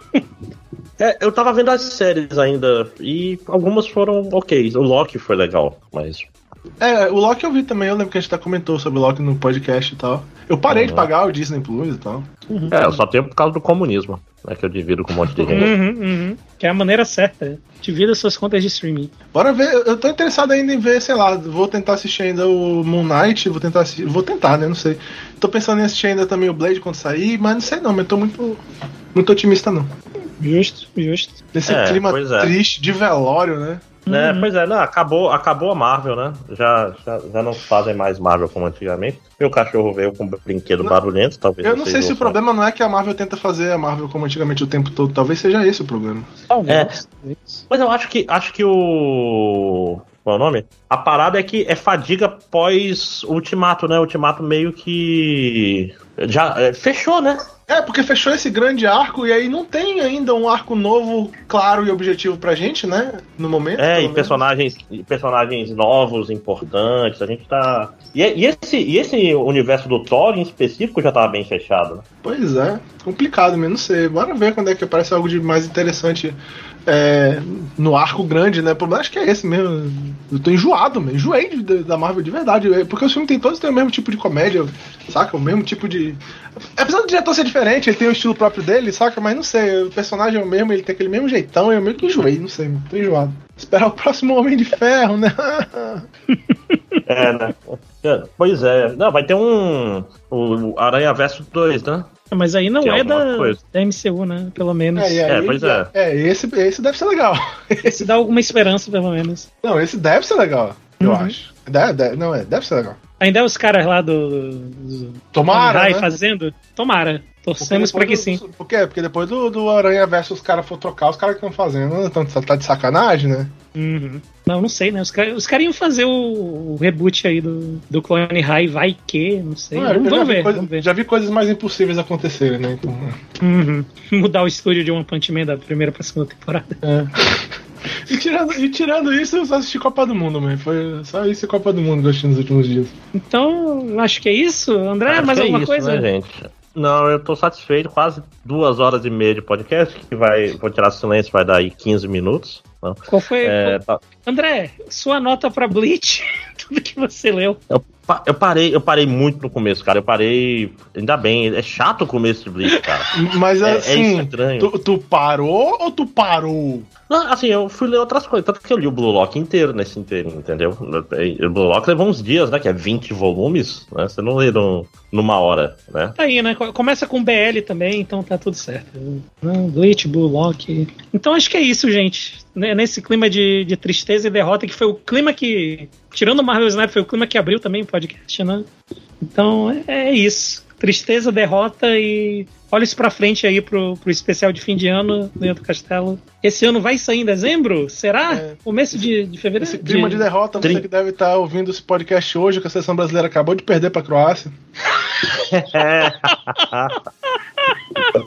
É, eu tava vendo as séries ainda, e algumas foram ok. O Loki foi legal, mas. É, o Loki eu vi também. Eu lembro que a gente até comentou sobre o Loki no podcast e tal. Eu parei de Uhum. pagar o Disney Plus e tal. É, eu só tenho por causa do comunismo, né? Que eu divido com um monte de gente. Uhum, uhum. Que é a maneira certa. Divida suas contas de streaming. Bora ver, eu- eu tô interessado ainda em ver, sei lá, vou tentar assistir ainda o Moon Knight, vou tentar assistir, vou tentar, né, não sei. Tô pensando em assistir ainda também o Blade quando sair, mas não sei não, mas tô muito, muito otimista não. Justo, justo. Nesse É, clima é. triste de velório, né? É, pois é, não, acabou, acabou a Marvel, né? Já, já, já não fazem mais Marvel como antigamente. Meu cachorro veio com um brinquedo Não, barulhento, talvez. Eu não sei se o problema não é que a Marvel tenta fazer a Marvel como antigamente o tempo todo, talvez seja esse o problema. Talvez. talvez. Mas eu acho que acho que o. Qual é o nome? A parada é que é fadiga pós Ultimato, né? Ultimato meio que. Já é, fechou, né? É, porque fechou esse grande arco e aí não tem ainda um arco novo, claro e objetivo pra gente, né? No momento. É, e personagens, e personagens novos, importantes. A gente tá. E, e esse, e esse universo do Thor em específico já tava bem fechado, né? Pois é, complicado mesmo, não sei. Bora ver quando é que aparece algo de mais interessante é, no arco grande, né? O problema acho que é esse mesmo. Eu tô enjoado, mesmo. Enjoei de- da Marvel de verdade. É, Porque os filmes tem todos têm o mesmo tipo de comédia, saca? O mesmo tipo de. Apesar do diretor ser diferente, ele tem o estilo próprio dele, saca? Mas não sei, o personagem é o mesmo, ele tem aquele mesmo jeitão, eu meio que enjoei, não sei, tô enjoado. Esperar o próximo Homem de Ferro, né? É, né? Pois é. Não, vai ter um. O Aranha Verso 2, né? Mas aí não é alguma da, da MCU, né? Pelo menos. É, aí- É, pois é. É, esse, esse deve ser legal. Se dá alguma esperança, pelo menos. Não, esse deve ser legal, eu Uhum. acho. Deve, deve- não, é, deve ser legal. Ainda é os caras lá do. do Tomara, né? fazendo? Tomara. Torcemos pra que sim. do, Por quê? Porque depois do, do Aranha Verso os caras for trocar, os caras que estão fazendo, então tá de sacanagem, né? Uhum. Não, não sei, né? Os caras os caras iam fazer o, o reboot aí do, do Clone High, vai que, não sei. Eu vamos, vamos ver, coisa- vamos ver. Já vi coisas mais impossíveis acontecerem, né? Então, Uhum. Mudar o estúdio de One Punch Man da primeira pra segunda temporada. é. E tirando, e tirando isso, eu só assisti Copa do Mundo, man. Foi só isso e Copa do Mundo que eu assisti nos últimos dias. Então, acho que é isso. André, Acho mais é alguma isso, coisa? Né, gente? Não, eu tô satisfeito. Quase duas horas e meia de podcast, que vai. Vou tirar silêncio, vai dar aí 15 minutos. Não. Qual foi? É, tá- André, sua nota pra Bleach, tudo que você leu. eu, pa- eu parei, eu parei muito no começo, cara. Eu parei. Ainda bem, é chato o começo de Bleach, cara. Mas É- é assim, estranho. tu, tu parou ou tu parou? Não, assim, eu fui ler outras coisas, tanto que eu li o Blue Lock inteiro nesse inteiro, entendeu? O Blue Lock levou uns dias, né? Que é 20 volumes, né? Você não lê num- numa hora, né? Tá aí, né? Co- Começa com BL também, então tá tudo certo. Não, Bleach, Blue Lock. Então acho que é isso, gente. Né, Nesse clima de, de tristeza e derrota, que foi o clima que. Tirando o Marvel Snap, foi o clima que abriu também o podcast, né? Então é, é isso. Tristeza, derrota e. Olha isso pra frente aí pro, pro especial de fim de ano do castelo. Esse ano vai sair em dezembro? Será? É. Começo de, de fevereiro? Esse clima de derrota, você que deve estar ouvindo esse podcast hoje, que a seleção brasileira acabou de perder pra Croácia.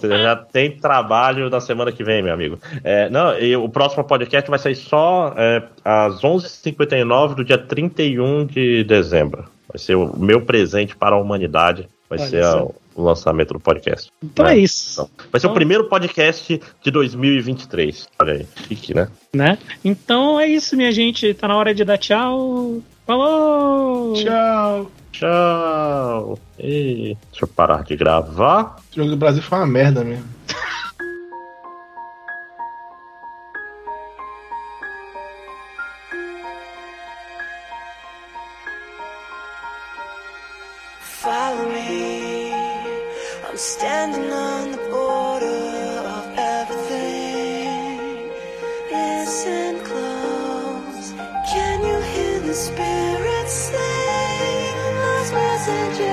Já tem trabalho na semana que vem, meu amigo. É, não, e o próximo podcast vai sair só é, às 11h59 do dia 31 de dezembro. Vai ser o meu presente para a humanidade. Vai Olha ser a- o lançamento do podcast. Então né? é isso. Então, vai ser Então- o primeiro podcast de 2023. Olha aí, chique, né? né? Então é isso, minha gente. Tá na hora de dar tchau. Falou! Tchau. Tchau! E... Deixa eu parar de gravar. O jogo do Brasil foi uma merda mesmo. Follow me. I'm standing on the border spirit sing, lost messages.